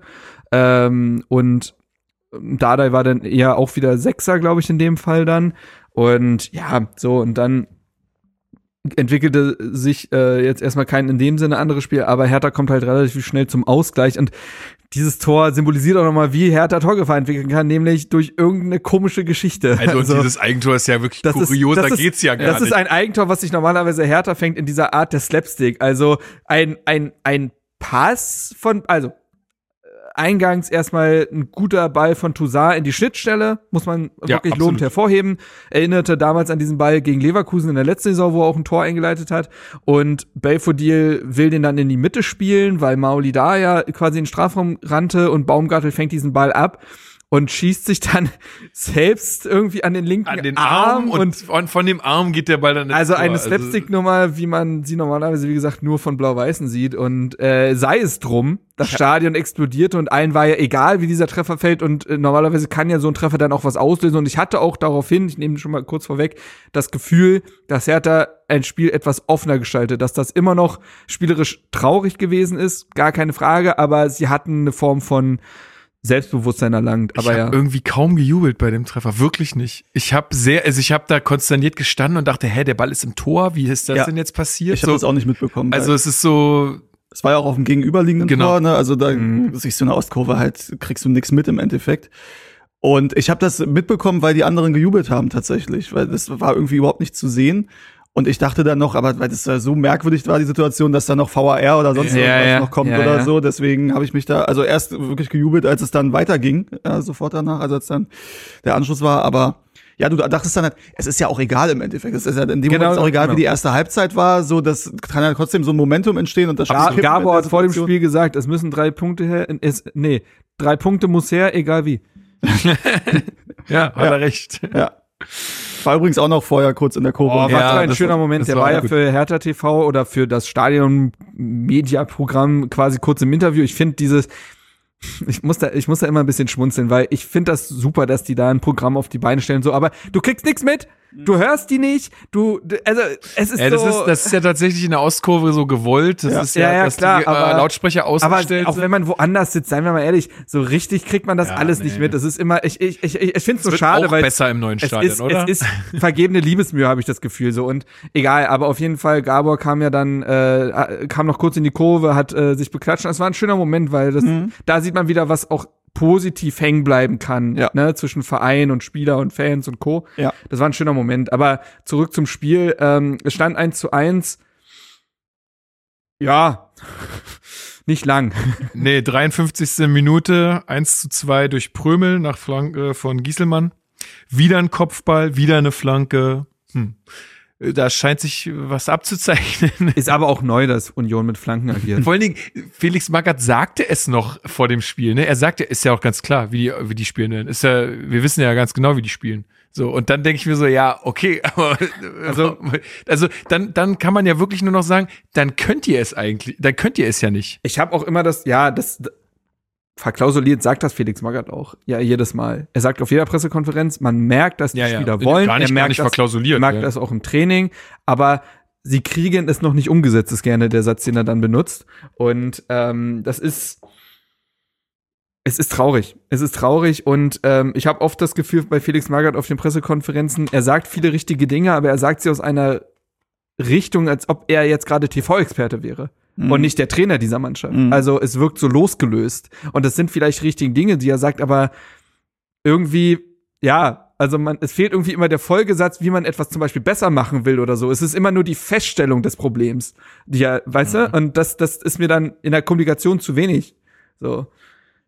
Ähm, und Dardai war dann eher auch wieder Sechser, glaube ich, in dem Fall dann. Und ja, so, und dann entwickelte sich äh, jetzt erstmal kein in dem Sinne anderes Spiel, aber Hertha kommt halt relativ schnell zum Ausgleich und dieses Tor symbolisiert auch nochmal, wie Hertha Torgefahr entwickeln kann, nämlich durch irgendeine komische Geschichte. Also, und dieses Eigentor ist ja wirklich das ist- kurios, das da ist- geht's ja gar Das nicht. ist ein Eigentor, was sich normalerweise Hertha fängt in dieser Art der Slapstick. Also ein, ein, ein Pass von, also eingangs erstmal ein guter Ball von Toussaint in die Schnittstelle, muss man Ja, wirklich absolut. lobend hervorheben. Erinnerte damals an diesen Ball gegen Leverkusen in der letzten Saison, wo er auch ein Tor eingeleitet hat. Und Belfodil will den dann in die Mitte spielen, weil Mauli da ja quasi in den Strafraum rannte und Baumgartel fängt diesen Ball ab. Und schießt sich dann selbst irgendwie an den linken an den Arm und, und von, von dem Arm geht der Ball dann ins also Tor. eine Slapstick-Nummer, wie man sie normalerweise, wie gesagt, nur von Blau-Weißen sieht. Und äh, sei es drum, das Stadion explodierte und allen war ja egal, wie dieser Treffer fällt. Und äh, normalerweise kann ja so ein Treffer dann auch was auslösen. Und ich hatte auch daraufhin, ich nehme schon mal kurz vorweg, das Gefühl, dass Hertha ein Spiel etwas offener gestaltet, dass das immer noch spielerisch traurig gewesen ist, gar keine Frage, aber sie hatten eine Form von Selbstbewusstsein erlangt. Aber ich ja. habe irgendwie kaum gejubelt bei dem Treffer, wirklich nicht. Ich habe sehr, also ich habe da konsterniert gestanden und dachte, hä, der Ball ist im Tor, wie ist das Ja. denn jetzt passiert? Ich habe So, das auch nicht mitbekommen. also es ist so, es war ja auch auf dem gegenüberliegenden Genau. Tor, ne? Also da Mhm. siehst du eine Ostkurve halt, kriegst du nichts mit im Endeffekt. Und ich habe das mitbekommen, weil die anderen gejubelt haben tatsächlich, weil das war irgendwie überhaupt nicht zu sehen. Und ich dachte dann noch, aber weil das so merkwürdig war, die Situation, dass da noch VAR oder sonst Ja, irgendwas ja, noch kommt ja, oder ja. so. Deswegen habe ich mich da, also erst wirklich gejubelt, als es dann weiterging, äh, sofort danach, also als dann der Anschluss war. Aber ja, du dachtest dann halt, es ist ja auch egal im Endeffekt. Es ist ja in dem Genau, Moment auch egal, genau. wie die erste Halbzeit war. So, das kann ja trotzdem so ein Momentum entstehen und das Spiel Gabor hat vor dem. Spiel gesagt, es müssen drei Punkte her. Es, nee, drei Punkte muss her, egal wie. ja, hat er recht. Ja. War übrigens auch noch vorher kurz in der Kurve. Oh, was Ja, für ein schöner war- Moment. Der war war ja gut. für Hertha TV oder für das Stadion-Media-Programm quasi kurz im Interview. Ich finde dieses, ich muss da, ich muss da immer ein bisschen schmunzeln, weil ich finde das super, dass die da ein Programm auf die Beine stellen, so, aber du kriegst nichts mit, du hörst die nicht, du, also, es ist Ja, das, so. ist, das ist ja tatsächlich in der Ostkurve so gewollt. Das Ja. ist ja, Ja, ja, dass klar, die äh, aber- Lautsprecher aber ausgestellt auch sind. wenn man woanders sitzt, seien wir mal ehrlich, so richtig kriegt man das alles nee. nicht mit. Das ist immer, ich, ich, ich, ich finde es so schade, auch weil besser im neuen es Stadion, ist, oder? Es ist vergebene Liebesmühe, habe ich das Gefühl so und egal, aber auf jeden Fall Gabor kam ja dann äh, kam noch kurz in die Kurve, hat äh, sich beklatscht. Das war ein schöner Moment, weil das da sieht man wieder, was auch positiv hängen bleiben kann, Ja. ne, zwischen Verein und Spieler und Fans und Co. Ja. Das war ein schöner Moment. Aber zurück zum Spiel. Ähm, es stand 1 zu 1. Ja, nicht lang. Nee, 53. Minute, 1 zu 2 durch Prömel nach Flanke von Gieselmann. Wieder ein Kopfball, wieder eine Flanke. Hm. Da scheint sich was abzuzeichnen. Ist aber auch neu, dass Union mit Flanken agiert. Vor allen Dingen, Felix Magath sagte es noch vor dem Spiel, ne? Er sagte, ist ja auch ganz klar, wie die, wie die spielen werden. Ist ja, wir wissen ja ganz genau, wie die spielen. So, und dann denke ich mir so, ja, okay, aber also, also dann, dann kann man ja wirklich nur noch sagen, dann könnt ihr es eigentlich, dann könnt ihr es ja nicht. Ich habe auch immer das, ja, das verklausuliert sagt das Felix Magath auch. Ja, jedes Mal. Er sagt auf jeder Pressekonferenz, man merkt, dass die Ja, ja. Spieler wollen. Gar nicht- er merkt nicht das, verklausuliert, Er merkt ja. das auch im Training, aber sie kriegen es noch nicht umgesetzt, ist gerne der Satz, den er dann benutzt. Und ähm, das ist es ist traurig. Es ist traurig und ähm, ich habe oft das Gefühl bei Felix Magath auf den Pressekonferenzen, er sagt viele richtige Dinge, aber er sagt sie aus einer Richtung, als ob er jetzt gerade TV-Experte wäre und nicht der Trainer dieser Mannschaft. Mhm. Also es wirkt so losgelöst. Und das sind vielleicht richtigen Dinge, die er sagt, aber irgendwie, ja, also man, es fehlt irgendwie immer der Folgesatz, wie man etwas zum Beispiel besser machen will oder so. Es ist immer nur die Feststellung des Problems, die ja, weißt du? Und das, das ist mir dann in der Kommunikation zu wenig. So.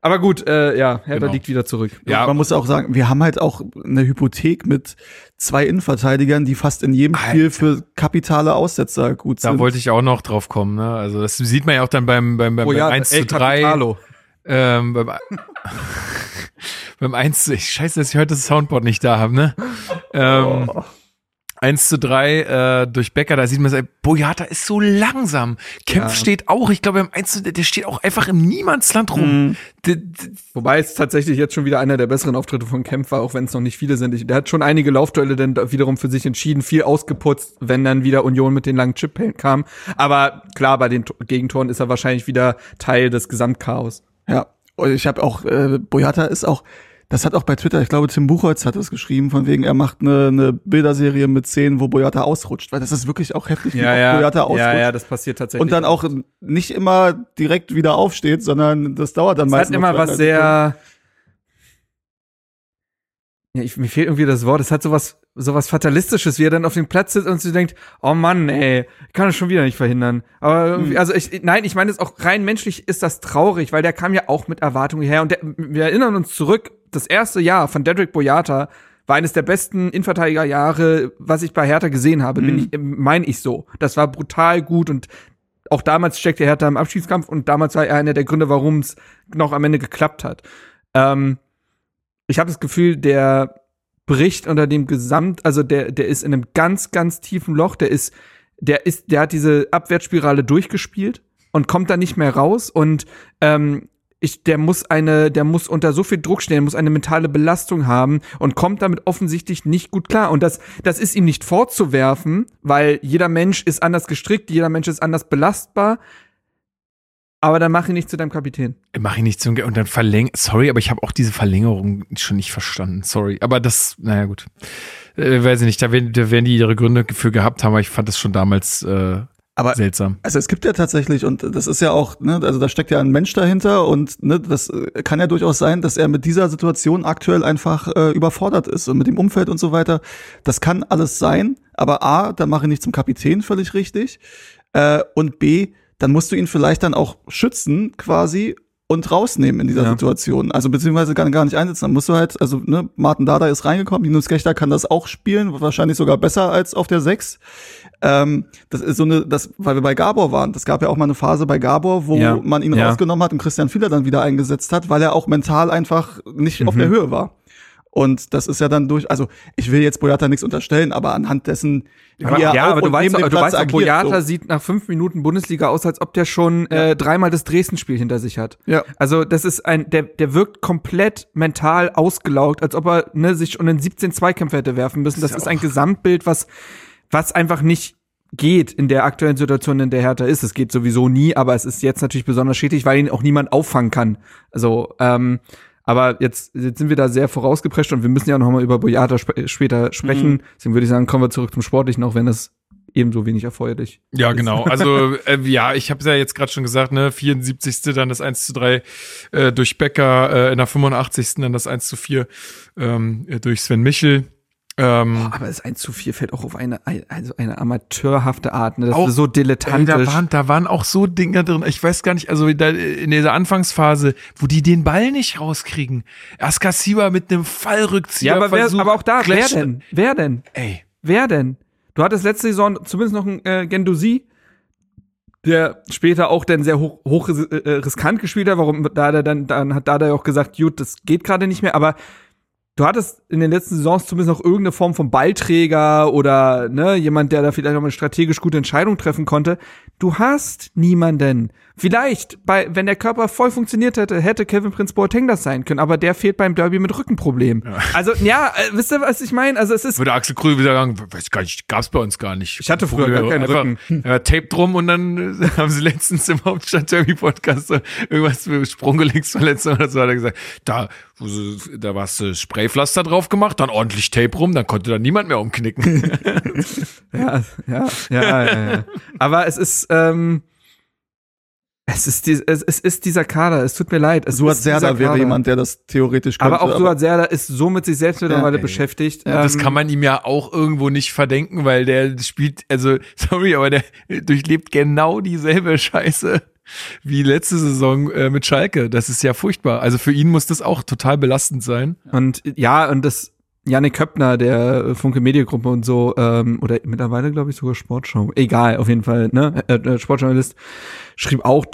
Aber gut, äh, ja, Hertha Genau. liegt wieder zurück. Ja. Man muss auch sagen, wir haben halt auch eine Hypothek mit zwei Innenverteidigern, die fast in jedem Spiel für kapitale Aussetzer gut Da sind. wollte ich auch noch drauf kommen, ne? Also das sieht man ja auch dann beim, beim, beim, Oh ja, beim 1 El zu 3. Capitalo. Ähm, beim, beim 1 zu, ich scheiße, dass ich heute das Soundboard nicht da habe, ne? Ähm, 1 zu 3 äh, durch Becker, da sieht man, Boyata ist so langsam. Kempf Ja. steht auch, ich glaube, beim 1 zu, der steht auch einfach im Niemandsland rum. D- d- Wobei es tatsächlich jetzt schon wieder einer der besseren Auftritte von Kempf war, auch wenn es noch nicht viele sind. Ich, der hat schon einige Laufduelle dann wiederum für sich entschieden, viel ausgeputzt, wenn dann wieder Union mit den langen Chip kam. Aber klar, bei den T- Gegentoren ist er wahrscheinlich wieder Teil des Gesamtchaos. Ja, ich habe auch, äh, Boyata ist auch, Das hat auch bei Twitter, ich glaube, Tim Buchholz hat das geschrieben, von wegen, er macht eine, eine Bilderserie mit Szenen, wo Boyata ausrutscht, weil das ist wirklich auch heftig, wie Ja, ja, Boyata ausrutscht. ja, ja, das passiert tatsächlich. und dann auch nicht immer direkt wieder aufsteht, sondern das dauert dann Es hat meistens. immer was sehr. Ja, ich, mir fehlt irgendwie das Wort. Es hat sowas, sowas Fatalistisches, wie er dann auf dem Platz sitzt und sich denkt, oh Mann, ey, ich kann das schon wieder nicht verhindern. Aber irgendwie, Hm. also ich, nein, ich meine es auch rein menschlich ist das traurig, weil der kam ja auch mit Erwartungen her und der, wir erinnern uns zurück, das erste Jahr von Dedrick Boyata war eines der besten Innenverteidigerjahre, was ich bei Hertha gesehen habe, bin Mhm. ich, meine ich so. Das war brutal gut und auch damals steckte Hertha im Abschiedskampf und damals war er einer der Gründe, warum es noch am Ende geklappt hat. Ähm, ich habe das Gefühl, der bricht unter dem Gesamt, also der, der ist in einem ganz, ganz tiefen Loch, der ist, der ist, der hat diese Abwärtsspirale durchgespielt und kommt da nicht mehr raus und ähm, ich, der muss eine, der muss unter so viel Druck stehen, muss eine mentale Belastung haben und kommt damit offensichtlich nicht gut klar. Und das, das ist ihm nicht vorzuwerfen, weil jeder Mensch ist anders gestrickt, jeder Mensch ist anders belastbar. Aber dann mach ihn nicht zu deinem Kapitän. Mach ich nicht zum und dann verläng. Sorry, aber ich habe auch diese Verlängerung schon nicht verstanden. Sorry, aber das, naja gut, äh, weiß ich nicht. Da werden, da werden die ihre Gründe für gehabt haben. Aber ich fand das schon damals äh, Aber seltsam. Also es gibt ja tatsächlich, und das ist ja auch, ne, also da steckt ja ein Mensch dahinter und ne, das äh, kann ja durchaus sein, dass er mit dieser Situation aktuell einfach äh, überfordert ist und mit dem Umfeld und so weiter. Das kann alles sein, aber A, dann mache ich nicht zum Kapitän völlig richtig. Äh, und B, dann musst du ihn vielleicht dann auch schützen, quasi, und rausnehmen in dieser Ja. Situation. Also beziehungsweise gar, gar nicht einsetzen. Dann musst du halt, also ne, Martin Dada ist reingekommen, Linus Gechter kann das auch spielen, wahrscheinlich sogar besser als auf der 6. Ähm, das ist so eine, das, weil wir bei Gabor waren. Das gab ja auch mal eine Phase bei Gabor, wo Ja. man ihn Ja. rausgenommen hat und Christian Fieler dann wieder eingesetzt hat, weil er auch mental einfach nicht auf Mhm. der Höhe war. Und das ist ja dann durch, also ich will jetzt Boyata nichts unterstellen, aber anhand dessen, wie Aber, er ja, aber du weißt, du Platz weißt agiert, Boyata so. sieht nach fünf Minuten Bundesliga aus, als ob der schon äh, dreimal das Dresden-Spiel hinter sich hat. Ja. Also das ist ein, der, der wirkt komplett mental ausgelaugt, als ob er ne, sich schon in 17 Zweikämpfe hätte werfen müssen. Das ja ist ein Gesamtbild, was, was einfach nicht geht in der aktuellen Situation, in der Hertha ist. Es geht sowieso nie, aber es ist jetzt natürlich besonders schädlich, weil ihn auch niemand auffangen kann. Also, ähm, aber jetzt, jetzt sind wir da sehr vorausgeprescht und wir müssen ja noch mal über Boyata sp später sprechen. Mhm. Deswegen würde ich sagen, kommen wir zurück zum Sportlichen, auch wenn das ebenso wenig erfreulich Ja, genau. Also äh, ja, ich habe ja jetzt gerade schon gesagt, ne, 74. dann das 1 zu 3 äh, durch Becker, äh, in der 85. dann das 1 zu 4 ähm, äh, durch Sven Michel. Ähm, Aber das 1 zu 4 fällt auch auf eine, also eine amateurhafte Art. Ne? Das Auch- ist so Ey, dilettantisch. da, waren, da waren auch so Dinger drin. Ich weiß gar nicht, also da, in dieser Anfangsphase, wo die den Ball nicht rauskriegen. Erst Kassiba mit einem Fallrückzieher. ja, aber, wer, versucht, aber auch da, wer denn? Wer denn? Ey, Wer denn? Du hattest letzte Saison zumindest noch einen äh, Gendouzi, der später auch dann sehr hoch, hoch äh, riskant gespielt hat. Warum da dann dann hat da auch gesagt, gut, das geht gerade nicht mehr. Aber du hattest in den letzten Saisons zumindest noch irgendeine Form von Ballträger oder ne jemand, der da vielleicht noch eine strategisch gute Entscheidung treffen konnte. Du hast niemanden. Vielleicht, bei, wenn der Körper voll funktioniert hätte, hätte Kevin Prince Boateng das sein können, aber der fehlt beim Derby mit Rückenproblem. Also, ja, äh, wisst ihr, was ich meine? Also, es ist, würde Axel Krühl wieder sagen, weiß gar nicht, gab's bei uns gar nicht. Ich hatte früher gar keinen Einfach, Rücken. Ja, Tape drum und dann äh, haben sie letztens im Hauptstadt Derby Podcast irgendwas für Sprunggelenksverletzung oder so hat er gesagt, da, wo sie- da warst du Spraypflaster drauf gemacht, dann ordentlich Tape rum, dann konnte da niemand mehr umknicken. Ja, ja, ja, ja, ja. Aber es ist, ähm, es ist, die, es, es ist dieser Kader. Es tut mir leid. Es Suat Serdar wäre Kader. jemand, der das theoretisch könnte. Aber auch Suat Serdar ist so mit sich selbst mittlerweile ey. beschäftigt. das Ähm, kann man ihm ja auch irgendwo nicht verdenken, weil der spielt, also, sorry, aber der durchlebt genau dieselbe Scheiße wie letzte Saison äh, mit Schalke. Das ist ja furchtbar. Also für ihn muss das auch total belastend sein. Und ja, und das Janik Köppner, der Funke Mediengruppe und so, ähm, oder mittlerweile, glaube ich, sogar Sportschau. Egal, auf jeden Fall, ne? Äh, äh, Sportjournalist schrieb auch,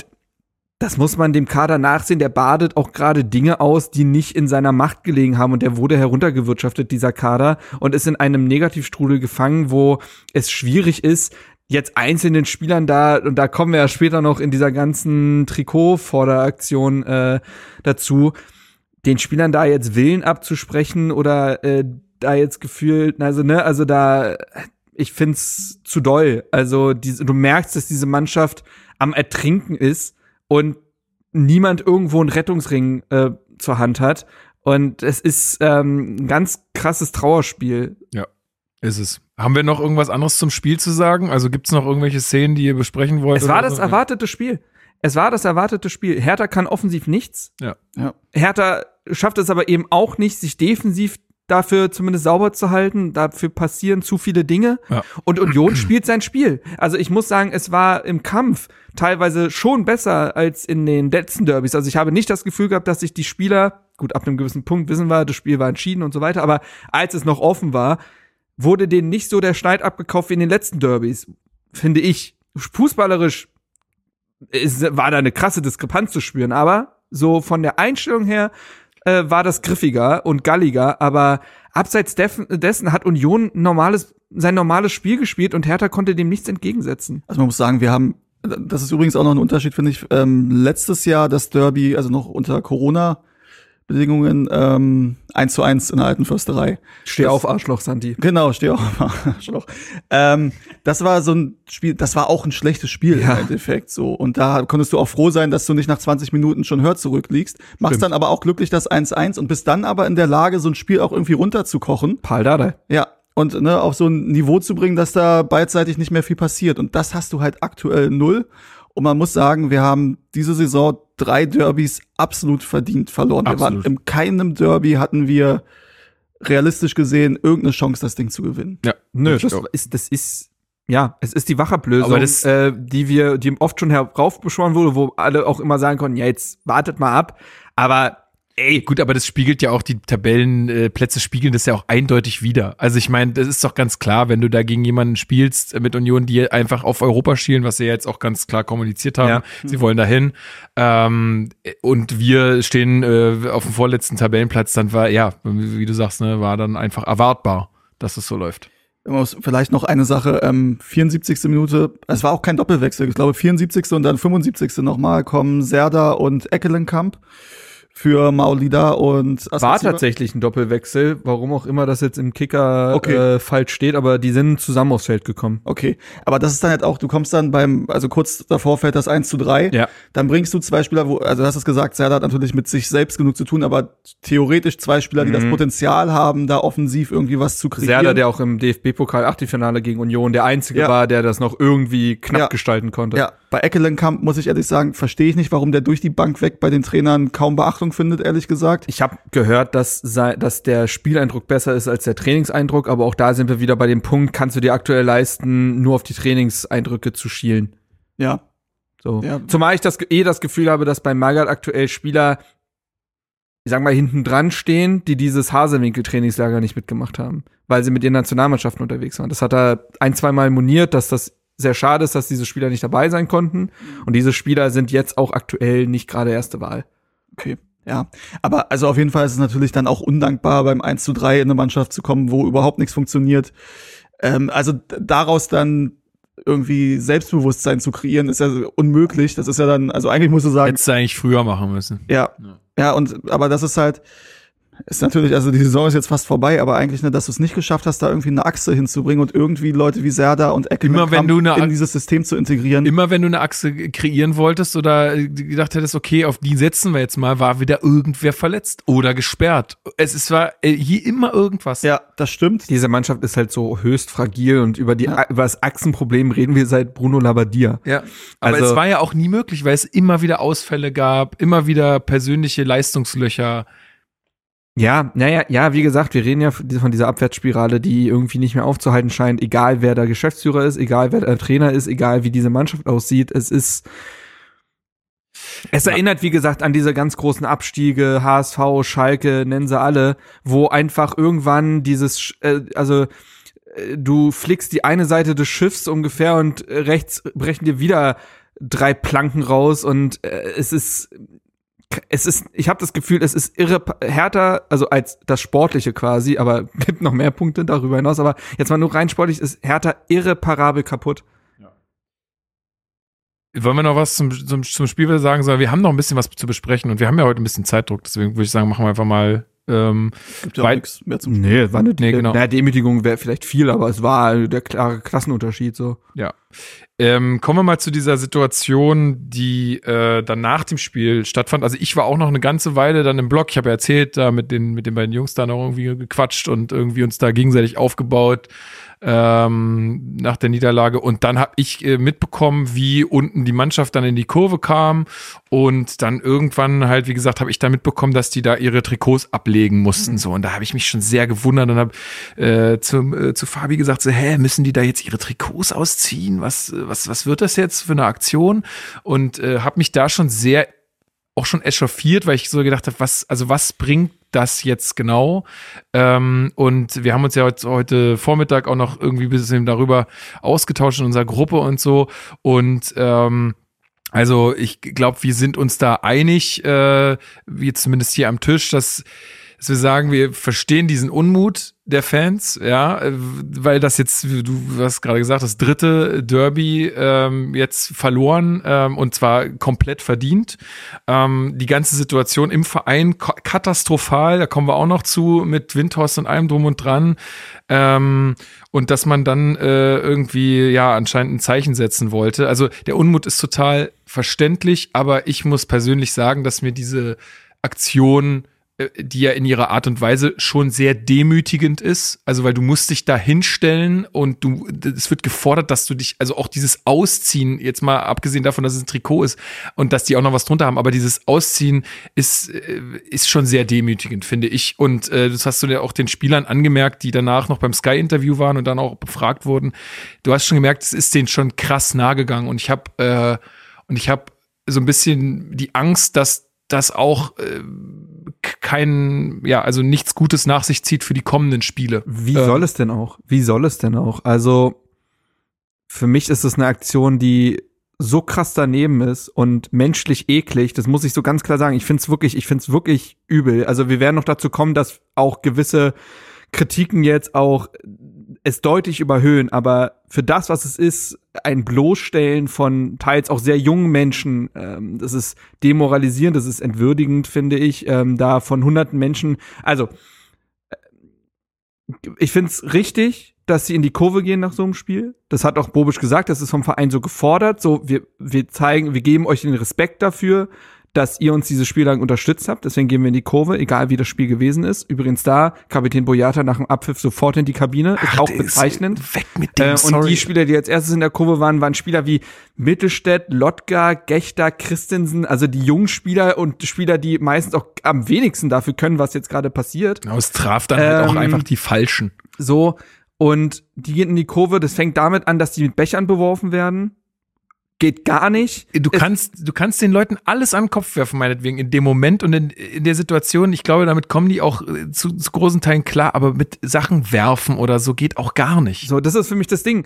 das muss man dem Kader nachsehen, der badet auch gerade Dinge aus, die nicht in seiner Macht gelegen haben und der wurde heruntergewirtschaftet, dieser Kader, und ist in einem Negativstrudel gefangen, wo es schwierig ist, jetzt einzelnen Spielern da, und da kommen wir ja später noch in dieser ganzen Trikot-Vorderaktion äh, dazu, den Spielern da jetzt Willen abzusprechen oder äh, da jetzt gefühlt, also ne, also da, ich find's zu doll. Also diese, du merkst, dass diese Mannschaft am Ertrinken ist und niemand irgendwo einen Rettungsring äh, zur Hand hat. Und es ist ähm, ein ganz krasses Trauerspiel. Ist es. Haben wir noch irgendwas anderes zum Spiel zu sagen? Also gibt es noch irgendwelche Szenen, die ihr besprechen wollt? Es war das so? erwartete Spiel. Es war das erwartete Spiel. Hertha kann offensiv nichts. Ja. Ja. Hertha schafft es aber eben auch nicht, sich defensiv dafür zumindest sauber zu halten. Dafür passieren zu viele Dinge. Ja. Und Union spielt sein Spiel. Also ich muss sagen, es war im Kampf teilweise schon besser als in den letzten Derbys. Also ich habe nicht das Gefühl gehabt, dass sich die Spieler, gut, ab einem gewissen Punkt wissen wir, das Spiel war entschieden und so weiter, aber als es noch offen war, wurde denen nicht so der Schneid abgekauft wie in den letzten Derbys, finde ich. Fußballerisch ist, war da eine krasse Diskrepanz zu spüren, aber so von der Einstellung her äh, war das griffiger und galliger, aber abseits dessen hat Union normales, sein normales Spiel gespielt und Hertha konnte dem nichts entgegensetzen. Also man muss sagen, wir haben, das ist übrigens auch noch ein Unterschied, finde ich, ähm, letztes Jahr das Derby, also noch unter Corona-Bedingungen, ähm, 1 zu 1 in der alten Försterei. Steh Das- auf, Arschloch, Santi. Genau, steh auf. Arschloch. ähm, das war so ein Spiel, das war auch ein schlechtes Spiel Ja. im Endeffekt so. Und da konntest du auch froh sein, dass du nicht nach 20 Minuten schon hört zurückliegst. Machst Stimmt. dann aber auch glücklich das 1-1 und bist dann aber in der Lage, so ein Spiel auch irgendwie runterzukochen. Paul Dardai. Ja. Und ne, auf so ein Niveau zu bringen, dass da beidseitig nicht mehr viel passiert. Und das hast du halt aktuell null. Und man muss sagen, wir haben diese Saison drei Derbys absolut verdient verloren. Wir Absolut. waren in keinem Derby hatten wir realistisch gesehen irgendeine Chance, das Ding zu gewinnen. Ja. Nö, das ist, das ist, ja, es ist die Wachablösung, Aber das- äh, die wir, die oft schon heraufbeschworen wurde, wo alle auch immer sagen konnten, ja, jetzt wartet mal ab. Aber ey, Gut, aber das spiegelt ja auch, die Tabellenplätze äh, spiegeln das ja auch eindeutig wieder. Also ich meine, das ist doch ganz klar, wenn du da gegen jemanden spielst äh, mit Union, die einfach auf Europa schielen, was sie ja jetzt auch ganz klar kommuniziert haben, Ja. sie wollen dahin. Ähm, und wir stehen äh, auf dem vorletzten Tabellenplatz, dann war, ja, wie du sagst, ne, war dann einfach erwartbar, dass es so läuft. Vielleicht noch eine Sache, ähm, 74. Minute, es war auch kein Doppelwechsel, ich glaube 74. und dann 75. nochmal kommen Serda und Eckelenkamp für Maulida und war Askasiba. tatsächlich ein Doppelwechsel, warum auch immer das jetzt im Kicker Okay. äh, falsch steht, aber die sind zusammen aufs Feld gekommen. Okay, aber das ist dann halt auch, du kommst dann beim, also kurz davor fällt das 1 zu 3. Ja. Dann bringst du zwei Spieler, wo, also du hast es gesagt, Serda hat natürlich mit sich selbst genug zu tun, aber theoretisch zwei Spieler, die das Potenzial haben, da offensiv irgendwie was zu kreieren. Serda, der auch im DFB-Pokal Achtelfinale gegen Union der einzige Ja. war, der das noch irgendwie knapp Ja. gestalten konnte. Ja, bei Eckelenkamp muss ich ehrlich sagen, verstehe ich nicht, warum der durch die Bank weg bei den Trainern kaum Beachtung findet, ehrlich gesagt. Ich habe gehört, dass, sei, dass der Spieleindruck besser ist als der Trainingseindruck, aber auch da sind wir wieder bei dem Punkt, kannst du dir aktuell leisten, nur auf die Trainingseindrücke zu schielen. Ja, So. Ja. Zumal ich das eh das Gefühl habe, dass bei Magath aktuell Spieler, ich sag mal, hinten dran stehen, die dieses Hasewinkel-Trainingslager nicht mitgemacht haben, weil sie mit ihren Nationalmannschaften unterwegs waren. Das hat er ein, zweimal moniert, dass das sehr schade ist, dass diese Spieler nicht dabei sein konnten. Und diese Spieler sind jetzt auch aktuell nicht gerade erste Wahl. okay. Ja, aber also auf jeden Fall ist es natürlich dann auch undankbar, beim 1 zu 3 in eine Mannschaft zu kommen, wo überhaupt nichts funktioniert. Ähm, also daraus dann irgendwie Selbstbewusstsein zu kreieren, ist ja unmöglich. Das ist ja dann, also eigentlich musst du sagen, Hättest du eigentlich früher machen müssen. Ja. Ja, und aber das ist halt, ist natürlich, also die Saison ist jetzt fast vorbei, aber eigentlich, ne, dass du es nicht geschafft hast, da irgendwie eine Achse hinzubringen und irgendwie Leute wie Serda und eine in dieses System zu integrieren. Immer wenn du eine Achse kreieren wolltest oder gedacht hättest, okay, auf die setzen wir jetzt mal, war wieder irgendwer verletzt oder gesperrt. Es ist war äh, hier immer irgendwas. ja, das stimmt. Diese Mannschaft ist halt so höchst fragil und über, die, über das Achsenproblem reden wir seit Bruno Labbadia. Ja, aber Also- es war ja auch nie möglich, weil es immer wieder Ausfälle gab, immer wieder persönliche Leistungslöcher. Ja, naja, ja, wie gesagt, wir reden ja von dieser Abwärtsspirale, die irgendwie nicht mehr aufzuhalten scheint, egal wer der Geschäftsführer ist, egal wer der Trainer ist, egal wie diese Mannschaft aussieht. Es ist. Es erinnert, wie gesagt, an diese ganz großen Abstiege, HSV, Schalke, nennen sie alle, wo einfach irgendwann dieses, äh, also äh, du flickst die eine Seite des Schiffs ungefähr und rechts brechen dir wieder drei Planken raus und äh, es ist es ist, ich habe das Gefühl, es ist irre härter, also als das Sportliche quasi, aber gibt noch mehr Punkte darüber hinaus. Aber jetzt mal nur rein sportlich ist härter irreparabel kaputt. Wollen wir noch was zum, zum, zum Spiel sagen? Sondern wir haben noch ein bisschen was zu besprechen und wir haben ja heute ein bisschen Zeitdruck, deswegen würde ich sagen, machen wir einfach mal. Ähm, Gibt ja nichts mehr zum Nee, war eine Nee, genau. naja, Demütigung wäre vielleicht viel, aber es war der klare Klassenunterschied so. ja. Ähm, kommen wir mal zu dieser Situation, die äh, dann nach dem Spiel stattfand. Also ich war auch noch eine ganze Weile dann im Blog. Ich habe ja erzählt, da mit den, mit den beiden Jungs da noch irgendwie gequatscht und irgendwie uns da gegenseitig aufgebaut ähm, nach der Niederlage. Und dann habe ich äh, mitbekommen, wie unten die Mannschaft dann in die Kurve kam. Und dann irgendwann halt, wie gesagt, habe ich da mitbekommen, dass die da ihre Trikots ablegen mussten. So, und da habe ich mich schon sehr gewundert und habe äh, zu, äh, zu Fabi gesagt: so, hä, müssen die da jetzt ihre Trikots ausziehen? Was, was, was wird das jetzt für eine Aktion? Und äh, habe mich da schon sehr auch schon echauffiert, weil ich so gedacht habe, was, also was bringt das jetzt genau? Ähm, und wir haben uns ja heute, heute Vormittag auch noch irgendwie ein bisschen darüber ausgetauscht in unserer Gruppe und so. Und ähm, also ich glaube, wir sind uns da einig, äh, wie zumindest hier am Tisch, dass dass wir sagen, wir verstehen diesen Unmut der Fans, ja, weil das jetzt, du hast gerade gesagt, das dritte Derby ähm, jetzt verloren ähm, und zwar komplett verdient. Ähm, die ganze Situation im Verein katastrophal, da kommen wir auch noch zu mit Windhorst und allem drum und dran. Ähm, und dass man dann äh, irgendwie ja anscheinend ein Zeichen setzen wollte. Also der Unmut ist total verständlich, aber ich muss persönlich sagen, dass mir diese Aktion die ja in ihrer Art und Weise schon sehr demütigend ist. Also, weil du musst dich da hinstellen und du, es wird gefordert, dass du dich, also auch dieses Ausziehen, jetzt mal abgesehen davon, dass es ein Trikot ist und dass die auch noch was drunter haben, aber dieses Ausziehen ist, äh, ist schon sehr demütigend, finde ich. Und äh, das hast du ja auch den Spielern angemerkt, die danach noch beim Sky-Interview waren und dann auch befragt wurden. Du hast schon gemerkt, es ist denen schon krass nahe gegangen und ich habe äh, und ich habe so ein bisschen die Angst, dass das auch äh, kein, ja, also nichts Gutes nach sich zieht für die kommenden Spiele. Wie ähm, soll es denn auch? Wie soll es denn auch? Also für mich ist es eine Aktion, die so krass daneben ist und menschlich eklig, das muss ich so ganz klar sagen. Ich finde es wirklich, ich finde es wirklich übel. Also wir werden noch dazu kommen, dass auch gewisse Kritiken jetzt auch es deutlich überhöhen, aber für das, was es ist, ein Bloßstellen von teils auch sehr jungen Menschen, ähm, das ist demoralisierend, das ist entwürdigend, finde ich, ähm, da von hunderten Menschen. Also, äh, ich finde es richtig, dass sie in die Kurve gehen nach so einem Spiel. Das hat auch Bobisch gesagt, das ist vom Verein so gefordert. So, wir, wir zeigen, wir geben euch den Respekt dafür dass ihr uns dieses Spiel lang unterstützt habt. Deswegen gehen wir in die Kurve, egal wie das Spiel gewesen ist. Übrigens da, Kapitän Boyata nach dem Abpfiff sofort in die Kabine. Ach, ist auch bezeichnend. Ist weg mit dem, äh, Und die Spieler, die als erstes in der Kurve waren, waren Spieler wie Mittelstädt, Lotka, Gechter, Christensen, also die jungen Spieler und Spieler, die meistens auch am wenigsten dafür können, was jetzt gerade passiert. Genau, es traf dann ähm, halt auch ähm, einfach die Falschen. So, und die gehen in die Kurve. Das fängt damit an, dass die mit Bechern beworfen werden geht gar nicht. Du kannst, du kannst den Leuten alles an den Kopf werfen, meinetwegen, in dem Moment und in, in der Situation. Ich glaube, damit kommen die auch äh, zu, zu großen Teilen klar, aber mit Sachen werfen oder so geht auch gar nicht. So, das ist für mich das Ding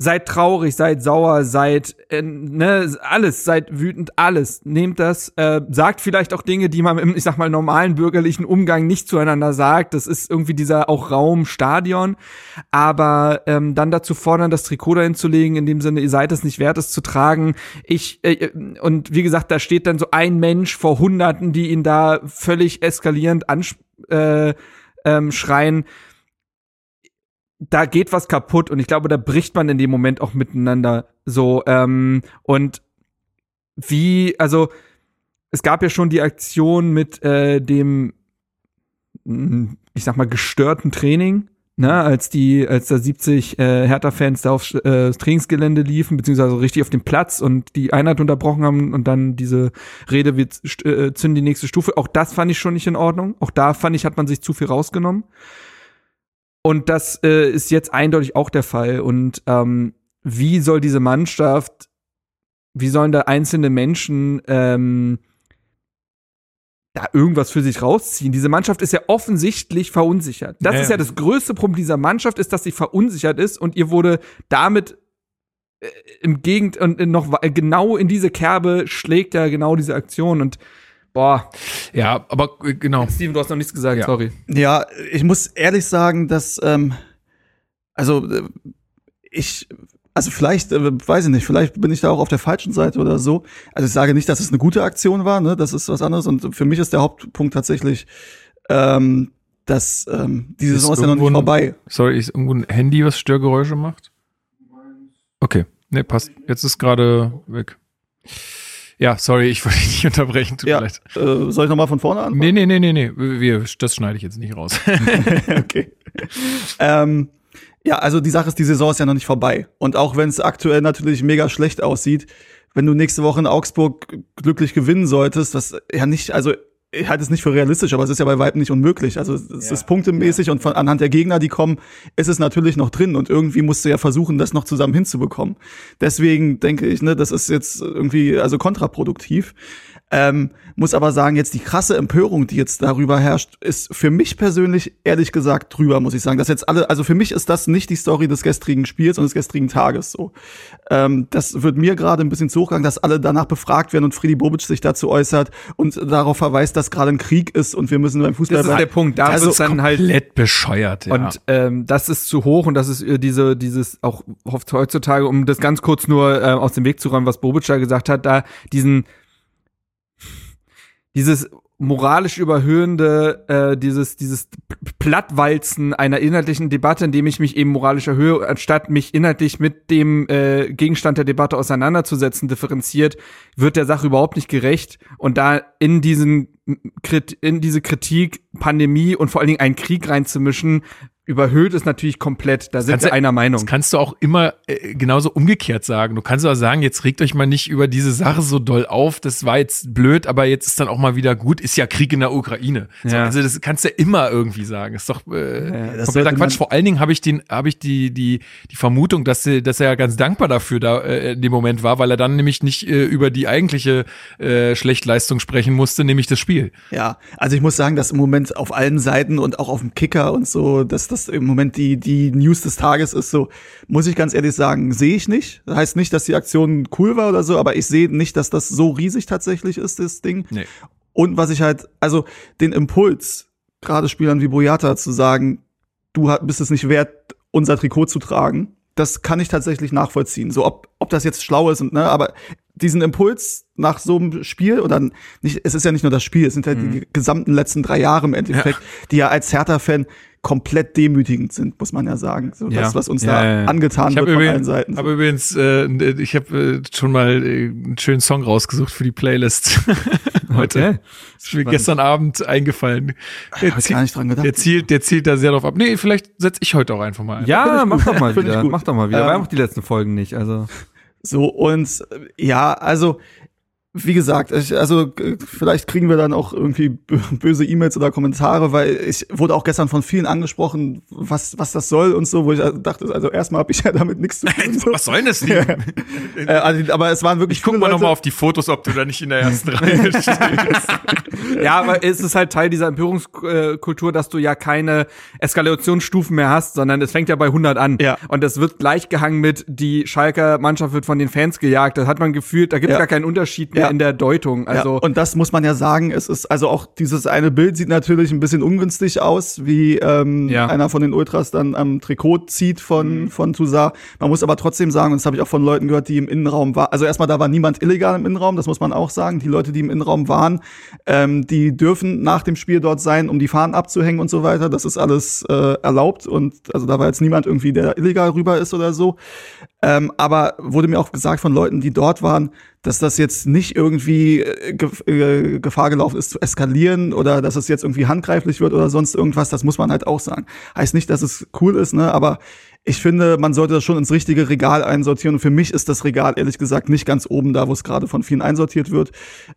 seid traurig, seid sauer, seid äh, ne, alles, seid wütend, alles. Nehmt das, äh, sagt vielleicht auch Dinge, die man im, ich sag mal, normalen bürgerlichen Umgang nicht zueinander sagt. Das ist irgendwie dieser auch Raum, Stadion. Aber ähm, dann dazu fordern, das Trikot dahin zu legen, in dem Sinne, ihr seid es nicht wert, es zu tragen. Ich, äh, und wie gesagt, da steht dann so ein Mensch vor Hunderten, die ihn da völlig eskalierend ansch äh, ähm, schreien da geht was kaputt und ich glaube, da bricht man in dem Moment auch miteinander so. Ähm, und wie, also es gab ja schon die Aktion mit äh, dem, ich sag mal, gestörten Training, ne, als die, als da 70 äh, Hertha-Fans da aufs äh, Trainingsgelände liefen, beziehungsweise richtig auf dem Platz und die Einheit unterbrochen haben und dann diese Rede, wir äh, zünden die nächste Stufe. Auch das fand ich schon nicht in Ordnung. Auch da fand ich, hat man sich zu viel rausgenommen. Und das äh, ist jetzt eindeutig auch der Fall. Und ähm, wie soll diese Mannschaft, wie sollen da einzelne Menschen ähm, da irgendwas für sich rausziehen? Diese Mannschaft ist ja offensichtlich verunsichert. Das ja, ist ja das größte Problem dieser Mannschaft, ist, dass sie verunsichert ist und ihr wurde damit äh, im Gegend und noch genau in diese Kerbe schlägt ja genau diese Aktion und Boah. Ja, aber äh, genau. Steven, du hast noch nichts gesagt, ja. sorry. Ja, ich muss ehrlich sagen, dass, ähm, also äh, ich, also vielleicht, äh, weiß ich nicht, vielleicht bin ich da auch auf der falschen Seite oder so. Also ich sage nicht, dass es eine gute Aktion war, ne? Das ist was anderes. Und für mich ist der Hauptpunkt tatsächlich, ähm, dass ähm, diese Saison ist ja noch nicht vorbei. Sorry, ist irgendwo ein Handy, was Störgeräusche macht? Okay. Ne, passt. Jetzt ist gerade weg. Ja, sorry, ich wollte dich nicht unterbrechen. Tut Ja, mir leid. äh, soll ich nochmal von vorne an? Nee, nee, nee, nee, nee. Wir, das schneide ich jetzt nicht raus. okay. ähm, ja, also die Sache ist, die Saison ist ja noch nicht vorbei. Und auch wenn es aktuell natürlich mega schlecht aussieht, wenn du nächste Woche in Augsburg glücklich gewinnen solltest, was ja nicht, also ich halte es nicht für realistisch, aber es ist ja bei Weitem nicht unmöglich. Also es ist punktemäßig und von, anhand der Gegner, die kommen, ist es natürlich noch drin und irgendwie musst du ja versuchen, das noch zusammen hinzubekommen. Deswegen denke ich, ne, das ist jetzt irgendwie also kontraproduktiv. Ähm, muss aber sagen, jetzt die krasse Empörung, die jetzt darüber herrscht, ist für mich persönlich ehrlich gesagt drüber, muss ich sagen. Dass jetzt alle, also für mich ist das nicht die Story des gestrigen Spiels und des gestrigen Tages so. Ähm, das wird mir gerade ein bisschen zu hoch gegangen, dass alle danach befragt werden und Friedi Bobic sich dazu äußert und darauf verweist, dass gerade ein Krieg ist und wir müssen beim Fußball Das ist der. Punkt. Da Also wird's dann halt Komplett bescheuert, ja. Und ähm, das ist zu hoch und das ist äh, diese, dieses auch oft heutzutage, um das ganz kurz nur äh, aus dem Weg zu räumen, was Bobic da gesagt hat, da diesen dieses moralisch überhöhende, äh, dieses, dieses Plattwalzen einer inhaltlichen Debatte, indem ich mich eben moralisch erhöhe, anstatt mich inhaltlich mit dem äh, Gegenstand der Debatte auseinanderzusetzen, differenziert, wird der Sache überhaupt nicht gerecht. Und da in diesen in diese Kritik, Pandemie und vor allen Dingen einen Krieg reinzumischen, überhöht es natürlich komplett. Da sind wir einer Meinung. Das kannst du auch immer äh, genauso umgekehrt sagen. Du kannst auch sagen, jetzt regt euch mal nicht über diese Sache so doll auf. Das war jetzt blöd, aber jetzt ist dann auch mal wieder gut. Ist ja Krieg in der Ukraine. So, Ja. Also das kannst du immer irgendwie sagen. Ist doch äh, das kompletter Quatsch. Vor allen Dingen habe ich den, habe ich die die die Vermutung, dass sie- dass er ganz dankbar dafür da äh, in dem Moment war, weil er dann nämlich nicht äh, über die eigentliche äh, Schlechtleistung sprechen musste, nämlich das Spiel. Ja, also ich muss sagen, dass im Moment auf allen Seiten und auch auf dem Kicker und so, dass das im Moment die, die News des Tages ist, so, muss ich ganz ehrlich sagen, sehe ich nicht. Das heißt nicht, dass die Aktion cool war oder so, aber ich sehe nicht, dass das so riesig tatsächlich ist, das Ding. Nee. Und was ich halt, also den Impuls, gerade Spielern wie Boyata zu sagen, du bist es nicht wert, unser Trikot zu tragen, das kann ich tatsächlich nachvollziehen. So, ob, ob das jetzt schlau ist und, ne, aber diesen Impuls nach so einem Spiel oder nicht, es ist ja nicht nur das Spiel, es sind ja Mhm. die gesamten letzten drei Jahre im Endeffekt, die ja als Hertha-Fan komplett demütigend sind, muss man ja sagen. So Ja. das, was uns Ja, da ja, ja. angetan Ich wird habe von allen übrigens, Seiten. hab übrigens äh, ich habe äh, schon mal äh, einen schönen Song rausgesucht für die Playlist heute. Okay. Ist mir gestern Abend eingefallen. Der, ich zielt- gar nicht dran gedacht. der zielt, der zielt da sehr drauf ab. Nee, vielleicht setze ich heute auch einfach mal ein. Ja, mach doch mal Finde ich wieder. gut. Mach doch mal wieder. Ähm, Wir haben auch die letzten Folgen nicht. Also So, und ja, also, wie gesagt, ich, also vielleicht kriegen wir dann auch irgendwie bö- böse E-Mails oder Kommentare, weil ich wurde auch gestern von vielen angesprochen, was, was das soll und so, wo ich also dachte, also erstmal habe ich ja damit nichts zu tun. So. Was soll denn das denn? Äh, also, aber es waren wirklich Ich guck mal nochmal auf die Fotos, ob du da nicht in der ersten Reihe stehst. ja, aber es ist halt Teil dieser Empörungskultur, dass du ja keine Eskalationsstufen mehr hast, sondern es fängt ja bei 100 an. Ja. Und das wird gleich gehangen mit, die Schalker Mannschaft wird von den Fans gejagt. Das hat man gefühlt, da gibt es Ja. gar keinen Unterschied mehr Ja. In der Deutung. Also, ja, und das muss man ja sagen, es ist, also auch dieses eine Bild sieht natürlich ein bisschen ungünstig aus, wie ähm, Ja. einer von den Ultras dann am Trikot zieht von, von Toussaint. Man muss aber trotzdem sagen, und das habe ich auch von Leuten gehört, die im Innenraum waren, also erstmal, da war niemand illegal im Innenraum, das muss man auch sagen. Die Leute, die im Innenraum waren, ähm, die dürfen nach dem Spiel dort sein, um die Fahnen abzuhängen und so weiter. Das ist alles äh, erlaubt und also da war jetzt niemand irgendwie, der illegal rüber ist oder so. Ähm, aber wurde mir auch gesagt von Leuten, die dort waren, dass das jetzt nicht irgendwie äh, äh, Gefahr gelaufen ist zu eskalieren oder dass es jetzt irgendwie handgreiflich wird oder sonst irgendwas. Das muss man halt auch sagen. Heißt nicht, dass es cool ist, ne? Aber ich finde, man sollte das schon ins richtige Regal einsortieren. Und für mich ist das Regal ehrlich gesagt nicht ganz oben da, wo es gerade von vielen einsortiert wird.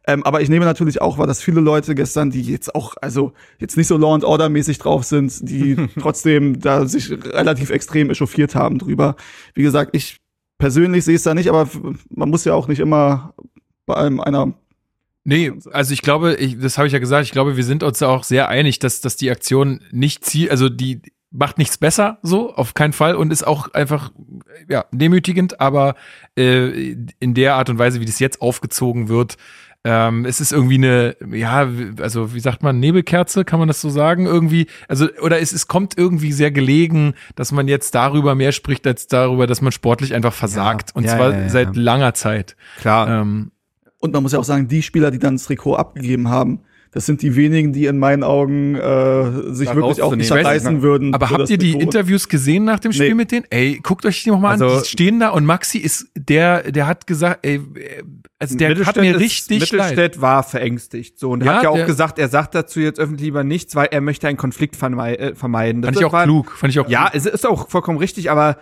Ähm, aber ich nehme natürlich auch wahr, dass viele Leute gestern, die jetzt auch, also jetzt nicht so Law and Order mäßig drauf sind, die trotzdem da sich relativ extrem echauffiert haben drüber. Wie gesagt, ich persönlich sehe es da nicht, aber man muss ja auch nicht immer bei einem einer Nee, also ich glaube, ich, das habe ich ja gesagt, ich glaube, wir sind uns auch sehr einig, dass, dass die Aktion nicht ziel, also die macht nichts besser, so, auf keinen Fall und ist auch einfach, ja, demütigend, aber äh, in der Art und Weise, wie das jetzt aufgezogen wird, ähm, es ist irgendwie eine, ja, also wie sagt man, Nebelkerze, kann man das so sagen? Irgendwie, also, oder es, es kommt irgendwie sehr gelegen, dass man jetzt darüber mehr spricht, als darüber, dass man sportlich einfach versagt. und ja, zwar ja, ja, seit ja. langer Zeit. klar. Ähm, Und man muss ja auch sagen, die Spieler, die dann das Trikot abgegeben haben, das sind die wenigen, die in meinen Augen äh, sich Da wirklich auch nicht nicht, würden. Aber habt das ihr die Trikot. Interviews gesehen nach dem Spiel Nee. mit denen? Ey, guckt euch die noch mal an. Also- Die stehen da und Maxi ist der, der hat gesagt, ey, also der hat mir ist- richtig leid. Mittelstädt war verängstigt. So, und er Ja, hat ja auch gesagt, er sagt dazu jetzt öffentlich lieber nichts, weil er möchte einen Konflikt äh, vermeiden. Fand ich auch war- klug. Fand ich auch Ja, klug. es ist auch vollkommen richtig, aber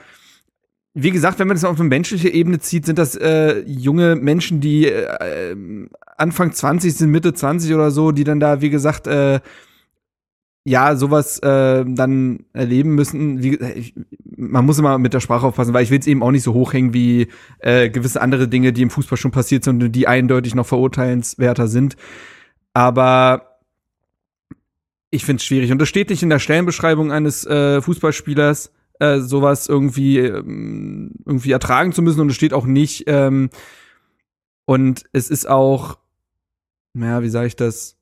wie gesagt, wenn man das auf eine menschliche Ebene zieht, sind das äh, junge Menschen, die äh, Anfang 20 sind, Mitte 20 oder so, die dann da, wie gesagt, äh, ja, sowas äh, dann erleben müssen. Wie, äh, ich, man muss immer mit der Sprache aufpassen, weil ich will es eben auch nicht so hochhängen wie äh, gewisse andere Dinge, die im Fußball schon passiert sind und die eindeutig noch verurteilenswerter sind. Aber ich finde es schwierig. Und das steht nicht in der Stellenbeschreibung eines äh, Fußballspielers, äh, sowas irgendwie, ähm, irgendwie ertragen zu müssen. Und es steht auch nicht. Ähm, und es ist auch, naja, wie sage ich das?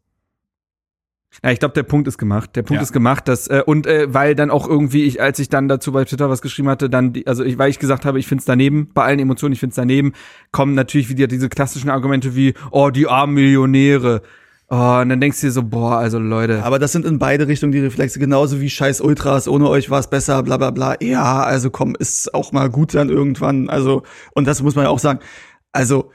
Ja, ich glaube, der Punkt ist gemacht. Der Punkt Ja. ist gemacht, dass äh, und äh, weil dann auch irgendwie ich, als ich dann dazu bei Twitter was geschrieben hatte, dann die, also ich, weil ich gesagt habe, ich find's daneben, bei allen Emotionen, ich find's daneben, kommen natürlich wieder diese klassischen Argumente wie, oh, die armen Millionäre. Oh, und dann denkst du dir so, boah, also Leute. Aber das sind in beide Richtungen die Reflexe, genauso wie scheiß Ultras, ohne euch war es besser, bla bla bla. Ja, also komm, ist auch mal gut dann irgendwann. Also, und das muss man ja auch sagen. Also,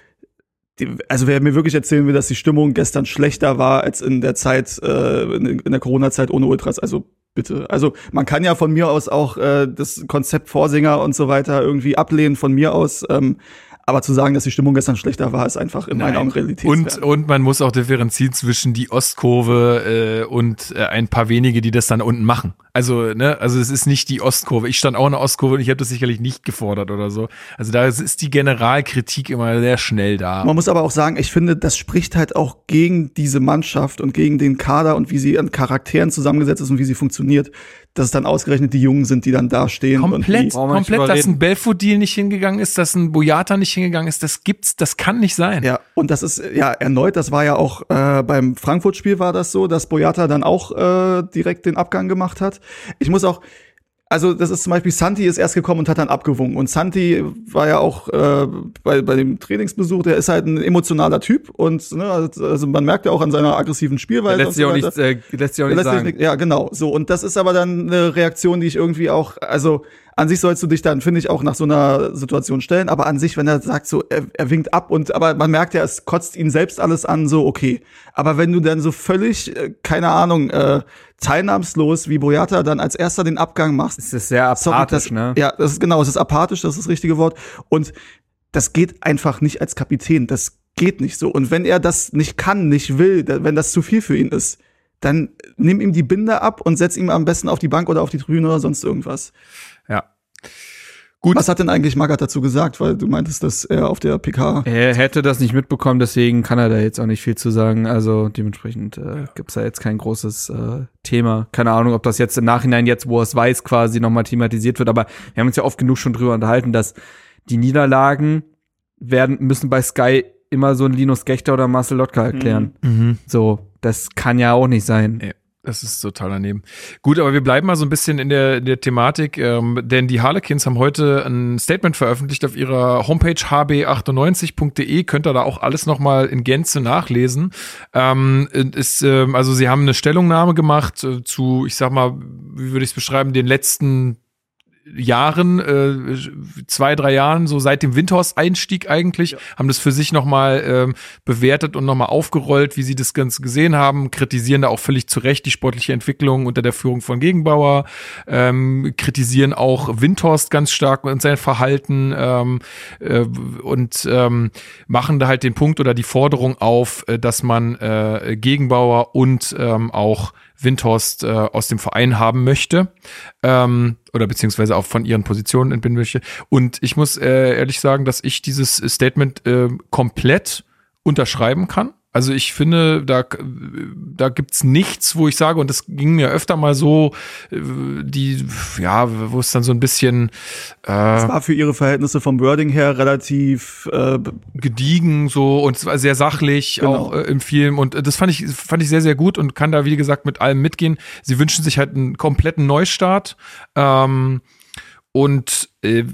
die, also wer mir wirklich erzählen will, dass die Stimmung gestern schlechter war als in der Zeit, äh, in, der Corona-Zeit ohne Ultras, also bitte. Also man kann ja von mir aus auch äh, das Konzept Vorsänger und so weiter irgendwie ablehnen von mir aus. Ähm, aber zu sagen, dass die Stimmung gestern schlechter war, ist einfach in meinen. Augen Realität. Und, und man muss auch differenzieren zwischen die Ostkurve äh, und äh, ein paar wenige, die das dann unten machen. Also, ne, also es ist nicht die Ostkurve. Ich stand auch in der Ostkurve und ich habe das sicherlich nicht gefordert oder so. Also da ist die Generalkritik immer sehr schnell da. Man muss aber auch sagen, ich finde, das spricht halt auch gegen diese Mannschaft und gegen den Kader und wie sie an Charakteren zusammengesetzt ist und wie sie funktioniert, dass es dann ausgerechnet die Jungen sind, die dann da stehen. Komplett, komplett, dass ein Belfodil nicht hingegangen ist, dass ein Boyata nicht hingegangen ist, das gibt's, das kann nicht sein. ja, und das ist ja erneut, das war ja auch äh, beim Frankfurt-Spiel war das so, dass Boyata dann auch äh, direkt den Abgang gemacht hat. Ich muss auch also das ist zum Beispiel Santi ist erst gekommen und hat dann abgewunken. Und Santi war ja auch äh, bei, bei dem Trainingsbesuch, der ist halt ein emotionaler Typ und ne, also man merkt ja auch an seiner aggressiven Spielweise. lässt und sich so auch nicht, äh, lässt sich auch nicht Lässt sagen. nicht- Ja, genau. So, und das ist aber dann eine Reaktion, die ich irgendwie auch, also an sich sollst du dich dann, finde ich, auch nach so einer Situation stellen, aber an sich, wenn er sagt, so, er, er winkt ab und aber man merkt ja, es kotzt ihn selbst alles an, so, okay. Aber wenn du dann so völlig, äh, keine Ahnung, äh, teilnahmslos wie Boyata dann als erster den Abgang machst, Es ist sehr Sorry, apathisch, das, ne? Ja, das ist genau, es ist apathisch, das ist das richtige Wort. Und das geht einfach nicht als Kapitän. Das geht nicht so. Und wenn er das nicht kann, nicht will, wenn das zu viel für ihn ist, dann nimm ihm die Binde ab und setz ihm am besten auf die Bank oder auf die Tribüne oder sonst irgendwas. Gut. Was hat denn eigentlich Magath dazu gesagt? Weil du meintest, dass er auf der PK. Er hätte das nicht mitbekommen, deswegen kann er da jetzt auch nicht viel zu sagen. Also dementsprechend äh, gibt's da jetzt kein großes äh, Thema. Keine Ahnung, ob das jetzt im Nachhinein, jetzt wo er es weiß, quasi nochmal thematisiert wird. Aber wir haben uns ja oft genug schon drüber unterhalten, dass die Niederlagen werden müssen bei Sky immer so ein Linus Gechter oder Marcel Lotka erklären. Mhm. So, das kann ja auch nicht sein. Ja. Das ist total daneben. Gut, aber wir bleiben mal so ein bisschen in der, in der Thematik, ähm, denn die Harlequins haben heute ein Statement veröffentlicht auf ihrer Homepage hb98.de. Könnt ihr da auch alles nochmal in Gänze nachlesen. Ähm, ist, ähm, also sie haben eine Stellungnahme gemacht äh, zu, ich sag mal, wie würde ich es beschreiben, den letzten Jahren, äh, zwei, drei Jahren, so seit dem Windhorst-Einstieg eigentlich, haben das für sich nochmal ähm, bewertet und nochmal aufgerollt, wie sie das Ganze gesehen haben, kritisieren da auch völlig zu Recht die sportliche Entwicklung unter der Führung von Gegenbauer, ähm, kritisieren auch Windhorst ganz stark und sein Verhalten ähm, äh, und ähm, machen da halt den Punkt oder die Forderung auf, äh, dass man äh, Gegenbauer und ähm, auch Windhorst äh, aus dem Verein haben möchte ähm, oder beziehungsweise auch von ihren Positionen entbinden möchte. Und ich muss äh, ehrlich sagen, dass ich dieses Statement äh, komplett unterschreiben kann. Also ich finde, da, da gibt's nichts, wo ich sage, und das ging mir öfter mal so, äh, die, ja, wo es dann so ein bisschen Das äh, war für ihre Verhältnisse vom Wording her relativ äh, gediegen so und es war sehr sachlich Genau. auch äh, im Film und äh, das fand ich fand ich sehr sehr gut und kann da wie gesagt mit allem mitgehen. Sie wünschen sich halt einen kompletten Neustart ähm, und äh,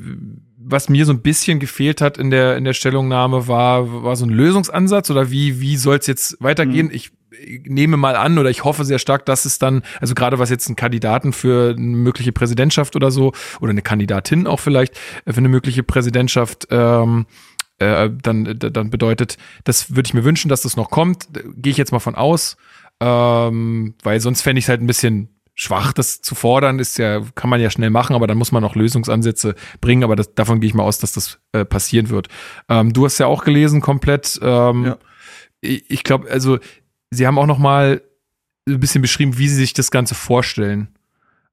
was mir so ein bisschen gefehlt hat in der in der Stellungnahme war war so ein Lösungsansatz oder wie wie soll es jetzt weitergehen? Ich nehme mal an oder ich hoffe sehr stark, dass es dann, also gerade was jetzt einen Kandidaten für eine mögliche Präsidentschaft oder so, oder eine Kandidatin auch vielleicht für eine mögliche Präsidentschaft, ähm, äh, dann, dann bedeutet, das würde ich mir wünschen, dass das noch kommt. Gehe ich jetzt mal von aus. Ähm, weil sonst fände ich es halt ein bisschen schwach, das zu fordern, ist ja, kann man ja schnell machen, aber dann muss man auch Lösungsansätze bringen, aber das, davon gehe ich mal aus, dass das äh, passieren wird. Ähm, du hast ja auch gelesen komplett. Ähm, ja. Ich, ich glaube, also sie haben auch noch mal ein bisschen beschrieben, wie sie sich das Ganze vorstellen.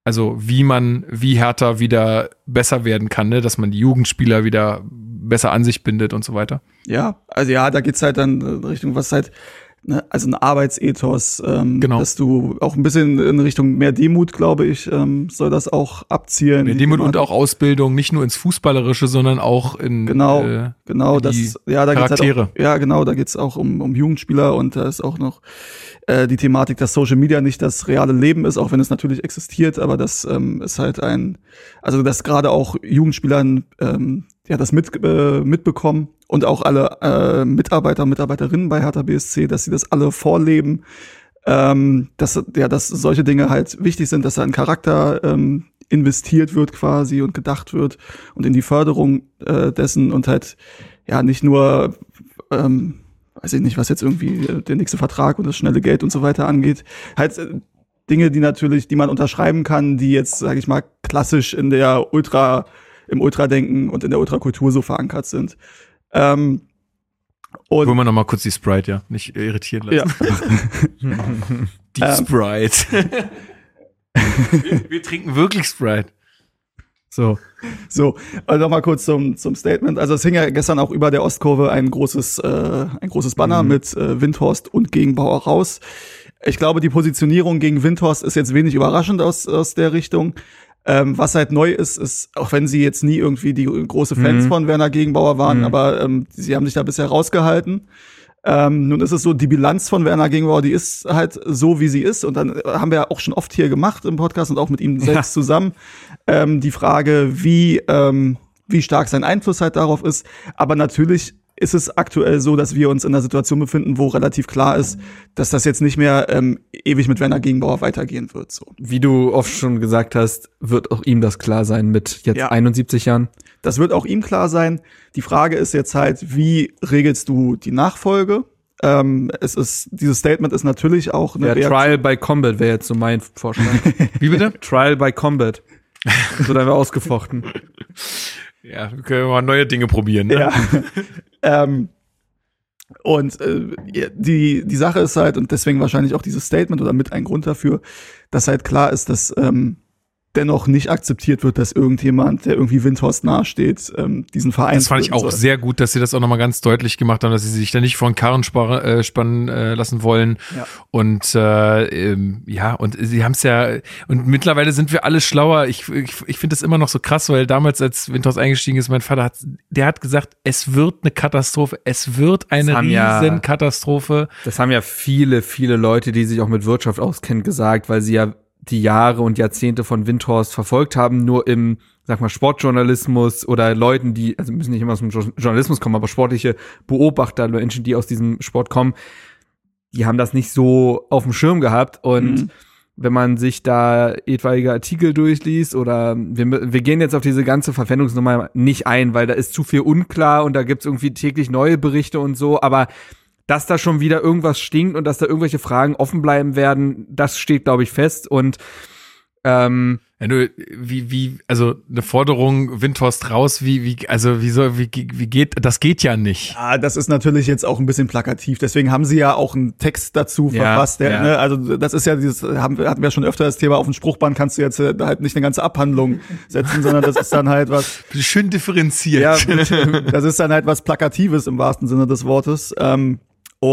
Also wie man, wie Hertha wieder besser werden kann, ne? dass man die Jugendspieler wieder besser an sich bindet und so weiter. Ja, also ja, da geht's halt dann Richtung, was halt ne, also ein Arbeitsethos, ähm, genau. dass du auch ein bisschen in Richtung mehr Demut, glaube ich, ähm, soll das auch abzielen. Mehr Demut und auch Ausbildung, nicht nur ins Fußballerische, sondern auch in genau, äh, genau, in das, ja, da Charaktere. Geht's halt auch, ja, genau, da geht's auch um, um Jugendspieler und da ist auch noch äh, die Thematik, dass Social Media nicht das reale Leben ist, auch wenn es natürlich existiert, aber das ähm, ist halt ein, also dass gerade auch Jugendspielern ähm, ja das mit, äh, mitbekommen und auch alle äh, Mitarbeiter und Mitarbeiterinnen bei Hertha BSC, dass sie das alle vorleben, ähm, dass ja, dass solche Dinge halt wichtig sind, dass da ein Charakter ähm, investiert wird quasi und gedacht wird und in die Förderung äh, dessen und halt ja nicht nur ähm, weiß ich nicht, was jetzt irgendwie äh, der nächste Vertrag und das schnelle Geld und so weiter angeht, halt äh, Dinge, die natürlich, die man unterschreiben kann, die jetzt, sage ich mal, klassisch in der Ultra, im Ultradenken und in der Ultrakultur so verankert sind. Ähm, und Wollen wir noch mal kurz die Sprite, ja, nicht irritieren lassen. Ja. die ähm. Sprite. wir, wir trinken wirklich Sprite. So. So, also noch mal kurz zum, zum Statement. Also es hing ja gestern auch über der Ostkurve ein großes, äh, ein großes Banner mhm. mit äh, Windhorst und Gegenbauer raus. Ich glaube, die Positionierung gegen Windhorst ist jetzt wenig überraschend aus, aus der Richtung. Ähm, was halt neu ist, ist, auch wenn sie jetzt nie irgendwie die große Fans mhm. von Werner Gegenbauer waren, mhm. aber ähm, sie haben sich da bisher rausgehalten. Ähm, nun ist es so, die Bilanz von Werner Gegenbauer, die ist halt so, wie sie ist. Und dann haben wir ja auch schon oft hier gemacht im Podcast und auch mit ihm selbst ja. zusammen ähm, die Frage, wie, ähm, wie stark sein Einfluss halt darauf ist. Aber natürlich ist es aktuell so, dass wir uns in einer Situation befinden, wo relativ klar ist, dass das jetzt nicht mehr ähm, ewig mit Werner Gegenbauer weitergehen wird. So. Wie du oft schon gesagt hast, wird auch ihm das klar sein mit jetzt ja. 71 Jahren. Das wird auch ihm klar sein. Die Frage ist jetzt halt, wie regelst du die Nachfolge? Ähm, es ist, dieses Statement ist natürlich auch eine ja, Trial by Combat wäre jetzt so mein Vorschlag. wie bitte? Trial by Combat. So dann wir ausgefochten. Ja, wir können mal neue Dinge probieren. Ne? Ja. ähm, und äh, die, die Sache ist halt, und deswegen wahrscheinlich auch dieses Statement oder mit ein Grund dafür, dass halt klar ist, dass ähm, dennoch nicht akzeptiert wird, dass irgendjemand, der irgendwie Windhorst nahesteht, ähm, diesen Verein. Das fand ich auch soll. sehr gut, dass sie das auch nochmal ganz deutlich gemacht haben, dass sie sich da nicht von Karren spar, äh, spannen äh, lassen wollen. Ja. Und äh, ähm, ja, und sie haben es ja, und mittlerweile sind wir alle schlauer. Ich, ich, ich finde das immer noch so krass, weil damals, als Windhorst eingestiegen ist, mein Vater hat, der hat gesagt, es wird eine Katastrophe, es wird eine riesen ja, Katastrophe. Das haben ja viele, viele Leute, die sich auch mit Wirtschaft auskennen, gesagt, weil sie ja die Jahre und Jahrzehnte von Windhorst verfolgt haben, nur im, sag mal, Sportjournalismus oder Leuten, die, also müssen nicht immer aus dem Journalismus kommen, aber sportliche Beobachter, Menschen, die aus diesem Sport kommen, die haben das nicht so auf dem Schirm gehabt und mhm. wenn man sich da etwaige Artikel durchliest oder wir, wir gehen jetzt auf diese ganze Verpfändungsnummer nicht ein, weil da ist zu viel unklar und da gibt's irgendwie täglich neue Berichte und so, aber dass da schon wieder irgendwas stinkt und dass da irgendwelche Fragen offen bleiben werden, das steht, glaube ich, fest. Und ähm, wenn du, wie, wie, also eine Forderung, Windhorst raus, wie, wie, also wie soll, wie, wie geht, das geht ja nicht. Ja, das ist natürlich jetzt auch ein bisschen plakativ. Deswegen haben sie ja auch einen Text dazu ja, verfasst. Der, ja. ne, also das ist ja dieses, haben, hatten wir schon öfter das Thema, auf dem Spruchband kannst du jetzt äh, halt nicht eine ganze Abhandlung setzen, sondern das ist dann halt was. Schön differenziert. Ja, das ist dann halt was Plakatives im wahrsten Sinne des Wortes. Ähm,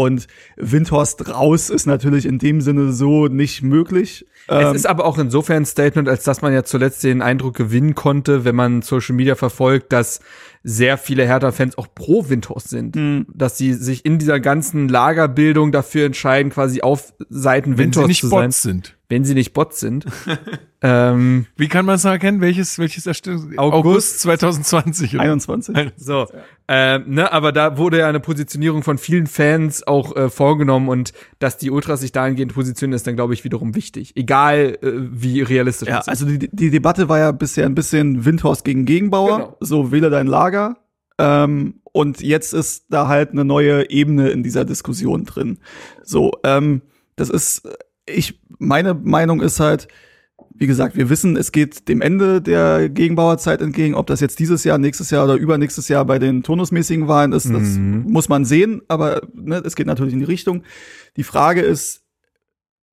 und Windhorst raus ist natürlich in dem Sinne so nicht möglich. Es ähm, ist aber auch insofern ein Statement, als dass man ja zuletzt den Eindruck gewinnen konnte, wenn man Social Media verfolgt, dass sehr viele Hertha-Fans auch pro Windhorst sind. Mhm. Dass sie sich in dieser ganzen Lagerbildung dafür entscheiden, quasi auf Seiten Windhorst zu sein. Bots sind. Wenn sie nicht Bots sind. ähm, Wie kann man es erkennen? Welches, welches Erstellung? August 2020. oder? 21. so, ähm, ne, aber da wurde ja eine Positionierung von vielen Fans auch äh, vorgenommen und dass die Ultras sich dahingehend positionieren, ist dann, glaube ich, wiederum wichtig. Egal, äh, wie realistisch Ja, das ist. also die, die Debatte war ja bisher ein bisschen Windhorst gegen Gegenbauer, Genau. so wähle dein Lager. Ähm, und jetzt ist da halt eine neue Ebene in dieser Diskussion drin. So, ähm, das ist, ich, meine Meinung ist halt, wie gesagt, wir wissen, es geht dem Ende der Gegenbauerzeit entgegen. Ob das jetzt dieses Jahr, nächstes Jahr oder übernächstes Jahr bei den turnusmäßigen Wahlen ist, das Mhm. muss man sehen. Aber ne, es geht natürlich in die Richtung. Die Frage ist,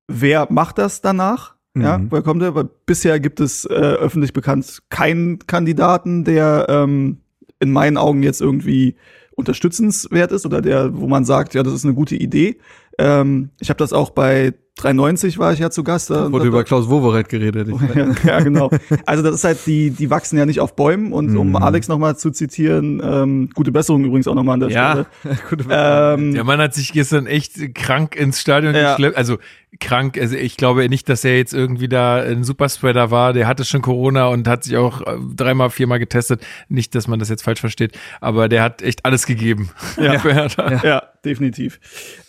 wer macht das danach? Ja, Mhm. woher kommt er? Weil bisher gibt es äh, öffentlich bekannt keinen Kandidaten, der ähm, in meinen Augen jetzt irgendwie unterstützenswert ist oder der, wo man sagt, ja, das ist eine gute Idee. Ähm, ich habe das auch bei 93 war ich ja zu Gast. Da, wurde da, über Klaus Wowereit geredet. Ich ja, ja, genau. Also das ist halt, die, die wachsen ja nicht auf Bäumen. Und um Mhm. Alex nochmal zu zitieren, ähm, gute Besserung übrigens auch nochmal an der ja, Stelle. gute Ähm, Der Mann hat sich gestern echt krank ins Stadion Ja. geschleppt. Also krank, also ich glaube nicht, dass er jetzt irgendwie da ein Superspreader war. Der hatte schon Corona und hat sich auch äh, dreimal, viermal getestet. Nicht, dass man das jetzt falsch versteht, aber der hat echt alles gegeben. Ja. Hertha. Ja, definitiv.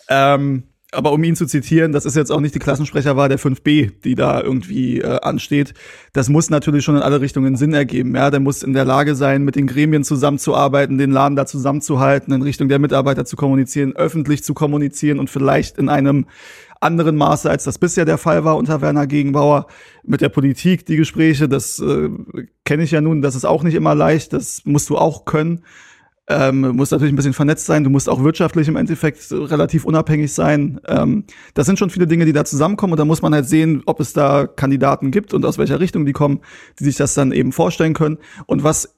Ähm, aber um ihn zu zitieren, das ist jetzt auch nicht die Klassensprecherwahl der 5b, die da irgendwie äh, ansteht. Das muss natürlich schon in alle Richtungen Sinn ergeben. Ja, der muss in der Lage sein, mit den Gremien zusammenzuarbeiten, den Laden da zusammenzuhalten, in Richtung der Mitarbeiter zu kommunizieren, öffentlich zu kommunizieren und vielleicht in einem anderen Maße, als das bisher der Fall war unter Werner Gegenbauer. Mit der Politik, die Gespräche, das äh, kenne ich ja nun, das ist auch nicht immer leicht, das musst du auch können. Ähm, musst natürlich ein bisschen vernetzt sein, du musst auch wirtschaftlich im Endeffekt relativ unabhängig sein. Ähm, das sind schon viele Dinge, die da zusammenkommen und da muss man halt sehen, ob es da Kandidaten gibt und aus welcher Richtung die kommen, die sich das dann eben vorstellen können. Und was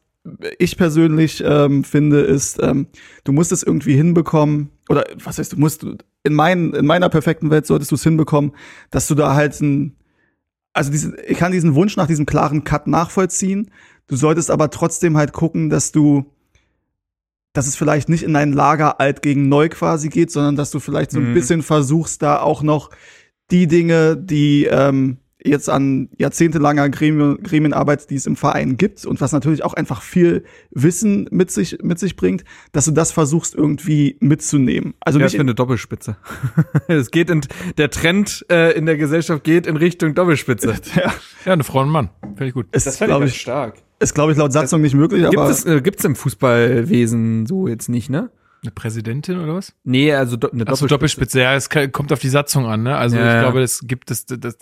ich persönlich ähm, finde, ist, ähm, du musst es irgendwie hinbekommen, oder was heißt, du musst, in, mein, in meiner perfekten Welt solltest du es hinbekommen, dass du da halt ein, also diesen, ich kann diesen Wunsch nach diesem klaren Cut nachvollziehen. Du solltest aber trotzdem halt gucken, dass du, dass es vielleicht nicht in ein Lager alt gegen neu quasi geht, sondern dass du vielleicht so ein Mhm. bisschen versuchst, da auch noch die Dinge, die ähm, jetzt an jahrzehntelanger Gremien, Gremienarbeit, die es im Verein gibt und was natürlich auch einfach viel Wissen mit sich, mit sich bringt, dass du das versuchst irgendwie mitzunehmen. Also ja, nicht für eine Doppelspitze. es geht in, der Trend äh, in der Gesellschaft geht in Richtung Doppelspitze. ja, Ja, eine Frau und ein Mann. Finde ich gut. ist, glaube ich, stark. Ist, glaube ich, laut Satzung nicht möglich, Gibt aber es, äh, gibt's im Fußballwesen so jetzt nicht, ne? Eine Präsidentin oder was? Nee, also do, eine Achso, Doppelspitze. Ja, es kann- kommt auf die Satzung an, ne? Also Ja, ich ja. glaube, das gibt es, das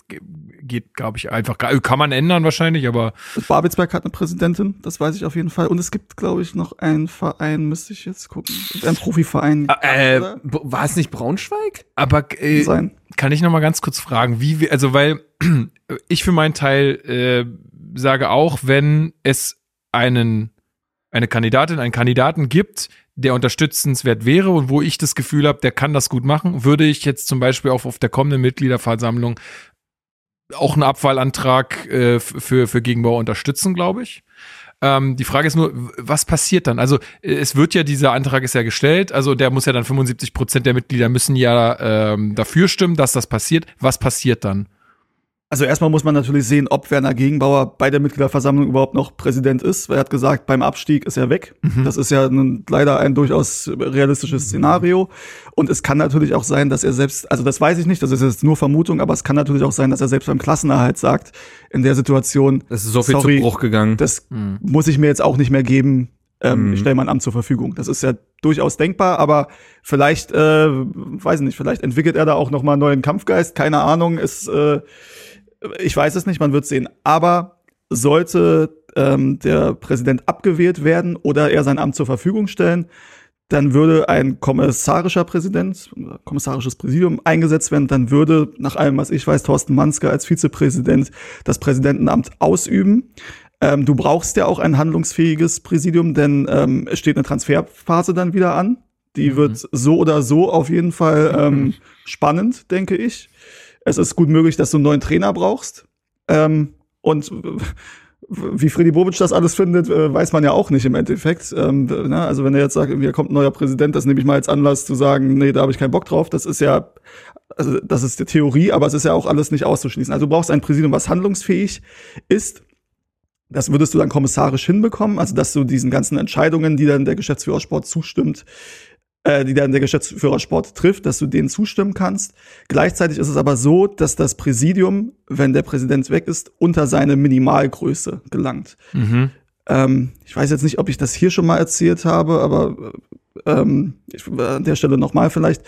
geht, glaube ich, einfach. gar- Kann man ändern wahrscheinlich, aber Babelsberg hat eine Präsidentin, das weiß ich auf jeden Fall. Und es gibt, glaube ich, noch einen Verein, müsste ich jetzt gucken, ein Profiverein Äh, oder? b- war es nicht Braunschweig? aber äh, sein. kann ich noch mal ganz kurz fragen, wie wir, also weil ich für meinen Teil äh, sage auch, wenn es einen eine Kandidatin, einen Kandidaten gibt, der unterstützenswert wäre und wo ich das Gefühl habe, der kann das gut machen, würde ich jetzt zum Beispiel auch auf der kommenden Mitgliederversammlung auch einen Abwahlantrag äh, für, für Gegenbauer unterstützen, glaube ich. Ähm, die Frage ist nur, was passiert dann? Also äh, es wird ja, dieser Antrag ist ja gestellt, also der muss ja dann 75 Prozent der Mitglieder müssen ja ähm, dafür stimmen, dass das passiert. Was passiert dann? Also erstmal muss man natürlich sehen, ob Werner Gegenbauer bei der Mitgliederversammlung überhaupt noch Präsident ist. Weil er hat gesagt, beim Abstieg ist er weg. Das ist ja nun leider ein durchaus realistisches Szenario. Und es kann natürlich auch sein, dass er selbst, also das weiß ich nicht, das ist jetzt nur Vermutung, aber es kann natürlich auch sein, dass er selbst beim Klassenerhalt sagt, in der Situation, Es ist so viel Sorry. zu Bruch gegangen. das muss ich mir jetzt auch nicht mehr geben. Ähm, Mhm. Ich stelle mein Amt zur Verfügung. Das ist ja durchaus denkbar, aber vielleicht, äh, weiß nicht, vielleicht entwickelt er da auch noch mal einen neuen Kampfgeist. Keine Ahnung. Ist, äh, ich weiß es nicht. Man wird sehen. Aber sollte ähm, der Präsident abgewählt werden oder er sein Amt zur Verfügung stellen, dann würde ein kommissarischer Präsident, oder kommissarisches Präsidium eingesetzt werden, dann würde, nach allem, was ich weiß, Thorsten Manske als Vizepräsident das Präsidentenamt ausüben. Ähm, du brauchst ja auch ein handlungsfähiges Präsidium, denn ähm, es steht eine Transferphase dann wieder an. Die wird so oder so auf jeden Fall ähm, spannend, denke ich. Es ist gut möglich, dass du einen neuen Trainer brauchst. Ähm, und wie Freddy Bobic das alles findet, äh, weiß man ja auch nicht im Endeffekt. Ähm, ne? Also wenn er jetzt sagt, hier kommt ein neuer Präsident, das nehme ich mal als Anlass zu sagen, nee, da habe ich keinen Bock drauf. Das ist ja, also das ist die Theorie, aber es ist ja auch alles nicht auszuschließen. Also du brauchst ein Präsidium, was handlungsfähig ist. Das würdest du dann kommissarisch hinbekommen, also dass du diesen ganzen Entscheidungen, die dann der Geschäftsführer Sport zustimmt, äh, die dann der Geschäftsführer Sport trifft, dass du denen zustimmen kannst. Gleichzeitig ist es aber so, dass das Präsidium, wenn der Präsident weg ist, unter seine Minimalgröße gelangt. Mhm. Ähm, ich weiß jetzt nicht, ob ich das hier schon mal erzählt habe, aber ähm, ich, an der Stelle nochmal vielleicht.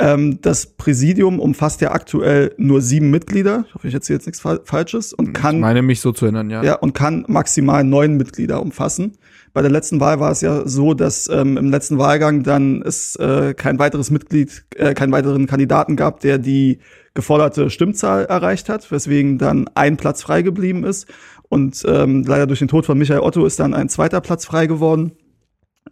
Ähm, das Präsidium umfasst ja aktuell nur sieben Mitglieder. Ich hoffe, ich erzähle jetzt nichts Fal Falsches und kann Ich meine mich so zu erinnern, ja. ja, und kann maximal neun Mitglieder umfassen. Bei der letzten Wahl war es ja so, dass ähm, im letzten Wahlgang dann es äh, kein weiteres Mitglied, äh, keinen weiteren Kandidaten gab, der die geforderte Stimmzahl erreicht hat, weswegen dann ein Platz frei geblieben ist. Und ähm, leider durch den Tod von Michael Otto ist dann ein zweiter Platz frei geworden.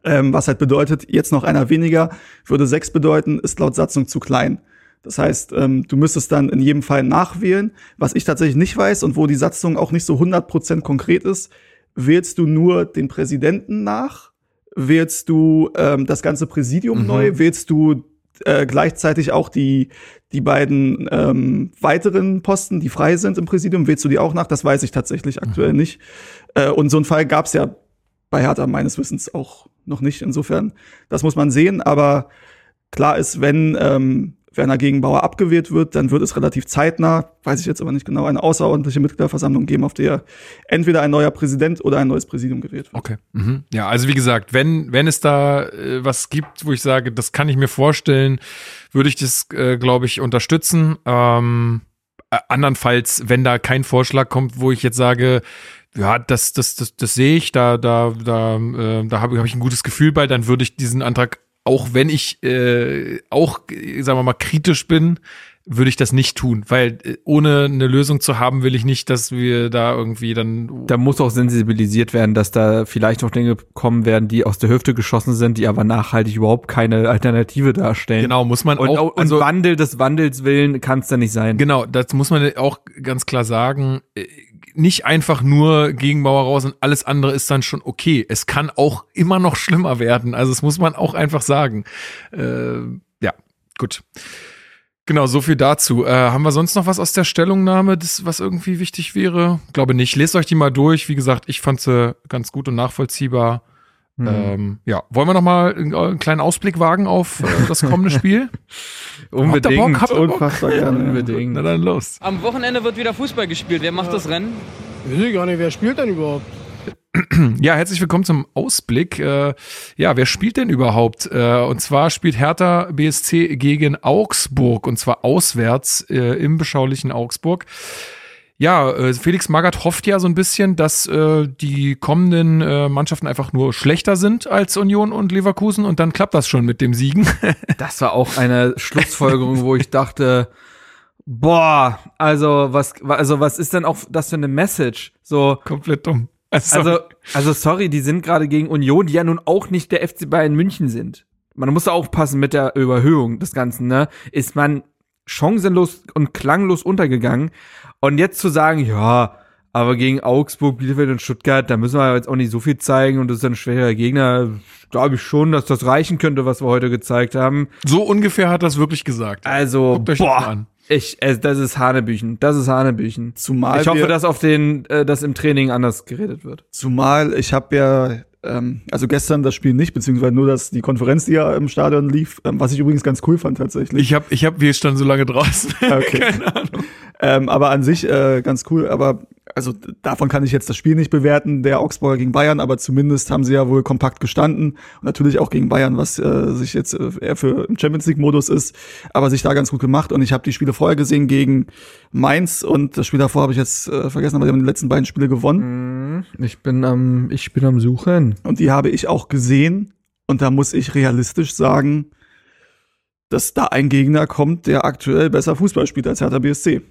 Ähm, was halt bedeutet, jetzt noch einer weniger, würde sechs bedeuten, ist laut Satzung zu klein. Das heißt, ähm, du müsstest dann in jedem Fall nachwählen. Was ich tatsächlich nicht weiß und wo die Satzung auch nicht so 100% konkret ist, wählst du nur den Präsidenten nach? Wählst du ähm, das ganze Präsidium Mhm. neu? Wählst du äh, gleichzeitig auch die, die beiden ähm, weiteren Posten, die frei sind im Präsidium? Wählst du die auch nach? Das weiß ich tatsächlich aktuell Mhm. nicht. Äh, und so einen Fall gab es ja bei Hertha meines Wissens auch noch nicht. Insofern, das muss man sehen. Aber klar ist, wenn ähm, Werner Gegenbauer abgewählt wird, dann wird es relativ zeitnah, weiß ich jetzt aber nicht genau, eine außerordentliche Mitgliederversammlung geben, auf der entweder ein neuer Präsident oder ein neues Präsidium gewählt wird. Okay. Mhm. Ja, also wie gesagt, wenn, wenn es da äh, was gibt, wo ich sage, das kann ich mir vorstellen, würde ich das, äh, glaube ich, unterstützen. Ähm, äh, andernfalls, wenn da kein Vorschlag kommt, wo ich jetzt sage, ja, das, das, das, das sehe ich, da, da, da, äh, da habe hab ich ein gutes Gefühl bei, dann würde ich diesen Antrag, auch wenn ich äh, auch, äh, sagen wir mal, kritisch bin, würde ich das nicht tun, weil äh, ohne eine Lösung zu haben, will ich nicht, dass wir da irgendwie dann Da muss auch sensibilisiert werden, dass da vielleicht noch Dinge kommen werden, die aus der Hüfte geschossen sind, die aber nachhaltig überhaupt keine Alternative darstellen. genau muss man Und, auch und Wandel des Wandels willen kann es da nicht sein. Genau, das muss man auch ganz klar sagen. Äh, Nicht einfach nur Gegenbauer raus und alles andere ist dann schon okay. Es kann auch immer noch schlimmer werden. Also das muss man auch einfach sagen. Äh, ja, gut. Genau, so viel dazu. Äh, haben wir sonst noch was aus der Stellungnahme, das, was irgendwie wichtig wäre? Glaube nicht. Lest euch die mal durch. Wie gesagt, ich fand sie ganz gut und nachvollziehbar. Hm. Ähm, ja, wollen wir noch mal einen, einen kleinen Ausblick wagen auf äh, das kommende Spiel? Unbedingt. Habt ihr Bock? Habt ihr Bock? Unfassbar gerne. Unbedingt. Na dann los. Am Wochenende wird wieder Fußball gespielt. Wer macht das Rennen? Weiß ich gar nicht, wer spielt denn überhaupt? Ja, herzlich willkommen zum Ausblick. Äh, ja, wer spielt denn überhaupt? Äh, und zwar spielt Hertha BSC gegen Augsburg und zwar auswärts äh, im beschaulichen Augsburg. Ja, äh, Felix Magath hofft ja so ein bisschen, dass äh, die kommenden äh, Mannschaften einfach nur schlechter sind als Union und Leverkusen und dann klappt das schon mit dem Siegen. Das war auch eine Schlussfolgerung, wo ich dachte, boah, also was, also was ist denn auch das für eine Message? So, Komplett dumm. Also, also, also sorry, die sind gerade gegen Union, die ja nun auch nicht der FC Bayern München sind. Man muss da aufpassen mit der Überhöhung des Ganzen, ne? Ist man chancenlos und klanglos untergegangen. Und jetzt zu sagen, ja, aber gegen Augsburg, Bielefeld und Stuttgart, da müssen wir jetzt auch nicht so viel zeigen und das ist ein schwerer Gegner, glaube ich schon, dass das reichen könnte, was wir heute gezeigt haben. so ungefähr hat das wirklich gesagt. Also, boah, an. ich, äh, das ist Hanebüchen, das ist Hanebüchen. Zumal Ich hoffe, wir- dass auf den, äh, dass im Training anders geredet wird. Zumal ich habe ja, ähm, also gestern das Spiel nicht, beziehungsweise nur das, die Konferenz, die ja im Stadion lief, ähm, was ich übrigens ganz cool fand tatsächlich. Ich hab, ich hab, wir standen so lange draußen. Okay. Keine Ahnung. Ähm, aber an sich äh, ganz cool. Aber also davon kann ich jetzt das Spiel nicht bewerten, der Augsburger gegen Bayern, aber zumindest haben sie ja wohl kompakt gestanden. Und natürlich auch gegen Bayern, was äh, sich jetzt äh, eher für im Champions League-Modus ist, aber sich da ganz gut gemacht. Und ich habe die Spiele vorher gesehen gegen Mainz und das Spiel davor habe ich jetzt äh, vergessen, aber die haben die letzten beiden Spiele gewonnen. Ich bin am, ich bin am Suchen. Und die habe ich auch gesehen. Und da muss ich realistisch sagen, dass da ein Gegner kommt, der aktuell besser Fußball spielt als Hertha BSC.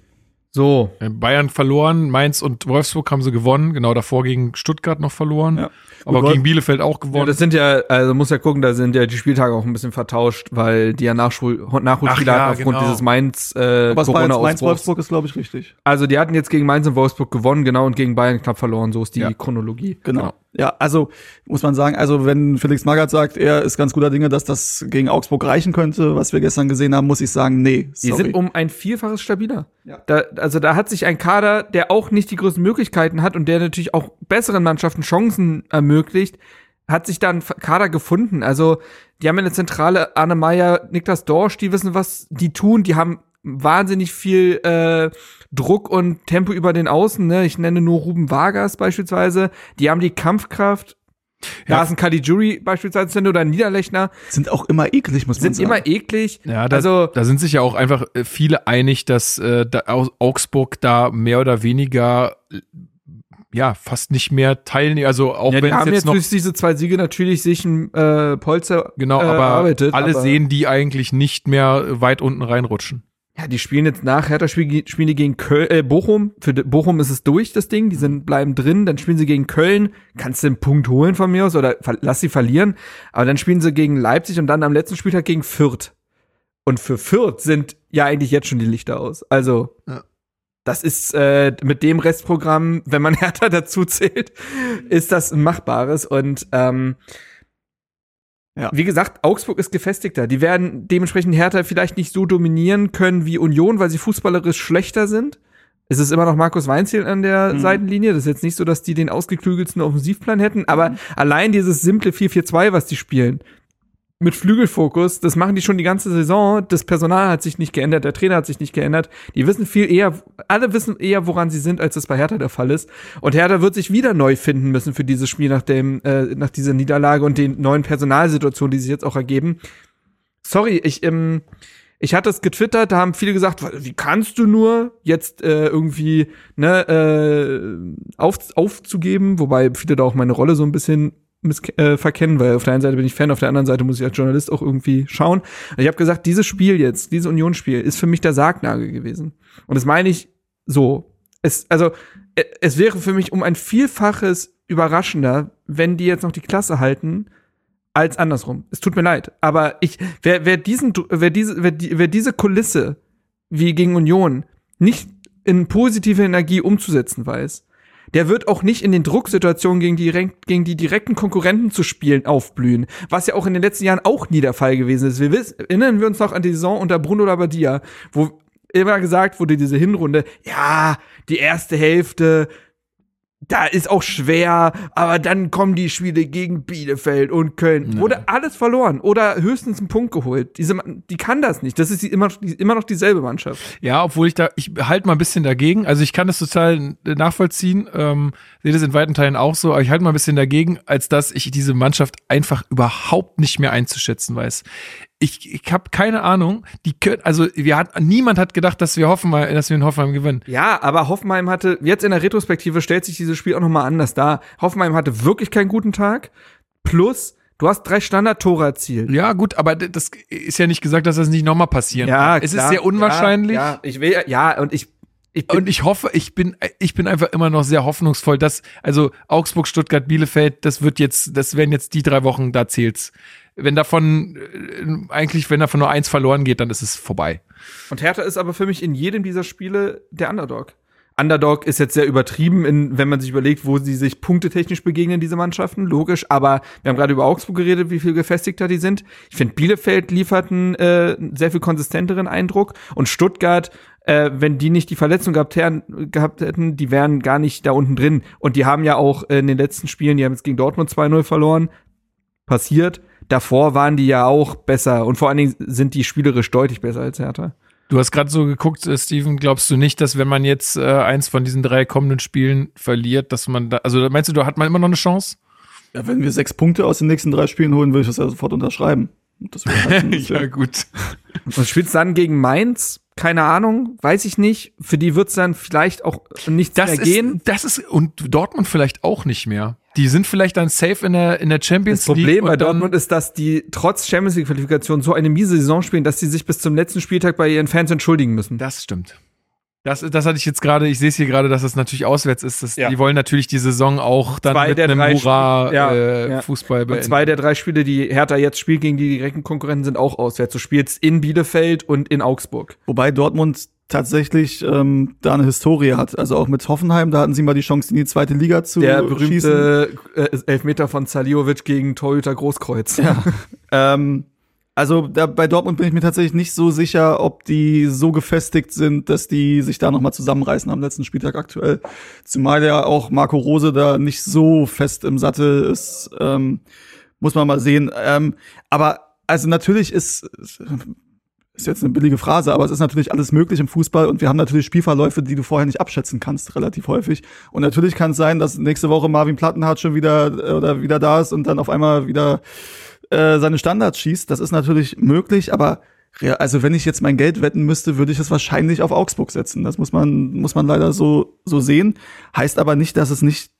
So. Äh, Bayern verloren, Mainz und Wolfsburg haben sie gewonnen, genau davor gegen Stuttgart noch verloren, Ja. aber Gut, gegen Bielefeld auch Ja, gewonnen. das sind ja, also muss ja gucken, da sind ja die Spieltage auch ein bisschen vertauscht, weil die ja Nachschul Nachholspiele Ach ja, hatten aufgrund genau. dieses Mainz äh, Aber jetzt Corona-Ausbruchs. Mainz-Wolfsburg ist, glaube ich, richtig. Also die hatten jetzt gegen Mainz und Wolfsburg gewonnen, genau, und gegen Bayern knapp verloren. So ist die Ja. Chronologie. Genau. Ja, also muss man sagen, also wenn Felix Magath sagt, er ist ganz guter Dinge, dass das gegen Augsburg reichen könnte, was wir gestern gesehen haben, muss ich sagen, nee. Die Sorry. sind um ein Vielfaches stabiler. Ja. Da, also da hat sich ein Kader, der auch nicht die größten Möglichkeiten hat und der natürlich auch besseren Mannschaften Chancen ermöglicht, hat sich da ein Kader gefunden. Also die haben in der Zentrale Arne Meyer, Niklas Dorsch, die wissen, was die tun. Die haben wahnsinnig viel äh, Druck und Tempo über den Außen. Ne? Ich nenne nur Ruben Vargas beispielsweise. Die haben die Kampfkraft. Ja. Da ist ein Caligiuri beispielsweise oder ein Niederlechner. sind auch immer eklig, muss man Sind sagen. immer eklig. Ja, da, also da sind sich ja auch einfach äh, viele einig, dass äh, da Au- Augsburg da mehr oder weniger äh, ja fast nicht mehr teilnehmen. Also auch Ja, wenn die es haben jetzt jetzt noch durch diese zwei Siege natürlich sich ein äh, Polster genau, äh, aber erarbeitet. alle aber, sehen die eigentlich nicht mehr weit unten reinrutschen. Ja, die spielen jetzt nach Hertha spiel, spielen die gegen Köln, äh, Bochum. Für Bochum ist es durch, das Ding. Die sind, bleiben drin. Dann spielen sie gegen Köln. Kannst du einen Punkt holen von mir aus oder lass sie verlieren. Aber dann spielen sie gegen Leipzig und dann am letzten Spieltag gegen Fürth. Und für Fürth sind ja eigentlich jetzt schon die Lichter aus. Also, Ja. das ist äh, mit dem Restprogramm, wenn man Hertha dazu zählt, ist das ein machbares. Und ähm, Ja. wie gesagt, Augsburg ist gefestigter. Die werden dementsprechend Hertha vielleicht nicht so dominieren können wie Union, weil sie fußballerisch schlechter sind. Es ist immer noch Markus Weinziel an der Mhm. Seitenlinie. Das ist jetzt nicht so, dass die den ausgeklügelsten Offensivplan hätten, aber allein dieses simple 4-4-2, was die spielen, mit Flügelfokus, das machen die schon die ganze Saison. Das Personal hat sich nicht geändert, der Trainer hat sich nicht geändert. Die wissen viel eher, alle wissen eher, woran sie sind, als das bei Hertha der Fall ist. Und Hertha wird sich wieder neu finden müssen für dieses Spiel nach dem, äh, nach dieser Niederlage und den neuen Personalsituationen, die sich jetzt auch ergeben. Sorry, ich, ähm, ich hatte es getwittert, da haben viele gesagt, wie kannst du nur jetzt äh, irgendwie ne, äh, auf, aufzugeben, wobei viele da auch meine Rolle so ein bisschen äh, verkennen, weil auf der einen Seite bin ich Fan, auf der anderen Seite muss ich als Journalist auch irgendwie schauen. Ich habe gesagt, dieses Spiel jetzt, dieses Unionsspiel, ist für mich der Sargnagel gewesen. Und das meine ich so. Es, also, äh, es wäre für mich um ein Vielfaches überraschender, wenn die jetzt noch die Klasse halten, als andersrum. Es tut mir leid. Aber ich, wer, wer diesen, wer diese, wer, die, wer diese Kulisse wie gegen Union nicht in positive Energie umzusetzen weiß, der wird auch nicht in den Drucksituationen gegen die, gegen die direkten Konkurrenten zu spielen aufblühen, was ja auch in den letzten Jahren auch nie der Fall gewesen ist. Wir wissen, erinnern wir uns noch an die Saison unter Bruno Labbadia, wo immer gesagt wurde, diese Hinrunde, ja, die erste Hälfte, da ist auch schwer, aber dann kommen die Spiele gegen Bielefeld und Köln. Wurde alles verloren oder höchstens einen Punkt geholt. Diese, die kann das nicht. Das ist die, immer, die, immer noch dieselbe Mannschaft. Ja, obwohl ich da, ich halte mal ein bisschen dagegen. Also ich kann das total nachvollziehen, ähm, sehe das in weiten Teilen auch so, aber ich halte mal ein bisschen dagegen, als dass ich diese Mannschaft einfach überhaupt nicht mehr einzuschätzen weiß. Ich, ich habe keine Ahnung. Die also wir hat, niemand hat gedacht, dass wir Hoffenheim, dass wir in Hoffenheim gewinnen. Ja, aber Hoffenheim hatte, jetzt in der Retrospektive stellt sich dieses Spiel auch nochmal anders dar. Hoffenheim hatte wirklich keinen guten Tag. Plus, du hast drei Standardtore erzielt. Ja, gut, aber das ist ja nicht gesagt, dass das nicht nochmal passieren kann. Es ist klar. sehr unwahrscheinlich. Ja, ja, ich will, ja, und ich, ich bin, Und ich hoffe, ich bin, ich bin einfach immer noch sehr hoffnungsvoll, dass, also Augsburg, Stuttgart, Bielefeld, das wird jetzt, das werden jetzt die drei Wochen, da zählt's. Wenn davon, äh, eigentlich, wenn davon nur eins verloren geht, dann ist es vorbei. Und Hertha ist aber für mich in jedem dieser Spiele der Underdog. Underdog ist jetzt sehr übertrieben, in, wenn man sich überlegt, wo sie sich punktetechnisch begegnen, diese Mannschaften, logisch. Aber wir haben gerade über Augsburg geredet, wie viel gefestigter die sind. Ich finde, Bielefeld liefert einen äh, sehr viel konsistenteren Eindruck. Und Stuttgart, äh, wenn die nicht die Verletzung gehabt, gehabt hätten, die wären gar nicht da unten drin. Und die haben ja auch in den letzten Spielen, die haben jetzt gegen Dortmund 2-0 verloren. Passiert. Davor waren die ja auch besser. Und vor allen Dingen sind die spielerisch deutlich besser als Hertha. Du hast gerade so geguckt, äh, Steven, glaubst du nicht, dass wenn man jetzt äh, eins von diesen drei kommenden Spielen verliert, dass man da, also meinst du, da hat man immer noch eine Chance? Ja, wenn wir sechs Punkte aus den nächsten drei Spielen holen, würde ich das ja sofort unterschreiben. Das wäre halt ein- gut. Und spielst dann gegen Mainz? Keine Ahnung, weiß ich nicht. Für die wird's dann vielleicht auch nichts Das mehr gehen. ist, das ist, und Dortmund vielleicht auch nicht mehr. Die sind vielleicht dann safe in der, in der Champions Das Problem League. bei Dortmund ist, dass die trotz Champions League Qualifikation so eine miese Saison spielen, dass sie sich bis zum letzten Spieltag bei ihren Fans entschuldigen müssen. Das stimmt. Das, das hatte ich jetzt gerade, ich sehe es hier gerade, dass das natürlich auswärts ist. Das, Ja. Die wollen natürlich die Saison auch dann Zwei mit einem drei Hurra Spiele- ja, äh, ja. Und beenden. zwei der drei Spiele, die Hertha jetzt spielt gegen die direkten Konkurrenten, sind auch auswärts. Du spielst in Bielefeld und in Augsburg. Wobei Dortmund tatsächlich ähm, da eine Historie hat. Also auch mit Hoffenheim, da hatten sie mal die Chance, in die zweite Liga zu Der schießen. berühmte äh, Elfmeter von Saliovic gegen Torhüter Großkreuz. Ja. ähm, also da, bei Dortmund bin ich mir tatsächlich nicht so sicher, ob die so gefestigt sind, dass die sich da noch mal zusammenreißen am letzten Spieltag aktuell. Zumal ja auch Marco Rose da nicht so fest im Sattel ist, ähm, muss man mal sehen. Ähm, aber also natürlich ist ist jetzt eine billige Phrase, aber es ist natürlich alles möglich im Fußball und wir haben natürlich Spielverläufe, die du vorher nicht abschätzen kannst, relativ häufig. Und natürlich kann es sein, dass nächste Woche Marvin Plattenhardt schon wieder äh, oder wieder da ist und dann auf einmal wieder äh, seine Standards schießt. Das ist natürlich möglich, aber also wenn ich jetzt mein Geld wetten müsste, würde ich es wahrscheinlich auf Augsburg setzen. Das muss man muss man leider so so sehen. Heißt aber nicht, dass es nicht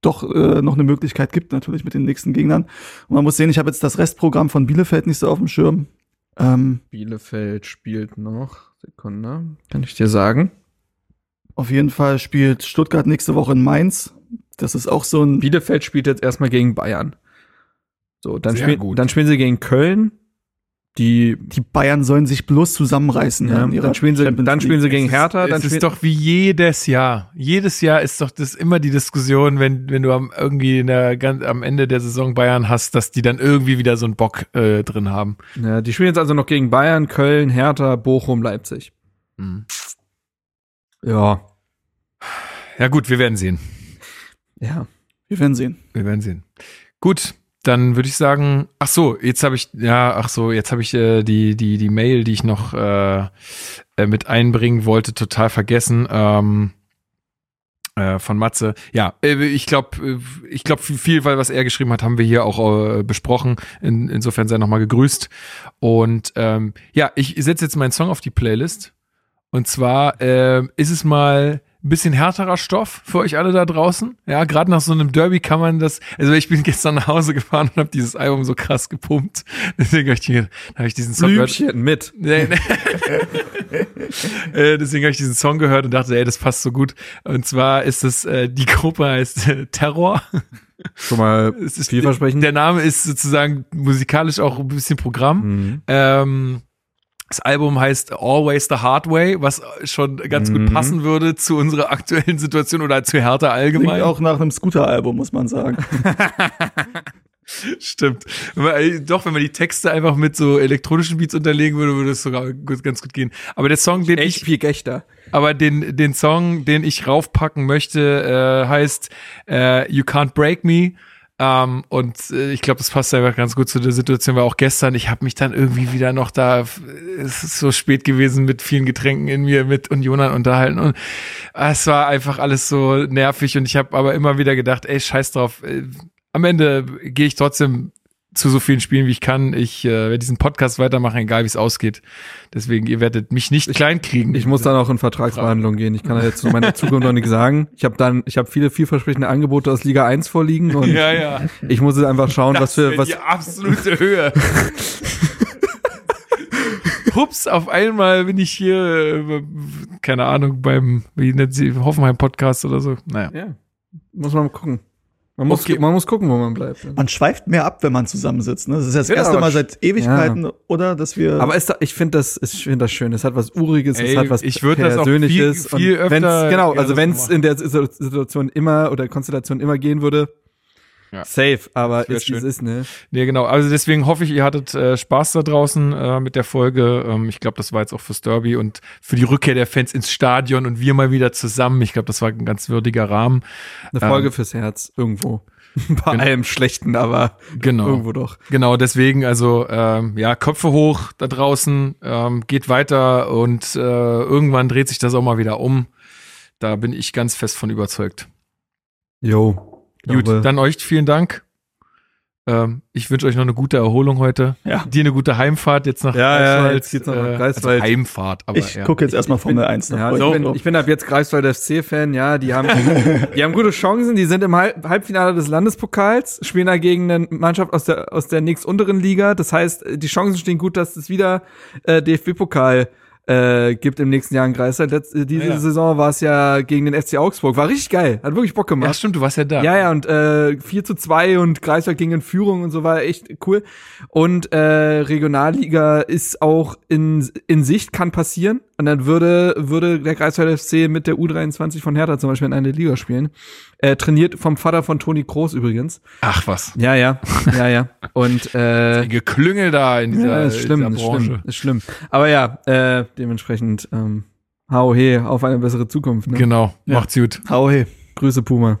doch äh, noch eine Möglichkeit gibt, natürlich mit den nächsten Gegnern. Und man muss sehen, ich habe jetzt das Restprogramm von Bielefeld nicht so auf dem Schirm. Ähm, Bielefeld spielt noch. Sekunde. Kann ich dir sagen. Auf jeden Fall spielt Stuttgart nächste Woche in Mainz. Das ist auch so ein. Bielefeld spielt jetzt erstmal gegen Bayern. So, dann, Sehr spiel, gut. dann spielen sie gegen Köln. Die, Die Bayern sollen sich bloß zusammenreißen. ja, dann spielen sie, Champions dann spielen sie gegen Hertha. Dann ist spielen, doch wie jedes Jahr. Jedes Jahr ist doch das immer die Diskussion, wenn, wenn du am, irgendwie in der, ganz, am Ende der Saison Bayern hast, dass die dann irgendwie wieder so einen Bock äh, drin haben. ja, die spielen jetzt also noch gegen Bayern, Köln, Hertha, Bochum, Leipzig. Hm. Ja. Ja gut, wir werden sehen. Ja. Wir werden sehen. Wir werden sehen. Gut, dann würde ich sagen, ach so, jetzt habe ich, ja, ach so, jetzt habe ich äh, die, die, die Mail, die ich noch äh, äh, mit einbringen wollte, total vergessen. Ähm, äh, von Matze. Ja, äh, ich glaube, ich glaube, viel, weil was er geschrieben hat, haben wir hier auch besprochen. In, insofern sei nochmal gegrüßt. Und ähm, ja, ich setze jetzt meinen Song auf die Playlist. Und zwar äh, ist es mal ein bisschen härterer Stoff für euch alle da draußen. Ja, gerade nach so einem Derby kann man das. Also ich bin gestern nach Hause gefahren und habe dieses Album so krass gepumpt. Deswegen habe ich, hab ich diesen Song gehört. Blümchen mit. Nee, nee. äh, deswegen habe ich diesen Song gehört und dachte, ey, das passt so gut. Und zwar ist es, äh, die Gruppe heißt äh, Terror. Schon mal Es ist, vielversprechend. Der Name ist sozusagen musikalisch auch ein bisschen Programm. Mhm. Ähm, das Album heißt Always the Hard Way, was schon ganz gut Mhm. passen würde zu unserer aktuellen Situation oder zu Hertha Klingt allgemein. auch nach einem Scooter-Album, muss man sagen. Stimmt. Äh, doch, wenn man die Texte einfach mit so elektronischen Beats unterlegen würde, würde es sogar gut, ganz gut gehen. Aber der Song, den Echt ich, viel Gechter. aber den, den Song, den ich raufpacken möchte, äh, heißt äh, You Can't Break Me. Ähm, und äh, ich glaube, das passt einfach ganz gut zu der Situation, weil auch gestern, ich habe mich dann irgendwie wieder noch da, es ist so spät gewesen mit vielen Getränken in mir, mit Unionern unterhalten. Und es war einfach alles so nervig und ich habe aber immer wieder gedacht, ey, scheiß drauf, äh, am Ende gehe ich trotzdem zu so vielen Spielen, wie ich kann. Ich äh, werde diesen Podcast weitermachen, egal wie es ausgeht. Deswegen, ihr werdet mich nicht klein kriegen. Ich muss dann auch in Vertragsverhandlungen gehen. Ich kann da jetzt zu meiner Zukunft noch nichts sagen. Ich habe dann, ich habe viele vielversprechende Angebote aus Liga 1 vorliegen und ja, ja. ich muss jetzt einfach schauen, was für was. die absolute Höhe. Hups, auf einmal bin ich hier, äh, keine Ahnung, beim, wie nennt sie, Hoffenheim Podcast oder so. Naja. Ja, muss man mal gucken. Man muss, Okay. man muss gucken, wo man bleibt. Man schweift mehr ab, wenn man zusammensitzt. Ne? Das ist ja das Ja, erste Mal seit Ewigkeiten, oder? Dass wir. Aber ist da, ich finde das, ich finde das schön. Es hat was Uriges, Ey, es hat was ich würd das auch Persönliches. viel- viel öfter wenn's, genau, also so wenn es in der Situ- Situation immer oder Konstellation immer gehen würde, Ja. safe. Aber ist wie es schön. ist, ne? Nee, genau. Also deswegen hoffe ich, ihr hattet äh, Spaß da draußen äh, mit der Folge. Ähm, ich glaube, das war jetzt auch fürs Derby und für die Rückkehr der Fans ins Stadion und wir mal wieder zusammen. Ich glaube, das war ein ganz würdiger Rahmen. Eine Folge Ähm, fürs Herz irgendwo. Bei Genau. allem Schlechten, aber Genau. irgendwo doch. Genau, deswegen, also ähm, ja, Köpfe hoch da draußen, ähm, geht weiter und äh, irgendwann dreht sich das auch mal wieder um. Da bin ich ganz fest von überzeugt. Jo. Gut, dann euch vielen Dank. Ähm, ich wünsche euch noch eine gute Erholung heute. Ja. Dir eine gute Heimfahrt jetzt nach Ja, ja, Greifswald. jetzt geht's noch nach äh, Greifswald. Also Heimfahrt, aber ich ja. gucke jetzt erstmal Formel 1. da Ja, freu ich, bin, ich bin ab jetzt Greifswald FC-Fan, ja, die haben, die haben gute Chancen, die sind im Halb Halbfinale des Landespokals, spielen dagegen eine Mannschaft aus der, aus der nächstunteren Liga, das heißt, die Chancen stehen gut, dass es wieder äh, DFB-Pokal äh, gibt im nächsten Jahr in Greifswald. Letz- äh, diese Ja. Saison war es ja gegen den FC Augsburg. War richtig geil. Hat wirklich Bock gemacht. Ja, stimmt, du warst ja da. Ja, ja, und äh, 4 zu 2 und Greifswald ging in Führung und so war echt cool. Und äh, Regionalliga ist auch in, in Sicht, kann passieren. Und dann würde, würde der Greifswald FC mit der U23 von Hertha zum Beispiel in eine Liga spielen. Äh, trainiert vom Vater von Toni Kroos übrigens. Ach was. Ja, ja, ja, ja. Und äh, Die Geklüngel da in dieser, ja, ist schlimm, in ist dieser Branche. schlimm, ist schlimm. Aber ja, äh, dementsprechend ähm, hau he auf eine bessere Zukunft. Ne? Genau, macht's gut. Hau hey. Grüße Puma.